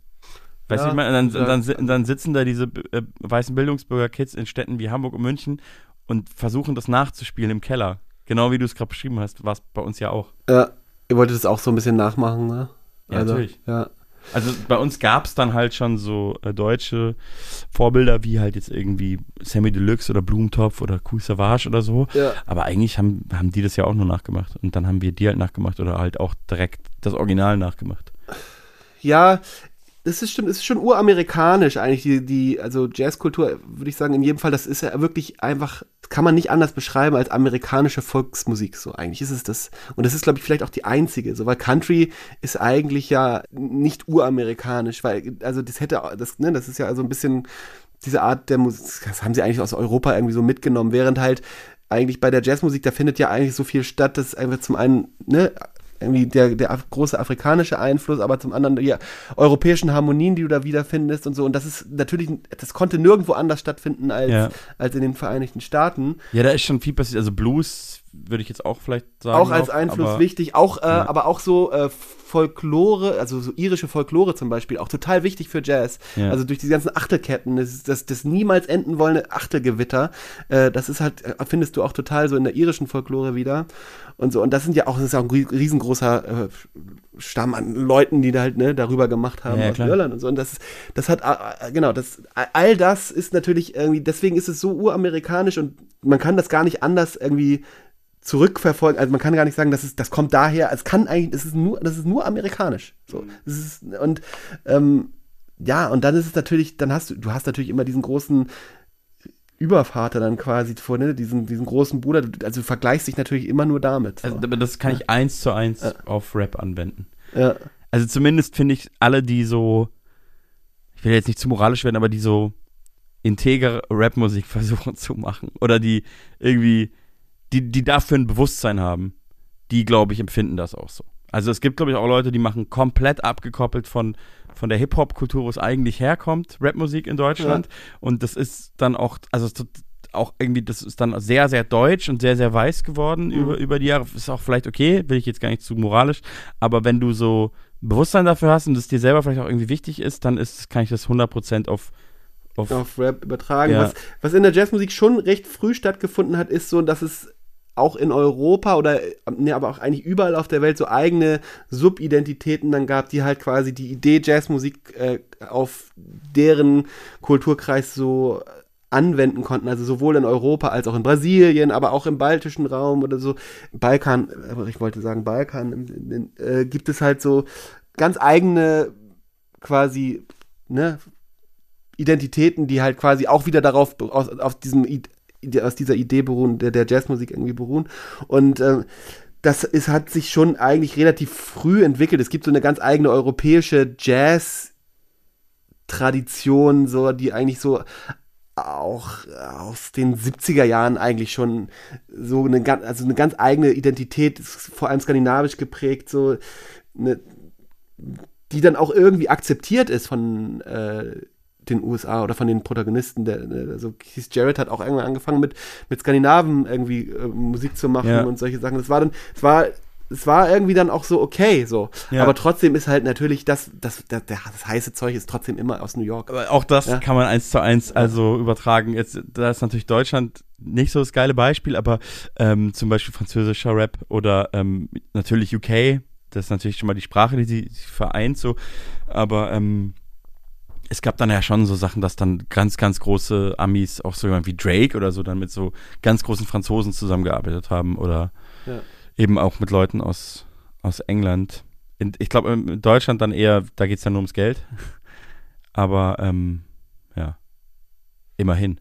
Weißt du, Ja, ich meine, dann, ja. dann, dann sitzen da diese äh, weißen Bildungsbürger-Kids in Städten wie Hamburg und München und versuchen das nachzuspielen im Keller. Genau wie du es gerade beschrieben hast, war es bei uns ja auch. Ja, ihr wolltet es auch so ein bisschen nachmachen, ne? Ja, natürlich. Ja. Also bei uns gab es dann halt schon so äh, deutsche Vorbilder wie halt jetzt irgendwie Sammy Deluxe oder Blumentopf oder Cool Savage oder so. Ja. Aber eigentlich haben, haben die das ja auch nur nachgemacht. Und dann haben wir die halt nachgemacht oder halt auch direkt das Original nachgemacht. Ja, das ist stimmt, es ist schon uramerikanisch eigentlich, die, die, also Jazzkultur, würde ich sagen, in jedem Fall, das ist ja wirklich einfach, kann man nicht anders beschreiben als amerikanische Volksmusik, so eigentlich ist es das. Und das ist, glaube ich, vielleicht auch die einzige, so, weil Country ist eigentlich ja nicht uramerikanisch, weil, also das hätte, das, ne, das ist ja also ein bisschen diese Art der Musik, das haben sie eigentlich aus Europa irgendwie so mitgenommen, während halt eigentlich bei der Jazzmusik, da findet ja eigentlich so viel statt, dass einfach zum einen, ne, irgendwie der, der af- große afrikanische Einfluss, aber zum anderen die europäischen Harmonien, die du da wiederfindest und so. Und das ist natürlich, das konnte nirgendwo anders stattfinden als, Ja. als in den Vereinigten Staaten. Ja, da ist schon viel passiert. Also Blues würde ich jetzt auch vielleicht sagen. auch als noch, Einfluss aber- wichtig, auch, äh, Ja. aber auch so äh, Folklore, also so irische Folklore zum Beispiel, auch total wichtig für Jazz. Ja. Also durch die ganzen Achtelketten, das, das, das niemals enden wollende Achtelgewitter, äh, das ist halt, äh, findest du auch total so in der irischen Folklore wieder. Und so, und das sind ja auch, das ist ja auch ein rie- riesengroßer äh, Stamm an Leuten, die da halt ne, darüber gemacht haben Ja, aus klar. Irland und so. Und das, das hat, äh, genau, das, all das ist natürlich irgendwie, deswegen ist es so uramerikanisch und man kann das gar nicht anders irgendwie zurückverfolgen. Also man kann gar nicht sagen, das ist, das kommt daher. Es kann eigentlich, das ist nur, das ist nur amerikanisch. So, das ist, und ähm, ja, und dann ist es natürlich, dann hast du, du hast natürlich immer diesen großen Übervater dann quasi vor, ne, diesen, diesen großen Bruder. Also du vergleichst dich natürlich immer nur damit. So. Also, das kann ich eins zu eins auf Rap anwenden. Ja. Also zumindest finde ich alle, die so, ich will jetzt nicht zu moralisch werden, aber die so integere Rapmusik versuchen zu machen oder die irgendwie, die, die dafür ein Bewusstsein haben, die, glaube ich, empfinden das auch so. Also es gibt, glaube ich, auch Leute, die machen komplett abgekoppelt von, von der Hip-Hop-Kultur, wo es eigentlich herkommt, Rapmusik in Deutschland. Und das ist dann auch, also auch irgendwie, das ist dann sehr, sehr deutsch und sehr, sehr weiß geworden über, über die Jahre. Ist auch vielleicht okay, will ich jetzt gar nicht zu moralisch, aber wenn du so Bewusstsein dafür hast und es dir selber vielleicht auch irgendwie wichtig ist, dann ist, kann ich das 100% auf, auf, auf Rap übertragen. Ja. Was, was in der Jazzmusik schon recht früh stattgefunden hat, ist so, dass es auch in Europa oder ne, aber auch eigentlich überall auf der Welt so eigene Subidentitäten dann gab, die halt quasi die Idee Jazzmusik äh, auf deren Kulturkreis so anwenden konnten, also sowohl in Europa als auch in Brasilien, aber auch im baltischen Raum oder so. Balkan, aber ich wollte sagen Balkan, äh, gibt es halt so ganz eigene quasi, ne, Identitäten, die halt quasi auch wieder darauf, aus, auf diesem, aus dieser Idee beruhen, der, der Jazzmusik irgendwie beruhen. Und ähm, das ist, hat sich schon eigentlich relativ früh entwickelt. Es gibt so eine ganz eigene europäische Jazz-Tradition, so, die eigentlich so auch aus den 70er Jahren eigentlich schon so eine, also eine ganz eigene Identität, vor allem skandinavisch geprägt, so eine, die dann auch irgendwie akzeptiert ist von äh, den USA oder von den Protagonisten. Der, der, also Keith Jarrett hat auch irgendwann angefangen mit, mit Skandinaven irgendwie äh, Musik zu machen Ja. und solche Sachen. Das war dann, es war, es war irgendwie dann auch so okay, so. Ja. Aber trotzdem ist halt natürlich das, das, das, das heiße Zeug ist trotzdem immer aus New York. Aber auch das Ja. kann man eins zu eins also übertragen. Jetzt, da ist natürlich Deutschland nicht so das geile Beispiel, aber ähm, zum Beispiel französischer Rap oder ähm, natürlich UK, das ist natürlich schon mal die Sprache, die sie sie vereint, so. Aber ähm, es gab dann ja schon so Sachen, dass dann ganz, ganz große Amis, auch so jemand wie Drake oder so, dann mit so ganz großen Franzosen zusammengearbeitet haben oder Ja. eben auch mit Leuten aus, aus England. In, ich glaube, in Deutschland dann eher, da geht es ja nur ums Geld. Aber ähm, ja, immerhin.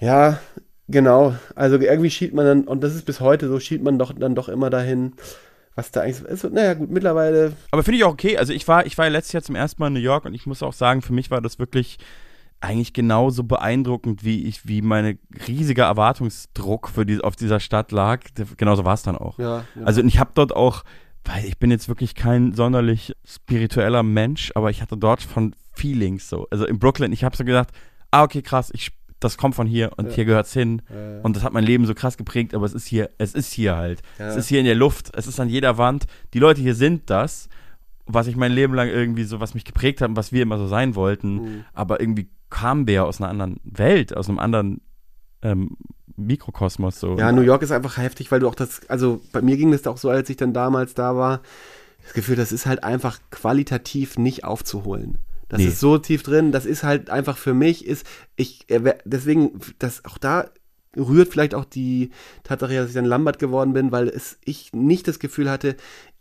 Ja, genau. Also irgendwie schielt man dann, und das ist bis heute so, schielt man doch dann doch immer dahin, was da eigentlich so ist. Naja, gut, mittlerweile. Aber finde ich auch okay. Also ich war, ich war ja letztes Jahr zum ersten Mal in New York und ich muss auch sagen, für mich war das wirklich eigentlich genauso beeindruckend, wie ich, wie meine riesige Erwartungsdruck für die, auf dieser Stadt lag. Genauso war es dann auch. Ja, ja. Also ich habe dort auch, weil ich bin jetzt wirklich kein sonderlich spiritueller Mensch, aber ich hatte dort von Feelings so. Also in Brooklyn, ich habe so gedacht, ah okay, krass, ich, das kommt von hier und Ja. hier gehört's hin Ja, ja. und das hat mein Leben so krass geprägt, aber es ist hier, es ist hier halt. Es ist hier in der Luft, es ist an jeder Wand. Die Leute hier sind das, was ich mein Leben lang irgendwie so, was mich geprägt hat und was wir immer so sein wollten. Mhm. Aber irgendwie kamen wir ja aus einer anderen Welt, aus einem anderen ähm, Mikrokosmos so. Ja, New York ist einfach heftig, weil du auch das, also bei mir ging das auch so, als ich dann damals da war, das Gefühl, das ist halt einfach qualitativ nicht aufzuholen. Das Nee. ist so tief drin, das ist halt einfach für mich, ist, ich, erwer- deswegen, das auch da rührt vielleicht auch die Tatsache, dass ich dann Lambert geworden bin, weil es, ich nicht das Gefühl hatte,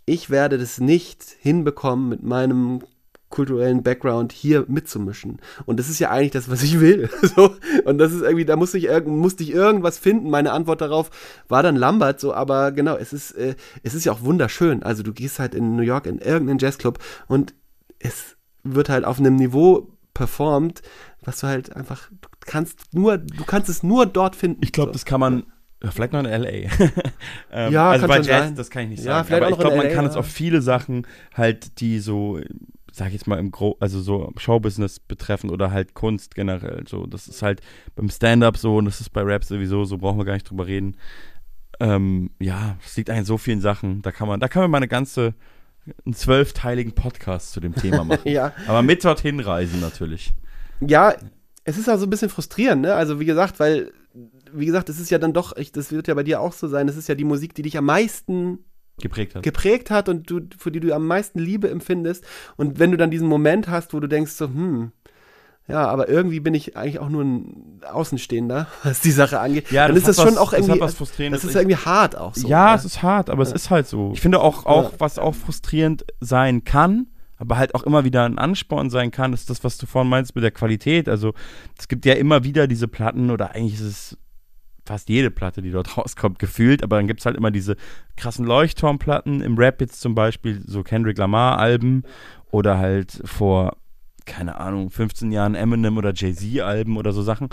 ich werde das nicht hinbekommen mit meinem kulturellen Background hier mitzumischen. Und das ist ja eigentlich das, was ich will. so. Und das ist irgendwie, da musste ich, irgend, musste ich irgendwas finden. Meine Antwort darauf war dann Lambert, so, aber genau, es ist, äh, es ist ja auch wunderschön. Also du gehst halt in New York in irgendeinen Jazzclub und es wird halt auf einem Niveau performt, was du halt einfach, du kannst nur, du kannst es nur dort finden. Ich glaube, das kann man. ja, Vielleicht noch in L.A. ähm, Ja, also bei Jazz, sein. das kann ich nicht Ja, sagen. vielleicht Aber ich glaube, man LA, kann es ja. auf viele Sachen halt, die so, sag ich jetzt mal, im Gro also so Showbusiness betreffen oder halt Kunst generell. So, das ist halt beim Stand-up so und das ist bei Rap sowieso, so brauchen wir gar nicht drüber reden. Ähm, ja, es liegt eigentlich in so vielen Sachen. Da kann man, da kann man mal eine ganze, einen zwölfteiligen Podcast zu dem Thema machen. Ja. Aber mit dorthin reisen natürlich. Ja, es ist auch so ein bisschen frustrierend, ne? Also wie gesagt, weil, wie gesagt, es ist ja dann doch, ich, das wird ja bei dir auch so sein, es ist ja die Musik, die dich am meisten Geprägt hat. geprägt hat und du, für die du am meisten Liebe empfindest. Und wenn du dann diesen Moment hast, wo du denkst so, hm, ja, aber irgendwie bin ich eigentlich auch nur ein Außenstehender, was die Sache angeht. Ja, dann das ist das schon was- auch das irgendwie, was Frustrierendes. das ist irgendwie hart auch so. ja, ne? es ist hart, aber es Ja. ist halt so. Ich finde auch, auch Ja. was auch frustrierend sein kann, aber halt auch immer wieder ein Ansporn sein kann, ist das, was du vorhin meinst mit der Qualität. Also es gibt ja immer wieder diese Platten oder eigentlich ist es fast jede Platte, die dort rauskommt, gefühlt, aber dann gibt es halt immer diese krassen Leuchtturmplatten, im Rap jetzt zum Beispiel so Kendrick Lamar-Alben oder halt vor, keine Ahnung, 15 Jahren Eminem oder Jay-Z-Alben oder so Sachen,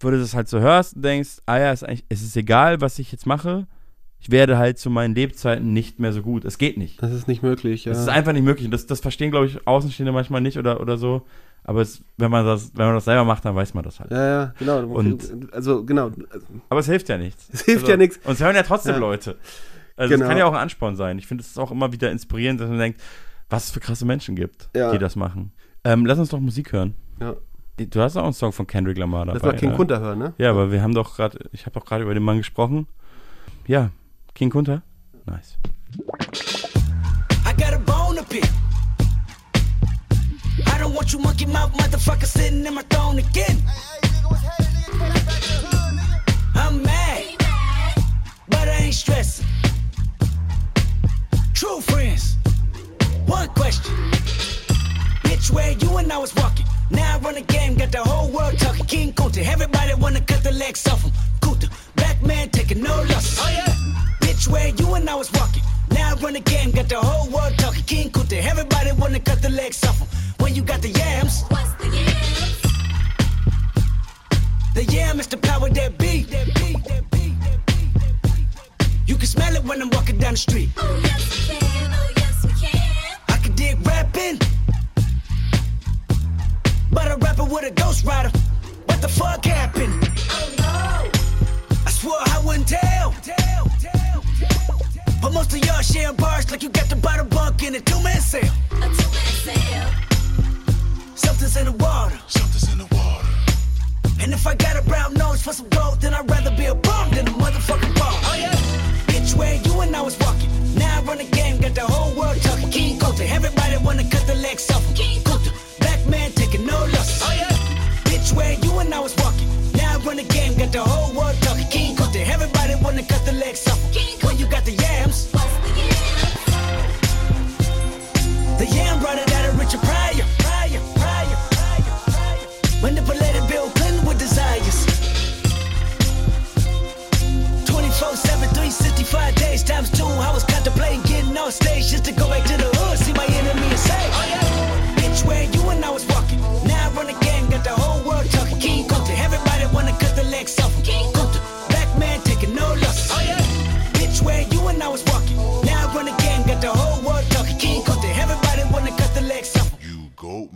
du das halt so hörst und denkst, ah ja, ist eigentlich, es ist egal, was ich jetzt mache, ich werde halt zu meinen Lebzeiten nicht mehr so gut. Es geht nicht. Das ist nicht möglich, ja. Das ist einfach nicht möglich. Und Das, das verstehen, glaube ich, Außenstehende manchmal nicht oder, oder so. Aber es, wenn, man das, wenn man das selber macht, dann weiß man das halt. Ja, ja, genau. Und, also, genau. aber es hilft ja nichts. Es hilft Also, ja nichts. Und es hören ja trotzdem Ja. Leute. Also es Genau. kann ja auch ein Ansporn sein. Ich finde es ist auch immer wieder inspirierend, dass man denkt, was es für krasse Menschen gibt, Ja. die das machen. Ähm, lass uns doch Musik hören. Ja. Du hast auch einen Song von Kendrick Lamar dabei. Lass mal King ne? Kunta hören, ne? Ja, aber wir haben doch gerade, ich habe doch gerade über den Mann gesprochen. Ja, King Kunta. Nice. I got a bone to pick. I don't want you monkey mouth motherfucker sitting in my throne again. I'm mad, but I ain't stressing. True friends, one question. Bitch, where you and I was walking. Now I run the game, got the whole world talking. King Kunta, everybody wanna cut the legs off him. Kunta, black man taking no losses. Oh yeah. Bitch, where you and I was walking. Now I run the game, got the whole world talking. King Kunta, everybody wanna cut the legs off him. When you got the yams. What's the yams? The yam is the power that be. That be, that be, that be. You can smell it when I'm walking down the street. Oh yes we can, oh yes we can. I can dig rapping. But a rapper with a ghost rider. What the fuck happened? Oh no. I swore I wouldn't tell. But most of y'all sharing bars like you got to buy the bottom bunk in a two-man sale. A two-man sale. Something's in the water. Something's in the water. And if I got a brown nose for some gold, then I'd rather be a bum than a motherfucking ball. Oh yeah. Bitch, where you and I was walking. Now I run the game, got the whole world talking. King Kunta, everybody wanna cut the legs off. King man taking no losses. Oh, yeah. Bitch, where you and I was walking. Now I run the game, got the whole world talking. King Kunta, everybody wanna cut the legs off. When you got the yams. The, yam brought it out of Richard Pryor. Pryor, Pryor, Pryor, Pryor. Manipulated Bill Clinton with desires. 24 7, 365 days times two. I was contemplating getting on stage just to go back to the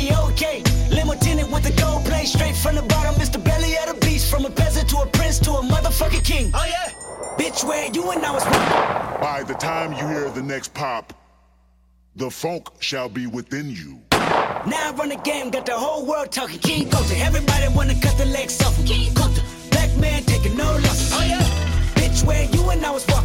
Annie, are you okay? Limo tinted with the gold plate, straight from the bottom, Mr. Belly of the beast, from a peasant to a prince to a motherfucking king. Oh yeah, bitch, where you and I was. By the time you hear the next pop, the funk shall be within you. Now I run the game, got the whole world talking. King Kunta, everybody wanna cut the legs off. King Kunta, black man taking no losses. Oh yeah, bitch, where you and I was walking.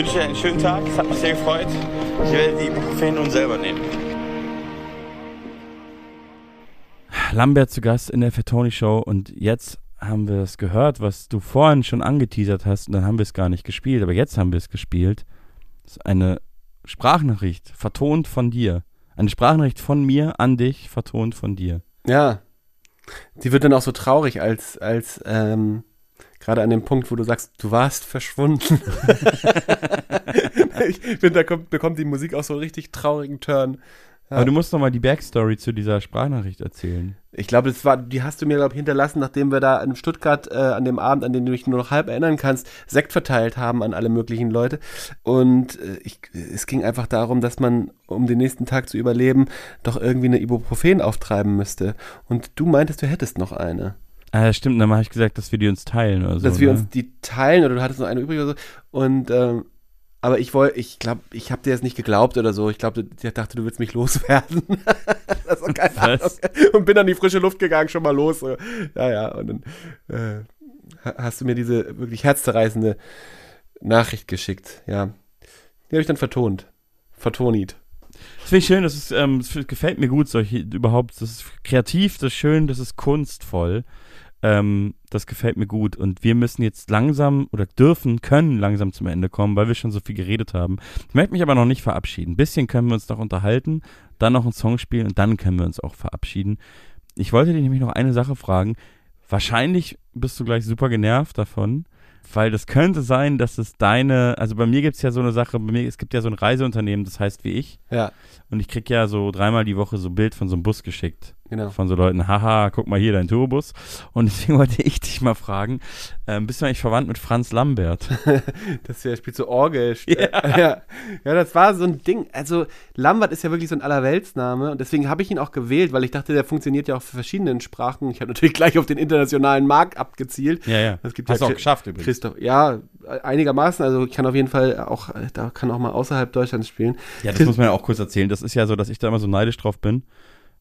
Wünsche dir einen schönen Tag, es hat mich sehr gefreut. Ich werde die Ibuprofen nun selber nehmen. Lambert zu Gast in der Fatoni Show und jetzt haben wir es gehört, was du vorhin schon angeteasert hast und dann haben wir es gar nicht gespielt, aber jetzt haben wir es gespielt. Das ist eine Sprachnachricht, vertont von dir. Eine Sprachnachricht von mir an dich, vertont von dir. Ja. Die wird dann auch so traurig, als, als ähm, gerade an dem Punkt, wo du sagst, du warst verschwunden. ich finde, da kommt, bekommt die Musik auch so einen richtig traurigen Turn. Ja. Aber du musst noch mal die Backstory zu dieser Sprachnachricht erzählen. Ich glaube, das war, die hast du mir, glaube ich, hinterlassen, nachdem wir da in Stuttgart äh, an dem Abend, an den du dich nur noch halb erinnern kannst, Sekt verteilt haben an alle möglichen Leute. Und äh, ich, es ging einfach darum, dass man, um den nächsten Tag zu überleben, doch irgendwie eine Ibuprofen auftreiben müsste. Und du meintest, du hättest noch eine. Ah, stimmt, dann habe ich gesagt, dass wir die uns teilen oder so. Dass wir ne? uns die teilen oder du hattest noch eine übrig oder so. Und ähm, aber ich wollte, ich glaube, ich habe dir jetzt nicht geglaubt oder so. Ich glaube, ich dachte, du willst mich loswerden. also, keine Was? Ahnung. Und bin an die frische Luft gegangen, schon mal los. So. Ja, ja. Und dann äh, ha- hast du mir diese wirklich herzzerreißende Nachricht geschickt. Ja. Die habe ich dann vertont. Vertonit. Das finde ich schön, das ist, ähm, das gefällt mir gut, solche überhaupt, das ist kreativ, das ist schön, das ist kunstvoll. Ähm, das gefällt mir gut. Und wir müssen jetzt langsam oder dürfen, können langsam zum Ende kommen, weil wir schon so viel geredet haben. Ich möchte mich aber noch nicht verabschieden. Ein bisschen können wir uns noch unterhalten, dann noch einen Song spielen und dann können wir uns auch verabschieden. Ich wollte dir nämlich noch eine Sache fragen. Wahrscheinlich bist du gleich super genervt davon, weil das könnte sein, dass es deine, also bei mir gibt es ja so eine Sache, bei mir, es gibt ja so ein Reiseunternehmen, das heißt wie ich. Ja. Und ich krieg ja so dreimal die Woche so ein Bild von so einem Bus geschickt. Genau. Von so Leuten, haha, guck mal hier, dein Turbus. Und deswegen wollte ich dich mal fragen, ähm, bist du eigentlich verwandt mit Franz Lambert? das wäre spielt so Orgel. Ja. ja. Ja, das war so ein Ding. Also Lambert ist ja wirklich so ein Allerweltsname und deswegen habe ich ihn auch gewählt, weil ich dachte, der funktioniert ja auch für verschiedene Sprachen. Ich habe natürlich gleich auf den internationalen Markt abgezielt. Ja, ja. Es gibt Hast ja auch geschafft übrigens. Christoph, ja, einigermaßen, also ich kann auf jeden Fall auch, da kann auch mal außerhalb Deutschlands spielen. Ja, das muss man ja auch kurz erzählen. Das ist ja so, dass ich da immer so neidisch drauf bin,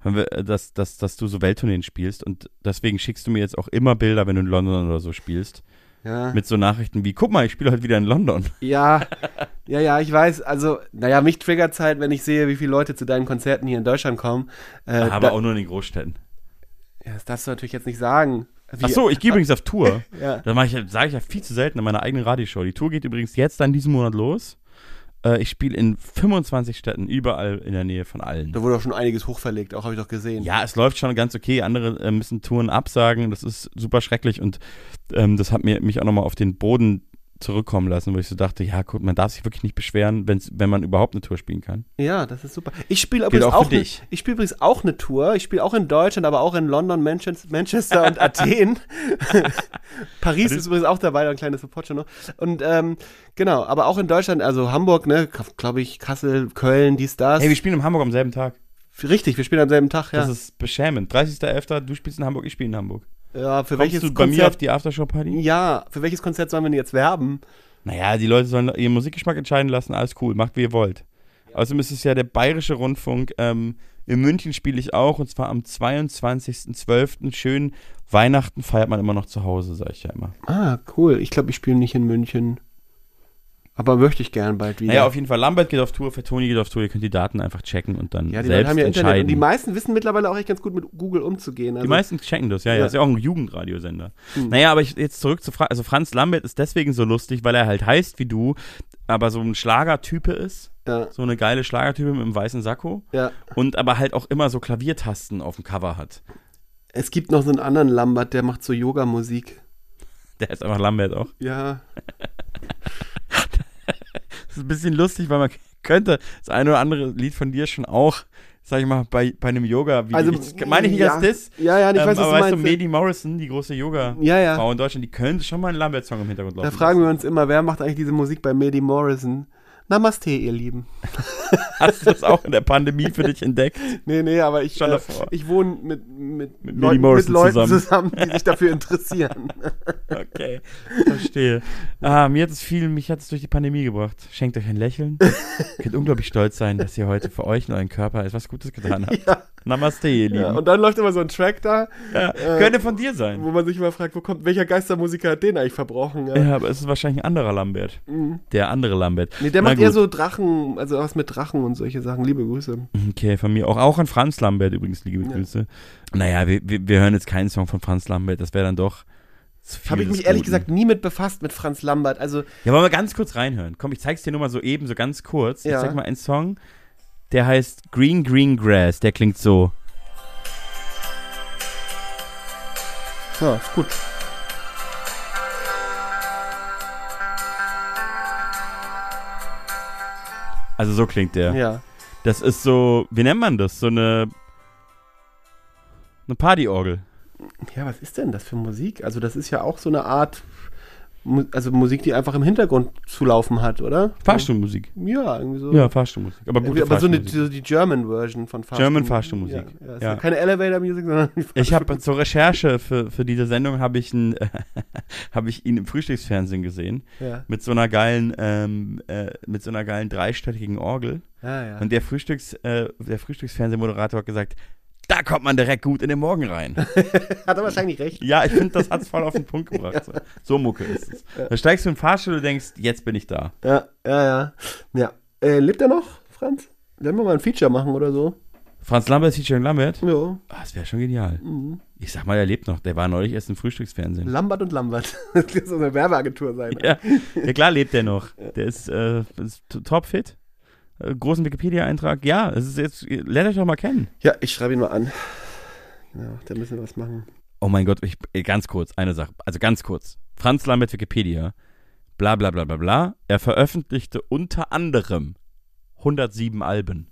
wir, äh, dass, dass, dass du so Welttourneen spielst. Und deswegen schickst du mir jetzt auch immer Bilder, wenn du in London oder so spielst. Ja. Mit so Nachrichten wie, guck mal, ich spiele heute wieder in London. Ja, ja, ja, ich weiß. Also, naja, mich triggert halt, wenn ich sehe, wie viele Leute zu deinen Konzerten hier in Deutschland kommen. Äh, Aber da- auch nur in den Großstädten. Ja, das darfst du natürlich jetzt nicht sagen. Wie- Ach so, ich gehe übrigens auf Tour. Ja. Ich, sage ich ja viel zu selten in meiner eigenen Radioshow. Die Tour geht übrigens jetzt dann diesen Monat los. Äh, ich spiele in 25 Städten, überall in der Nähe von allen. Da wurde auch schon einiges hochverlegt, auch habe ich doch gesehen. Ja, es läuft schon ganz okay. Andere äh, müssen Touren absagen. Das ist super schrecklich und ähm, das hat mir, mich auch nochmal auf den Boden zurückkommen lassen, wo ich so dachte, ja, gut, man darf sich wirklich nicht beschweren, wenn's, wenn man überhaupt eine Tour spielen kann. Ja, das ist super. Ich spiele übrigens auch auch, für ne, dich. ich spiele übrigens auch eine Tour. Ich spiele auch in Deutschland, aber auch in London, Manchester, Manchester und Athen. Paris ist übrigens auch dabei, ein kleines Support noch. Und ähm, genau, aber auch in Deutschland, also Hamburg, ne, glaube ich, Kassel, Köln, dies, das. Hey, wir spielen in Hamburg am selben Tag. Richtig, wir spielen am selben Tag, ja. Das ist beschämend. 30.11., du spielst in Hamburg, ich spiele in Hamburg. Ja, für Kommst welches du bei Konzert? mir auf die Aftershow-Party? ja, für welches Konzert sollen wir denn jetzt werben? Naja, die Leute sollen ihren Musikgeschmack entscheiden lassen, alles cool, macht wie ihr wollt. Außerdem ist es ja der Bayerische Rundfunk. Ähm, in München spiele ich auch und zwar am 22.12. Schön Weihnachten feiert man immer noch zu Hause, sage ich ja immer. Ah, cool. Ich glaube, ich spiele nicht in München. Aber möchte ich gern bald wieder. Naja, auf jeden Fall. Lambert geht auf Tour, Fettoni geht auf Tour. Ihr könnt die Daten einfach checken und dann ja, die selbst haben ja Internet. entscheiden. Und die meisten wissen mittlerweile auch echt ganz gut mit Google umzugehen. Also, Die meisten checken das, ja, ja. Ja. Ist ja auch ein Jugendradiosender. Hm. Naja, aber ich, jetzt zurück zu Franz. Also Franz Lambert ist deswegen so lustig, weil er halt heißt wie du, aber so ein Schlagertype ist. Ja. So eine geile Schlagertype mit einem weißen Sakko. Ja. Und aber halt auch immer so Klaviertasten auf dem Cover hat. Es gibt noch so einen anderen Lambert, der macht so Yoga-Musik. Der ist einfach Lambert auch. Ja. Ein bisschen lustig, weil man könnte das eine oder andere Lied von dir schon auch, sag ich mal, bei, bei einem Yoga-Video. Also, ich, meine ich nicht ja. als Diss. Ja, ja, ich weiß, was aber du weißt du. Medi Morrison, die große Yoga-Frau Ja, ja. in Deutschland, die könnte schon mal einen Lambert-Song im Hintergrund laufen. Da fragen wir uns immer, wer macht eigentlich diese Musik bei Medi Morrison? Namaste, ihr Lieben. Hast du das auch in der Pandemie für dich entdeckt? Nee, nee, aber ich, äh, ich wohne mit, mit, Mit Leuten, mit Leuten zusammen. zusammen. die sich dafür interessieren. Okay, verstehe. Ah, mir hat es viel, mich hat es durch die Pandemie gebracht. Schenkt euch ein Lächeln. Ihr könnt unglaublich stolz sein, dass ihr heute für euch und euren Körper etwas Gutes getan habt. Ja. Namaste, ihr Lieben. Ja, und dann läuft immer so ein Track da. Ja, könnte von dir sein. Wo man sich immer fragt, wo kommt, welcher Geistermusiker hat den eigentlich verbrochen? Ja. Aber es ist wahrscheinlich ein anderer Lambert. Mhm. Der andere Lambert. Nee, der Na macht eher gut. so Drachen, also was mit Drachen und solche Sachen. Liebe Grüße. Okay, von mir auch. Auch an Franz Lambert übrigens, liebe Ja. Grüße. Naja, wir, wir, wir hören jetzt keinen Song von Franz Lambert. Das wäre dann doch zu viel Habe ich mich ehrlich Guten. gesagt nie mit befasst mit Franz Lambert. Also, Ja, wollen wir ganz kurz reinhören. Komm, ich zeig's dir nur mal so eben, so ganz kurz. Ich Ja. zeig mal einen Song, der heißt Green Green Grass. Der klingt so. ja, ist gut. Also so klingt der. Ja. Das ist so, wie nennt man das? So eine eine Partyorgel. Ja, was ist denn das für Musik? Also, das ist ja auch so eine Art, also Musik, die einfach im Hintergrund zu laufen hat, oder? Fahrstuhlmusik. Ja, irgendwie so. Ja, Fahrstuhlmusik. Aber gute aber so eine, Fahrstuhlmusik. so die German Version von Fahrstuhl. German Fahrstuhlmusik. Ja, ja, ist Ja. Keine Elevator Music, sondern die Ich habe zur Recherche für, für diese Sendung habe ich, ein, habe ich ihn im Frühstücksfernsehen gesehen Ja. mit so einer geilen ähm, äh, mit so einer geilen dreistöckigen Orgel Ja, ja. und der Frühstücks äh, der Frühstücksfernsehmoderator hat gesagt da kommt man direkt gut in den Morgen rein. Hat er wahrscheinlich recht. ja, ich finde, das hat's voll auf den Punkt gebracht. So, so Mucke ist es. Da steigst du in den Fahrstuhl und denkst, jetzt bin ich da. Ja, ja, ja. Ja. Äh, lebt er noch, Franz? Werden wir mal ein Feature machen oder so? Franz Lambert, Featuring Lambert? Ja. Ah, das wäre schon genial. Mhm. Ich sag mal, er lebt noch. Der war neulich erst im Frühstücksfernsehen. Lambert und Lambert. Das wird so eine Werbeagentur sein. Ja, ja klar lebt der noch. Der ist, äh, ist topfit. Äh, großen Wikipedia-Eintrag. Ja, es ist jetzt, lernt euch doch mal kennen. Ja, ich schreibe ihn mal an. Ja, da müssen wir was machen. Oh mein Gott, ich, ganz kurz, eine Sache. Also ganz kurz. Franz Lambert Wikipedia. Bla bla bla bla bla. Er veröffentlichte unter anderem 107 Alben.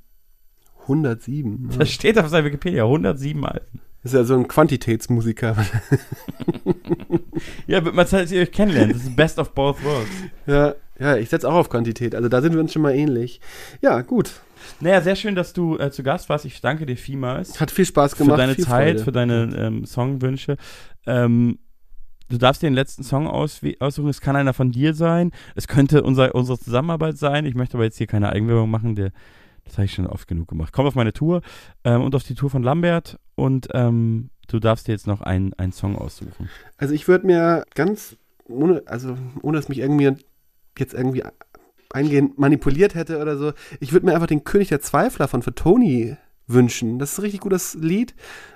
107. Ja. Das steht auf seiner Wikipedia, 107 Alben. Das ist ja so ein Quantitätsmusiker. Ja, Zeit, dass ihr euch kennenlernt. Das ist Best of both worlds. ja, ja, ich setze auch auf Quantität. Also da sind wir uns schon mal ähnlich. Ja, gut. Naja, sehr schön, dass du äh, zu Gast warst. Ich danke dir vielmals. Hat viel Spaß gemacht. Für deine viel Zeit, Freude. für deine ähm, Songwünsche. Ähm, du darfst dir den letzten Song aus, aussuchen. Es kann einer von dir sein. Es könnte unser, unsere Zusammenarbeit sein. Ich möchte aber jetzt hier keine Eigenwerbung machen. Der, das habe ich schon oft genug gemacht. Komm auf meine Tour ähm, und auf die Tour von Lambert und ähm, du darfst dir jetzt noch einen, einen Song aussuchen. Also ich würde mir ganz, ohne, also ohne dass mich irgendwie jetzt irgendwie eingehend manipuliert hätte oder so, ich würde mir einfach den König der Zweifler von Fatoni wünschen. Das ist ein richtig gutes Lied.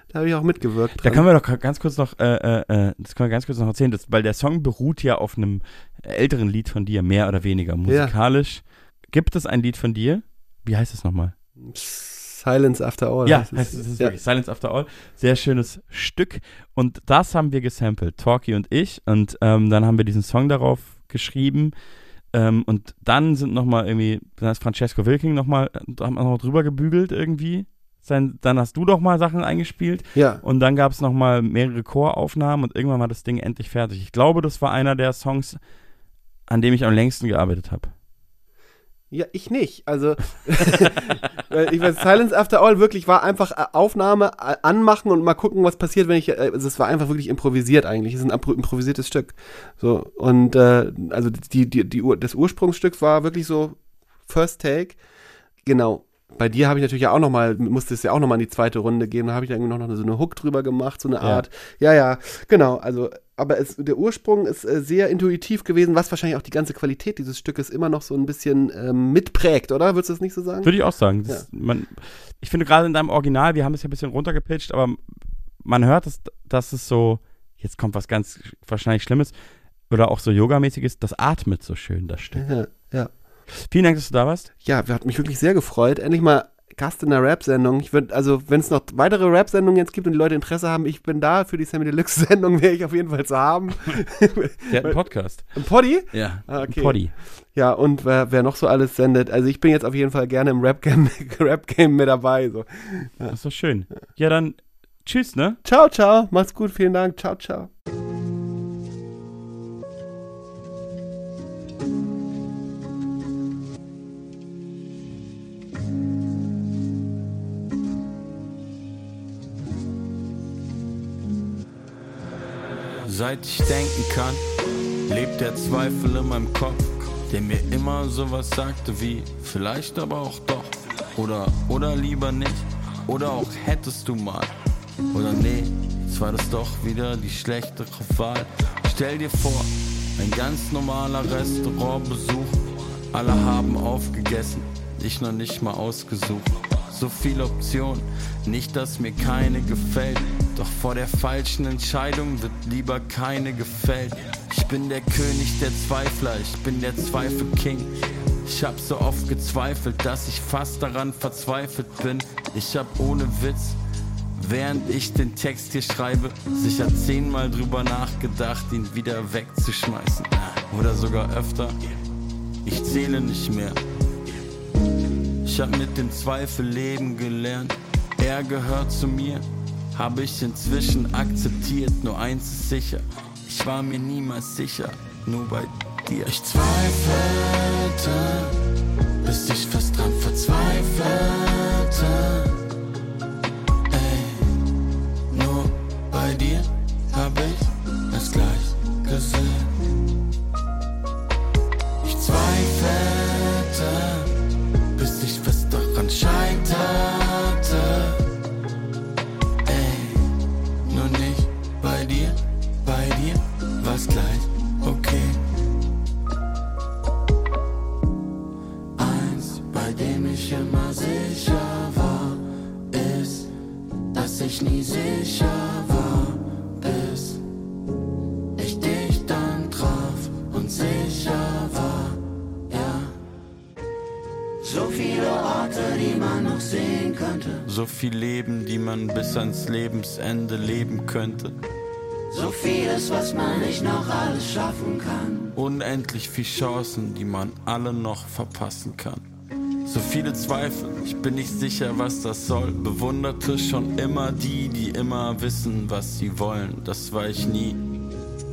Da habe ich auch mitgewirkt. Da können wir doch ganz kurz noch, äh, äh, das können wir ganz kurz noch erzählen, das, weil der Song beruht ja auf einem älteren Lied von dir, mehr oder weniger musikalisch. Ja. Gibt es ein Lied von dir? Wie heißt es nochmal? Silence After All. Ja, heißt es, heißt es ist ja. wirklich Silence After All. Sehr schönes Stück. Und das haben wir gesampelt, Talkie und ich. Und ähm, dann haben wir diesen Song darauf geschrieben. Ähm, und dann sind nochmal irgendwie, dann ist Francesco Wilking nochmal, haben wir noch drüber gebügelt irgendwie. Sein, dann hast du doch mal Sachen eingespielt. Ja. Und dann gab es nochmal mehrere Choraufnahmen und irgendwann war das Ding endlich fertig. Ich glaube, das war einer der Songs, an dem ich am längsten gearbeitet habe. Ja, ich nicht. Also, ich weiß, Silence After All wirklich war einfach äh, Aufnahme äh, anmachen und mal gucken, was passiert, wenn ich. Äh, also es war einfach wirklich improvisiert eigentlich. Es ist ein improvisiertes Stück. So und äh, also die, die, die das Ursprungsstück war wirklich so First Take. Genau bei dir habe ich natürlich auch noch mal, musste es ja auch noch mal in die zweite Runde gehen. Da habe ich da irgendwie noch, noch so eine Hook drüber gemacht, so eine Art. Ja, ja, ja genau. Also, aber es, der Ursprung ist äh, sehr intuitiv gewesen, was wahrscheinlich auch die ganze Qualität dieses Stückes immer noch so ein bisschen ähm, mitprägt, oder? Würdest du das nicht so sagen? Würde ich auch sagen. Das, ja. man, ich finde gerade in deinem Original, wir haben es ja ein bisschen runtergepitcht, aber man hört, dass, dass es so, jetzt kommt was ganz wahrscheinlich Schlimmes, oder auch so Yogamäßiges, das atmet so schön, das Stück. Ja, ja. Vielen Dank, dass du da warst. Ja, hat mich wirklich sehr gefreut. Endlich mal Gast in einer Rap-Sendung. Ich würde, also, wenn es noch weitere Rap-Sendungen jetzt gibt und die Leute Interesse haben, ich bin da für die Sammy Deluxe-Sendung, wäre ich auf jeden Fall zu haben. Der hat einen Podcast. Ein Poddy? Ja. Ah, okay. Ein Poddy. Ja, und wer, wer, noch so alles sendet. Also, ich bin jetzt auf jeden Fall gerne im Rap-Game Rap -Game mit dabei. So. Ja. Das ist doch schön. Ja, dann tschüss, ne? Ciao, ciao. Macht's gut. Vielen Dank. Ciao, ciao. Seit ich denken kann, lebt der Zweifel in meinem Kopf, der mir immer sowas sagte wie vielleicht aber auch doch. Oder, oder lieber nicht. Oder auch hättest du mal. Oder nee, jetzt war das doch wieder die schlechtere Wahl. Stell dir vor, ein ganz normaler Restaurantbesuch. Alle haben aufgegessen, ich noch nicht mal ausgesucht. So viele Optionen, nicht dass mir keine gefällt. Doch vor der falschen Entscheidung wird lieber keine gefällt. Ich bin der König der Zweifler, ich bin der Zweifel-King. Ich hab so oft gezweifelt, dass ich fast daran verzweifelt bin. Ich hab ohne Witz, während ich den Text hier schreibe, sicher zehnmal drüber nachgedacht, ihn wieder wegzuschmeißen. Oder sogar öfter. Ich zähle nicht mehr. Ich hab mit dem Zweifel leben gelernt. Er gehört zu mir habe ich inzwischen akzeptiert. Nur eins ist sicher, ich war mir niemals sicher, nur bei dir. Ich zweifelte, bis ich fast dran verzweifelte. Lebensende leben könnte. So vieles, was man nicht noch alles schaffen kann. Unendlich viel Chancen, die man alle noch verpassen kann. So viele Zweifel, ich bin nicht sicher, was das soll. Bewunderte schon immer die, die immer wissen, was sie wollen. Das war ich nie.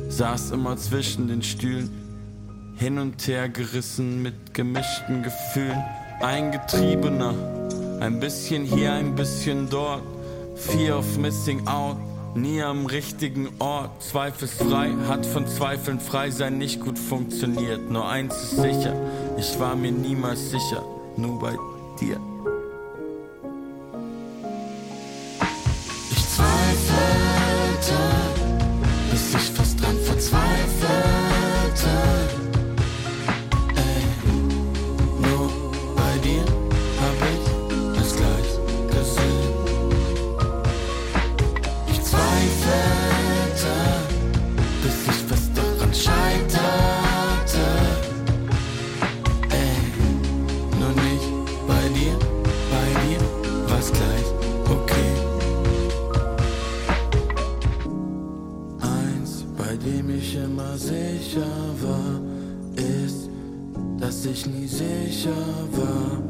Saß immer zwischen den Stühlen, hin und her gerissen mit gemischten Gefühlen. Ein Getriebener, ein bisschen hier, ein bisschen dort. Fear of missing out nie am richtigen Ort. Zweifelsfrei hat von Zweifeln frei sein nicht gut funktioniert. Nur eins ist sicher, ich war mir niemals sicher, nur bei dir. Ich zweifelte, dass ich nie sicher war,